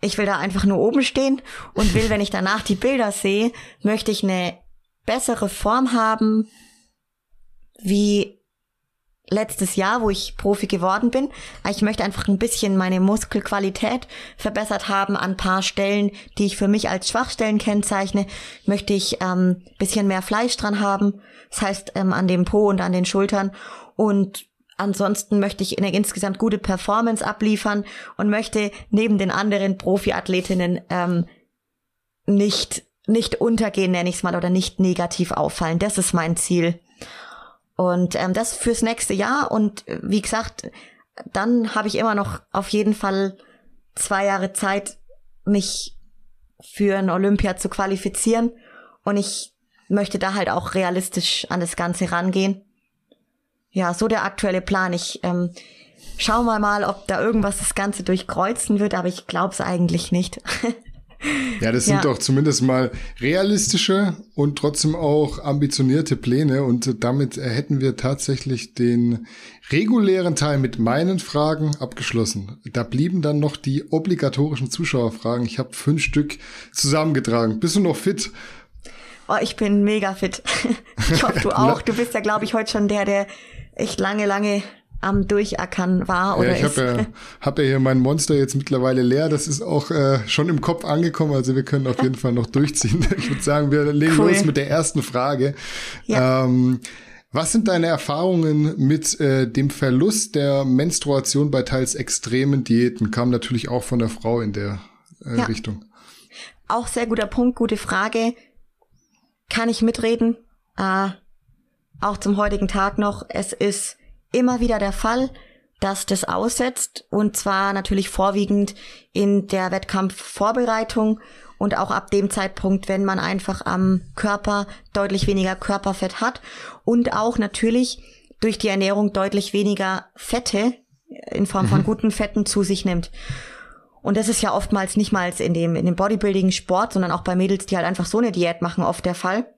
D: ich will da einfach nur oben stehen und will, wenn ich danach die Bilder sehe, möchte ich eine bessere Form haben, wie letztes Jahr, wo ich Profi geworden bin. Ich möchte einfach ein bisschen meine Muskelqualität verbessert haben an paar Stellen, die ich für mich als Schwachstellen kennzeichne. Möchte ich ähm, bisschen mehr Fleisch dran haben, das heißt ähm, an dem Po und an den Schultern. Und ansonsten möchte ich eine insgesamt gute Performance abliefern und möchte neben den anderen Profiathletinnen ähm, nicht nicht untergehen, nenne ich es mal, oder nicht negativ auffallen. Das ist mein Ziel. Und ähm, das fürs nächste Jahr. Und äh, wie gesagt, dann habe ich immer noch auf jeden Fall zwei Jahre Zeit, mich für ein Olympia zu qualifizieren. Und ich möchte da halt auch realistisch an das Ganze rangehen. Ja, so der aktuelle Plan. Ich ähm, schau mal mal, ob da irgendwas das Ganze durchkreuzen wird, aber ich glaube es eigentlich nicht.
A: Ja, das sind ja. doch zumindest mal realistische und trotzdem auch ambitionierte Pläne. Und damit hätten wir tatsächlich den regulären Teil mit meinen Fragen abgeschlossen. Da blieben dann noch die obligatorischen Zuschauerfragen. Ich habe fünf Stück zusammengetragen. Bist du noch fit?
D: Oh, ich bin mega fit. Ich hoffe, du auch. Du bist ja, glaube ich, heute schon der, der echt lange, lange am Durchackern war oder
A: ja, ich habe ja, hab ja hier mein Monster jetzt mittlerweile leer. Das ist auch äh, schon im Kopf angekommen. Also wir können auf jeden Fall noch durchziehen. Ich würde sagen, wir legen cool. los mit der ersten Frage. Ja. Ähm, Was sind deine Erfahrungen mit äh, dem Verlust der Menstruation bei teils extremen Diäten? Kam natürlich auch von der Frau in der äh, ja. Richtung.
D: Auch sehr guter Punkt, gute Frage. Kann ich mitreden? Äh, auch zum heutigen Tag noch. Es ist immer wieder der Fall, dass das aussetzt und zwar natürlich vorwiegend in der Wettkampfvorbereitung und auch ab dem Zeitpunkt, wenn man einfach am Körper deutlich weniger Körperfett hat und auch natürlich durch die Ernährung deutlich weniger Fette in Form von mhm. guten Fetten zu sich nimmt. Und das ist ja oftmals nicht mal in dem, in dem Bodybuilding-Sport, sondern auch bei Mädels, die halt einfach so eine Diät machen, oft der Fall.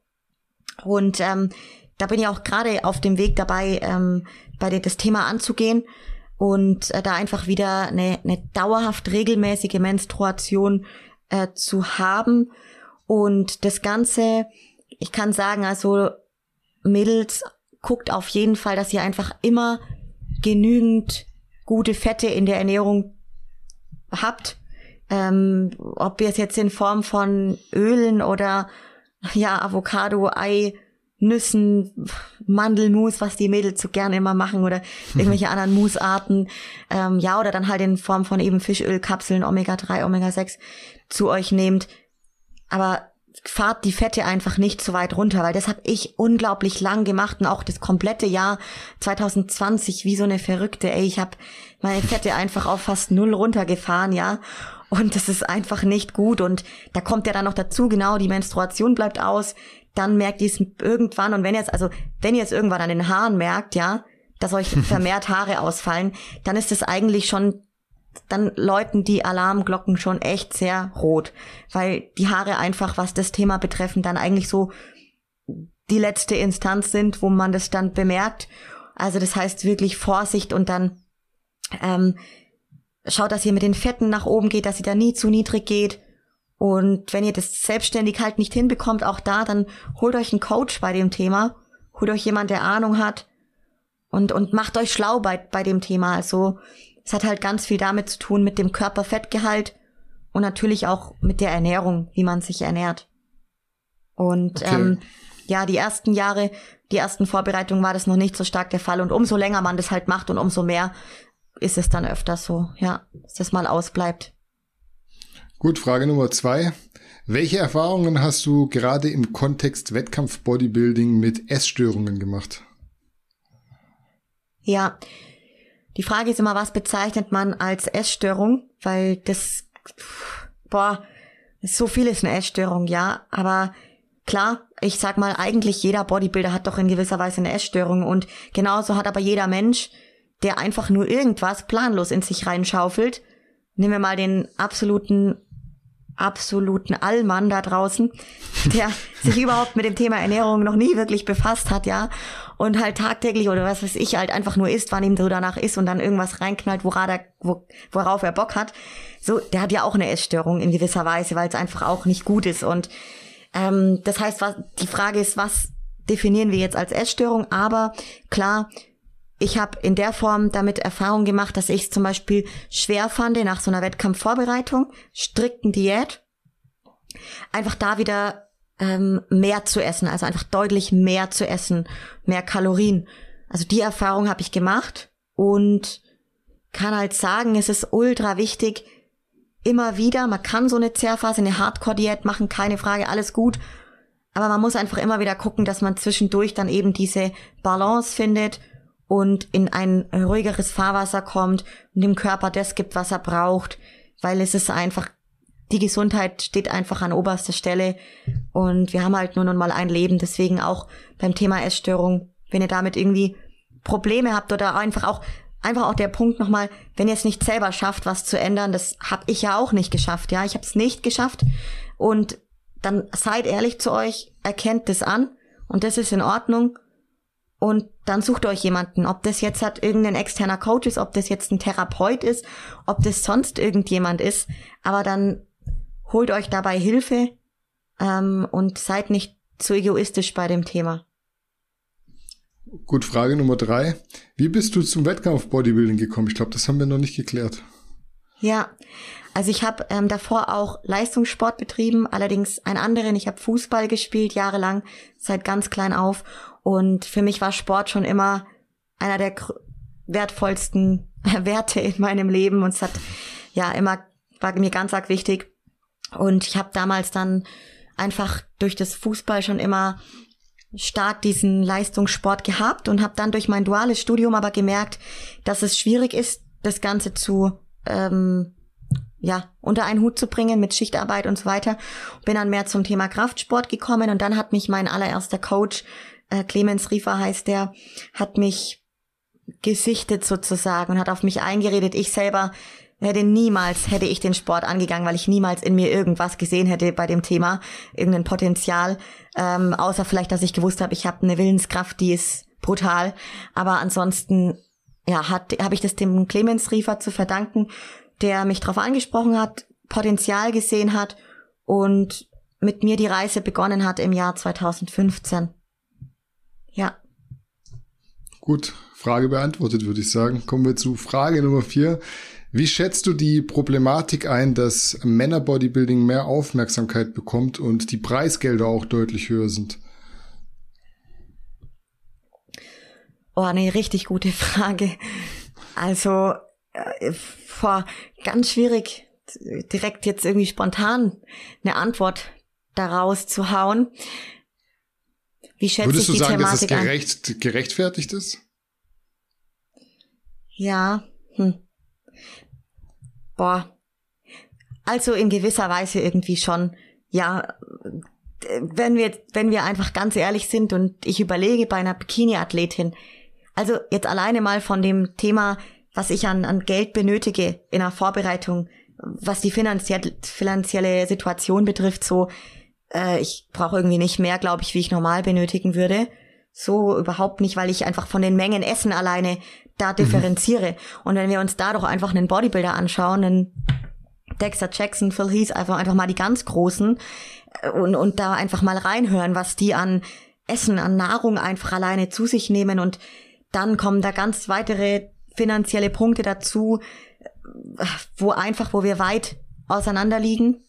D: Und ähm, da bin ich auch gerade auf dem Weg dabei, ähm, bei dir das Thema anzugehen und äh, da einfach wieder eine, eine dauerhaft regelmäßige Menstruation äh, zu haben. Und das Ganze, ich kann sagen, also Mädels, guckt auf jeden Fall, dass ihr einfach immer genügend gute Fette in der Ernährung habt. Ähm, ob ihr es jetzt in Form von Ölen oder ja, Avocado, Ei, Nüssen, Mandelmus, was die Mädels so gerne immer machen oder irgendwelche anderen Musarten. Ähm, ja, oder dann halt in Form von eben Fischölkapseln, Omega-3, Omega-6 zu euch nehmt. Aber fahrt die Fette einfach nicht so weit runter, weil das habe ich unglaublich lang gemacht und auch das komplette Jahr 2020 wie so eine Verrückte. Ey, ich habe meine Fette einfach auf fast null runtergefahren, ja. Und das ist einfach nicht gut. Und da kommt ja dann noch dazu, genau, die Menstruation bleibt aus. Dann merkt ihr es irgendwann. Und wenn jetzt, also, wenn ihr es irgendwann an den Haaren merkt, ja, dass euch vermehrt Haare ausfallen, dann ist es eigentlich schon dann läuten die Alarmglocken schon echt sehr rot, weil die Haare einfach, was das Thema betreffen, dann eigentlich so die letzte Instanz sind, wo man das dann bemerkt. Also das heißt wirklich Vorsicht und dann ähm, schaut, dass ihr mit den Fetten nach oben geht, dass ihr da nie zu niedrig geht. Und wenn ihr das selbstständig halt nicht hinbekommt, auch da, dann holt euch einen Coach bei dem Thema, holt euch jemand, der Ahnung hat und, und macht euch schlau bei, bei dem Thema. Also es hat halt ganz viel damit zu tun mit dem Körperfettgehalt und natürlich auch mit der Ernährung, wie man sich ernährt. Und okay. ähm, ja, die ersten Jahre, die ersten Vorbereitungen war das noch nicht so stark der Fall. Und umso länger man das halt macht und umso mehr ist es dann öfters so, ja, dass das mal ausbleibt.
A: Gut, Frage Nummer zwei. Welche Erfahrungen hast du gerade im Kontext Wettkampf-Bodybuilding mit Essstörungen gemacht?
D: Ja, die Frage ist immer, was bezeichnet man als Essstörung? Weil das, boah, so viel ist eine Essstörung, ja. Aber klar, ich sag mal, eigentlich jeder Bodybuilder hat doch in gewisser Weise eine Essstörung. Und genauso hat aber jeder Mensch, der einfach nur irgendwas planlos in sich reinschaufelt. Nehmen wir mal den absoluten absoluten Allmann da draußen, der sich überhaupt mit dem Thema Ernährung noch nie wirklich befasst hat, ja, und halt tagtäglich oder was weiß ich halt einfach nur isst, wann ihm so danach ist und dann irgendwas reinknallt, worauf er, worauf er Bock hat. So, der hat ja auch eine Essstörung in gewisser Weise, weil es einfach auch nicht gut ist. Und ähm, das heißt, was, die Frage ist, was definieren wir jetzt als Essstörung? Aber klar, ich habe in der Form damit Erfahrung gemacht, dass ich es zum Beispiel schwer fand, nach so einer Wettkampfvorbereitung, strikten Diät, einfach da wieder ähm, mehr zu essen, also einfach deutlich mehr zu essen, mehr Kalorien. Also die Erfahrung habe ich gemacht und kann halt sagen, es ist ultra wichtig, immer wieder, man kann so eine Zerrphase, eine Hardcore-Diät machen, keine Frage, alles gut. Aber man muss einfach immer wieder gucken, dass man zwischendurch dann eben diese Balance findet und in ein ruhigeres Fahrwasser kommt und dem Körper das gibt, was er braucht, weil es ist einfach, die Gesundheit steht einfach an oberster Stelle und wir haben halt nur noch mal ein Leben, deswegen auch beim Thema Essstörung, wenn ihr damit irgendwie Probleme habt oder einfach auch einfach auch der Punkt nochmal, wenn ihr es nicht selber schafft, was zu ändern, das habe ich ja auch nicht geschafft, ja, ich habe es nicht geschafft. Und dann seid ehrlich zu euch, erkennt das an und das ist in Ordnung und dann sucht euch jemanden, ob das jetzt hat irgendein externer Coach ist, ob das jetzt ein Therapeut ist, ob das sonst irgendjemand ist. Aber dann holt euch dabei Hilfe ähm, und seid nicht zu egoistisch bei dem Thema.
A: Gut, Frage Nummer drei. Wie bist du zum Wettkampf Bodybuilding gekommen? Ich glaube, das haben wir noch nicht geklärt.
D: Ja, also ich habe ähm, davor auch Leistungssport betrieben, allerdings einen anderen. Ich habe Fußball gespielt jahrelang, seit ganz klein auf Und für mich war Sport schon immer einer der wertvollsten Werte in meinem Leben und es hat ja immer war mir ganz arg wichtig. Und ich habe damals dann einfach durch das Fußball schon immer stark diesen Leistungssport gehabt und habe dann durch mein duales Studium aber gemerkt, dass es schwierig ist, das Ganze zu ähm, ja unter einen Hut zu bringen mit Schichtarbeit und so weiter. Bin dann mehr zum Thema Kraftsport gekommen und dann hat mich mein allererster Coach äh, Clemens Riefer heißt der, hat mich gesichtet sozusagen und hat auf mich eingeredet. Ich selber hätte niemals, hätte ich den Sport angegangen, weil ich niemals in mir irgendwas gesehen hätte bei dem Thema, irgendein Potenzial, ähm, außer vielleicht, dass ich gewusst habe, ich habe eine Willenskraft, die ist brutal. Aber ansonsten, ja, hat habe ich das dem Clemens Riefer zu verdanken, der mich darauf angesprochen hat, Potenzial gesehen hat und mit mir die Reise begonnen hat im Jahr 2015. Ja.
A: Gut, Frage beantwortet, würde ich sagen. Kommen wir zu Frage Nummer vier. Wie schätzt du die Problematik ein, dass Männerbodybuilding mehr Aufmerksamkeit bekommt und die Preisgelder auch deutlich höher sind?
D: Oh, eine richtig gute Frage. Also, äh, vor ganz schwierig, direkt jetzt irgendwie spontan eine Antwort daraus zu hauen.
A: Wie schätzt Würdest du sagen, Thematik dass es gerecht, gerechtfertigt ist?
D: Ja, hm. Boah. Also in gewisser Weise irgendwie schon. Ja, wenn wir, wenn wir einfach ganz ehrlich sind und ich überlege bei einer Bikini-Athletin, also jetzt alleine mal von dem Thema, was ich an, an Geld benötige in der Vorbereitung, was die finanzielle Situation betrifft, so, äh, ich brauche irgendwie nicht mehr, glaube ich, wie ich normal benötigen würde. So überhaupt nicht, weil ich einfach von den Mengen Essen alleine da mhm. differenziere. Mhm. Und wenn wir uns da doch einfach einen Bodybuilder anschauen, einen Dexter Jackson, Phil Heath, einfach, einfach mal die ganz Großen äh, und, und da einfach mal reinhören, was die an Essen, an Nahrung einfach alleine zu sich nehmen und dann kommen da ganz weitere finanzielle Punkte dazu, äh, wo einfach, wo wir weit auseinander liegen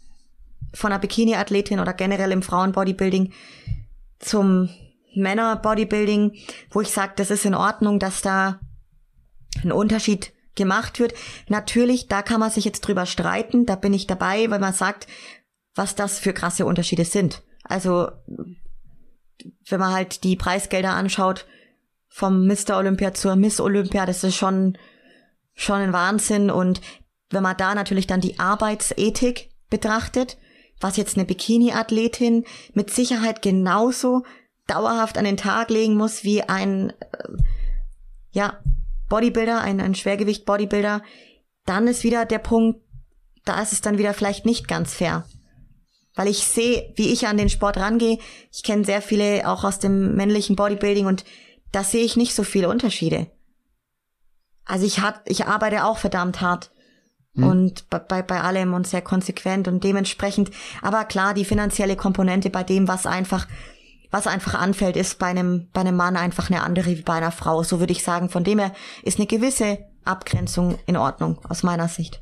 D: von einer Bikini-Athletin oder generell im Frauen-Bodybuilding zum Männer-Bodybuilding, wo ich sage, das ist in Ordnung, dass da ein Unterschied gemacht wird. Natürlich, da kann man sich jetzt drüber streiten, da bin ich dabei, weil man sagt, was das für krasse Unterschiede sind. Also, wenn man halt die Preisgelder anschaut, vom Mr. Olympia zur Miss Olympia, das ist schon, schon ein Wahnsinn. Und wenn man da natürlich dann die Arbeitsethik betrachtet, was jetzt eine Bikini-Athletin mit Sicherheit genauso dauerhaft an den Tag legen muss wie ein, äh, ja, Bodybuilder, ein, ein Schwergewicht-Bodybuilder, dann ist wieder der Punkt, da ist es dann wieder vielleicht nicht ganz fair. Weil ich sehe, wie ich an den Sport rangehe. Ich kenne sehr viele auch aus dem männlichen Bodybuilding und da sehe ich nicht so viele Unterschiede. Also ich hat, ich arbeite auch verdammt hart. Hm. Und bei, bei, allem und sehr konsequent und dementsprechend, aber klar, die finanzielle Komponente bei dem, was einfach was einfach anfällt, ist bei einem, bei einem Mann einfach eine andere wie bei einer Frau. So würde ich sagen. Von dem her ist eine gewisse Abgrenzung in Ordnung, aus meiner Sicht.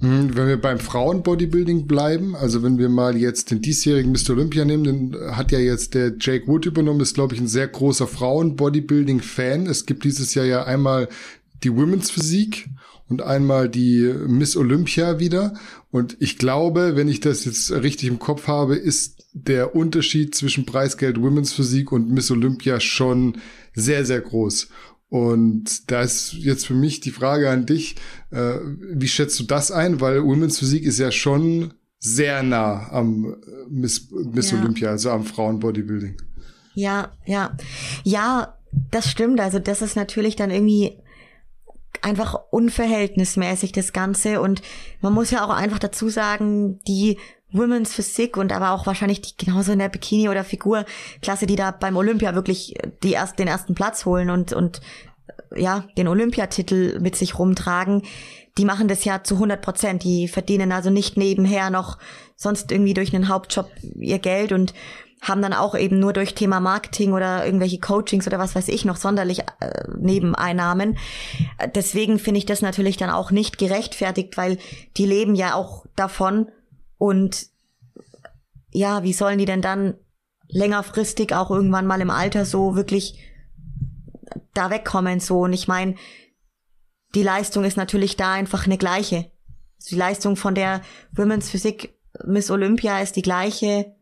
A: Hm, wenn wir beim Frauenbodybuilding bleiben, also wenn wir mal jetzt den diesjährigen Mr. Olympia nehmen, den hat ja jetzt der Jake Wood übernommen, ist glaube ich ein sehr großer Frauenbodybuilding-Fan. Es gibt dieses Jahr ja einmal die Women's Physik und einmal die Miss Olympia wieder. Und ich glaube, wenn ich das jetzt richtig im Kopf habe, ist der Unterschied zwischen Preisgeld Women's Physik und Miss Olympia schon sehr, sehr groß. Und da ist jetzt für mich die Frage an dich, äh, wie schätzt du das ein? Weil Women's Physik ist ja schon sehr nah am Miss, Miss ja. Olympia, also am Frauenbodybuilding.
D: Ja, ja. Ja, das stimmt. Also das ist natürlich dann irgendwie einfach unverhältnismäßig das Ganze und man muss ja auch einfach dazu sagen, die Women's Physik und aber auch wahrscheinlich die genauso in der Bikini oder Figurklasse, die da beim Olympia wirklich die erst, den ersten Platz holen und und ja den Olympiatitel mit sich rumtragen, die machen das ja zu 100 Prozent. Die verdienen also nicht nebenher noch sonst irgendwie durch einen Hauptjob ihr Geld und haben dann auch eben nur durch Thema Marketing oder irgendwelche Coachings oder was weiß ich noch sonderlich äh, Nebeneinnahmen. Deswegen finde ich das natürlich dann auch nicht gerechtfertigt, weil die leben ja auch davon und ja, wie sollen die denn dann längerfristig auch irgendwann mal im Alter so wirklich da wegkommen so und ich meine die Leistung ist natürlich da einfach eine gleiche. Die Leistung von der Women's Physik Miss Olympia ist die gleiche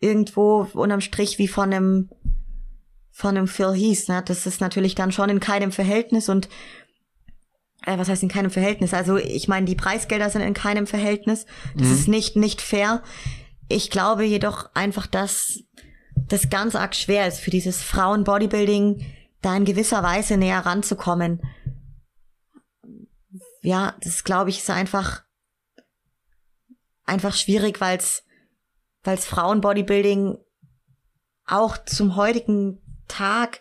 D: irgendwo unterm Strich wie von einem von einem Phil Heath. Ne? Das ist natürlich dann schon in keinem Verhältnis und äh, was heißt in keinem Verhältnis? Also ich meine, die Preisgelder sind in keinem Verhältnis. Das mhm. ist nicht nicht fair. Ich glaube jedoch einfach, dass das ganz arg schwer ist für dieses Frauen-Bodybuilding, da in gewisser Weise näher ranzukommen. Ja, das glaube ich ist einfach einfach schwierig, weil es weil es Frauen-Bodybuilding auch zum heutigen Tag,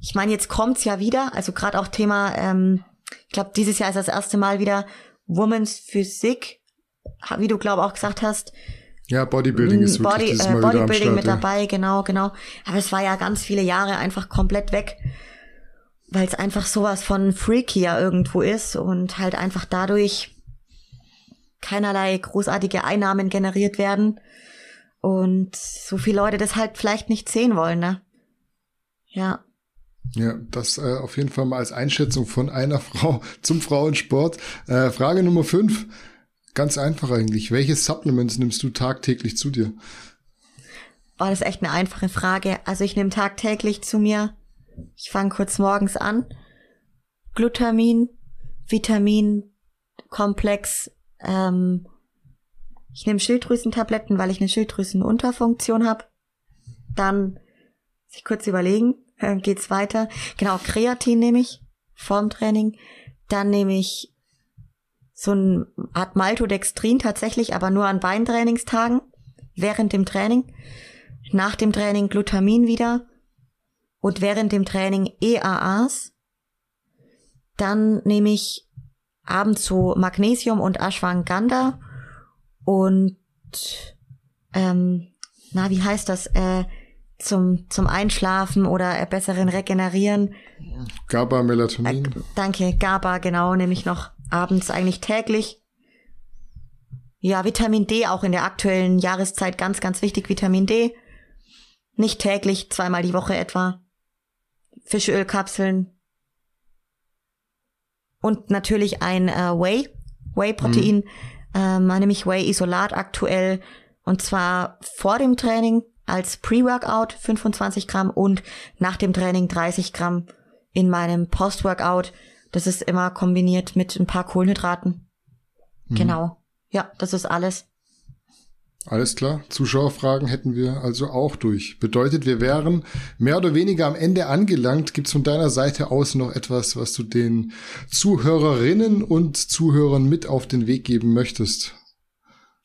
D: ich meine, jetzt kommt's ja wieder, also gerade auch Thema, ähm, ich glaube, dieses Jahr ist das erste Mal wieder Women's Physik, wie du glaube auch gesagt hast.
A: Ja, Bodybuilding ist wirklich Body, dieses Mal äh, Bodybuilding Start,
D: mit dabei, genau, genau. Aber es war ja ganz viele Jahre einfach komplett weg, weil es einfach sowas von freakier irgendwo ist und halt einfach dadurch keinerlei großartige Einnahmen generiert werden und so viele Leute das halt vielleicht nicht sehen wollen, ne? Ja.
A: Ja, das äh, auf jeden Fall mal als Einschätzung von einer Frau zum Frauensport. Äh, Frage Nummer fünf. Ganz einfach eigentlich. Welche Supplements nimmst du tagtäglich zu dir?
D: Oh, das ist echt eine einfache Frage. Also ich nehme tagtäglich zu mir, ich fange kurz morgens an, Glutamin, Vitamin, Komplex, ähm, ich nehme Schilddrüsentabletten, weil ich eine Schilddrüsenunterfunktion habe. Dann sich kurz überlegen, äh, geht's weiter. Genau, Kreatin nehme ich vorm Training. Dann nehme ich so ein Art Maltodextrin tatsächlich, aber nur an Beintrainingstagen, während dem Training. Nach dem Training Glutamin wieder und während dem Training EAAs. Dann nehme ich abends so Magnesium und Ashwagandha und ähm, na, wie heißt das? Äh, zum, zum Einschlafen oder äh, besseren Regenerieren.
A: GABA, Melatonin. Äh,
D: danke, GABA, genau, nehme ich noch abends eigentlich täglich. Ja, Vitamin D auch in der aktuellen Jahreszeit ganz, ganz wichtig, Vitamin D. Nicht täglich, zweimal die Woche etwa. Fischölkapseln. Und natürlich ein äh, Whey, Whey-Protein. Mhm ähm, nämlich Whey Isolat aktuell und zwar vor dem Training als Pre-Workout 25 Gramm und nach dem Training 30 Gramm in meinem Post-Workout. Das ist immer kombiniert mit ein paar Kohlenhydraten. Mhm. Genau. Ja, das ist alles.
A: Alles klar. Zuschauerfragen hätten wir also auch durch. Bedeutet, wir wären mehr oder weniger am Ende angelangt. Gibt es von deiner Seite aus noch etwas, was du den Zuhörerinnen und Zuhörern mit auf den Weg geben möchtest?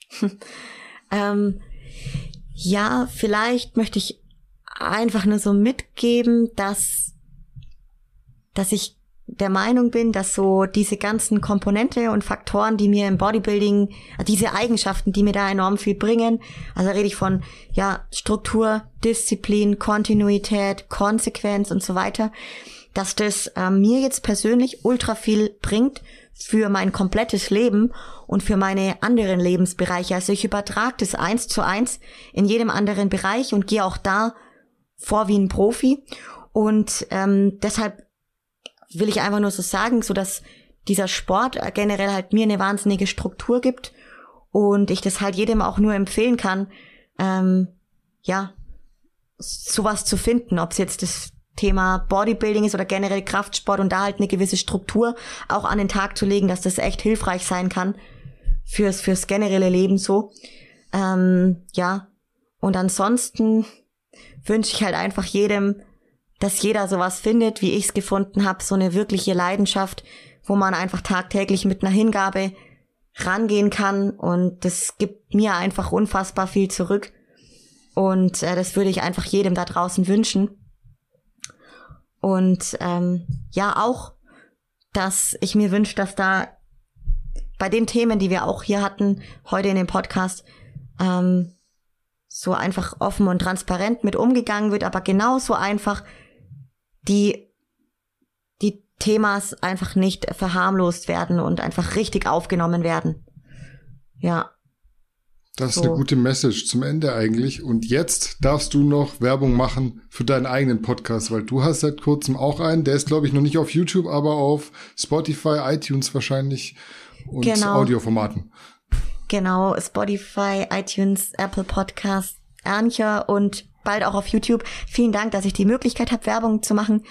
D: ähm, ja, vielleicht möchte ich einfach nur so mitgeben, dass, dass ich der Meinung bin, dass so diese ganzen Komponente und Faktoren, die mir im Bodybuilding, diese Eigenschaften, die mir da enorm viel bringen, also rede ich von ja Struktur, Disziplin, Kontinuität, Konsequenz und so weiter, dass das äh, mir jetzt persönlich ultra viel bringt für mein komplettes Leben und für meine anderen Lebensbereiche. Also ich übertrage das eins zu eins in jedem anderen Bereich und gehe auch da vor wie ein Profi. Und ähm, deshalb will ich einfach nur so sagen, so dass dieser Sport generell halt mir eine wahnsinnige Struktur gibt und ich das halt jedem auch nur empfehlen kann, ähm, ja, sowas zu finden, ob es jetzt das Thema Bodybuilding ist oder generell Kraftsport und da halt eine gewisse Struktur auch an den Tag zu legen, dass das echt hilfreich sein kann fürs, fürs generelle Leben so. Ähm, ja. Und ansonsten wünsche ich halt einfach jedem, dass jeder sowas findet, wie ich es gefunden habe, so eine wirkliche Leidenschaft, wo man einfach tagtäglich mit einer Hingabe rangehen kann. Und das gibt mir einfach unfassbar viel zurück. Und äh, das würde ich einfach jedem da draußen wünschen. Und ähm, ja auch, dass ich mir wünsche, dass da bei den Themen, die wir auch hier hatten heute in dem Podcast, ähm, so einfach offen und transparent mit umgegangen wird, aber genauso einfach die, die Themas einfach nicht verharmlost werden und einfach richtig aufgenommen werden. Ja.
A: Das ist so. eine gute Message zum Ende eigentlich. Und jetzt darfst du noch Werbung machen für deinen eigenen Podcast, weil du hast seit kurzem auch einen. Der ist, glaube ich, noch nicht auf YouTube, aber auf Spotify, iTunes wahrscheinlich und genau. Audioformaten.
D: Genau, Spotify, iTunes, Apple Podcasts, Erncher und bald auch auf YouTube. Vielen Dank, dass ich die Möglichkeit habe, Werbung zu machen.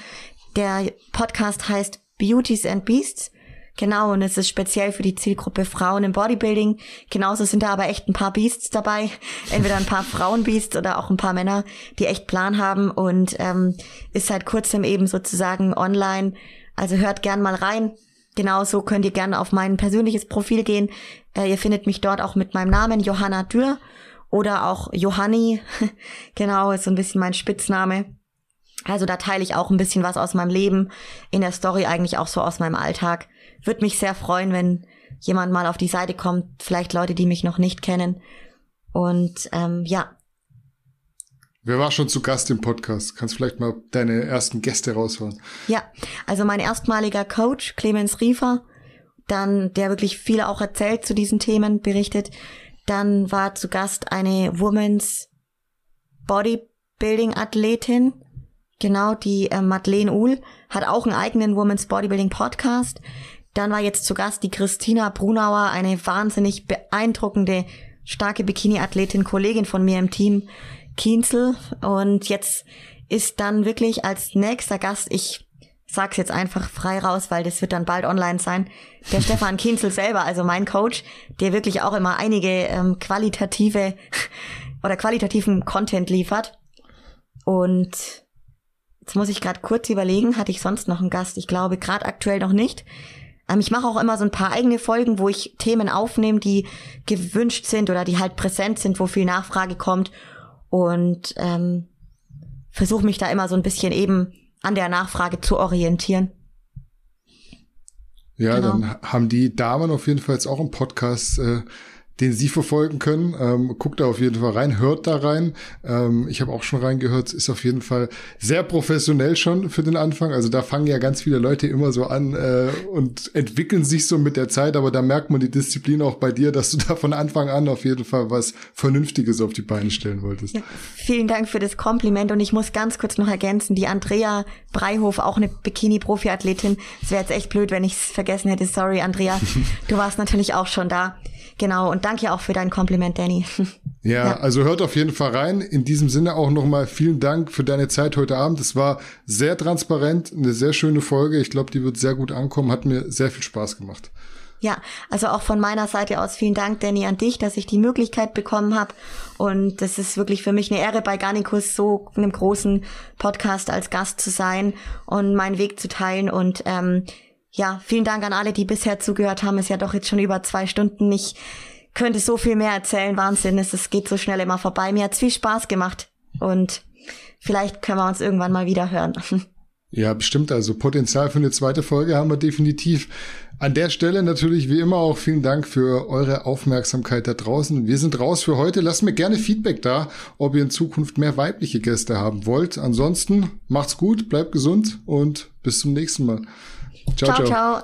D: Der Podcast heißt Beauties and Beasts. Genau, und es ist speziell für die Zielgruppe Frauen im Bodybuilding. Genauso sind da aber echt ein paar Beasts dabei. Entweder ein paar Frauenbeasts oder auch ein paar Männer, die echt Plan haben und ähm, ist seit kurzem eben sozusagen online. Also hört gern mal rein. Genauso könnt ihr gerne auf mein persönliches Profil gehen. Äh, ihr findet mich dort auch mit meinem Namen Johanna Dürr oder auch Johanni. genau, ist so ein bisschen mein Spitzname. Also da teile ich auch ein bisschen was aus meinem Leben, in der Story eigentlich auch so aus meinem Alltag. Würde mich sehr freuen, wenn jemand mal auf die Seite kommt, vielleicht Leute, die mich noch nicht kennen. Und ähm, ja.
A: Wer war schon zu Gast im Podcast? Kannst vielleicht mal deine ersten Gäste raushauen?
D: Ja, also mein erstmaliger Coach, Clemens Riefer, dann, der wirklich viel auch erzählt zu diesen Themen, berichtet. Dann war zu Gast eine Women's Bodybuilding Athletin, Genau, die äh, Madeleine Uhl hat auch einen eigenen Women's Bodybuilding Podcast. Dann war jetzt zu Gast die Christina Brunauer, eine wahnsinnig beeindruckende, starke Bikini-Athletin, Kollegin von mir im Team, Kienzel. Und jetzt ist dann wirklich als nächster Gast, ich sag's jetzt einfach frei raus, weil das wird dann bald online sein, der Stefan Kienzel selber, also mein Coach, der wirklich auch immer einige ähm, qualitative oder qualitativen Content liefert. Und Jetzt muss ich gerade kurz überlegen, hatte ich sonst noch einen Gast? Ich glaube gerade aktuell noch nicht. Ähm, ich mache auch immer so ein paar eigene Folgen, wo ich Themen aufnehme, die gewünscht sind oder die halt präsent sind, wo viel Nachfrage kommt und ähm, versuche mich da immer so ein bisschen eben an der Nachfrage zu orientieren.
A: Ja, genau. dann haben die Damen auf jeden Fall jetzt auch einen Podcast äh, den Sie verfolgen können. Ähm, guckt da auf jeden Fall rein, hört da rein. Ähm, ich habe auch schon reingehört, ist auf jeden Fall sehr professionell schon für den Anfang. Also da fangen ja ganz viele Leute immer so an äh, und entwickeln sich so mit der Zeit, aber da merkt man die Disziplin auch bei dir, dass du da von Anfang an auf jeden Fall was Vernünftiges auf die Beine stellen wolltest. Ja,
D: vielen Dank für das Kompliment und ich muss ganz kurz noch ergänzen, die Andrea Breihof, auch eine Bikini-Profi-Athletin. Es wäre jetzt echt blöd, wenn ich es vergessen hätte. Sorry, Andrea. du warst natürlich auch schon da. Genau, und danke auch für dein Kompliment, Danny.
A: Ja, ja, also hört auf jeden Fall rein. In diesem Sinne auch nochmal vielen Dank für deine Zeit heute Abend. Es war sehr transparent, eine sehr schöne Folge. Ich glaube, die wird sehr gut ankommen. Hat mir sehr viel Spaß gemacht.
D: Ja, also auch von meiner Seite aus vielen Dank, Danny, an dich, dass ich die Möglichkeit bekommen habe. Und das ist wirklich für mich eine Ehre, bei Garnicus so einem großen Podcast als Gast zu sein und meinen Weg zu teilen. Und ähm, ja, vielen Dank an alle, die bisher zugehört haben. Ist ja doch jetzt schon über zwei Stunden. Ich könnte so viel mehr erzählen. Wahnsinn, es, es geht so schnell immer vorbei. Mir hat's viel Spaß gemacht und vielleicht können wir uns irgendwann mal wieder hören.
A: Ja, bestimmt. Also Potenzial für eine zweite Folge haben wir definitiv. An der Stelle natürlich wie immer auch vielen Dank für eure Aufmerksamkeit da draußen. Wir sind raus für heute. Lasst mir gerne Feedback da, ob ihr in Zukunft mehr weibliche Gäste haben wollt. Ansonsten macht's gut, bleibt gesund und bis zum nächsten Mal.
D: 招招。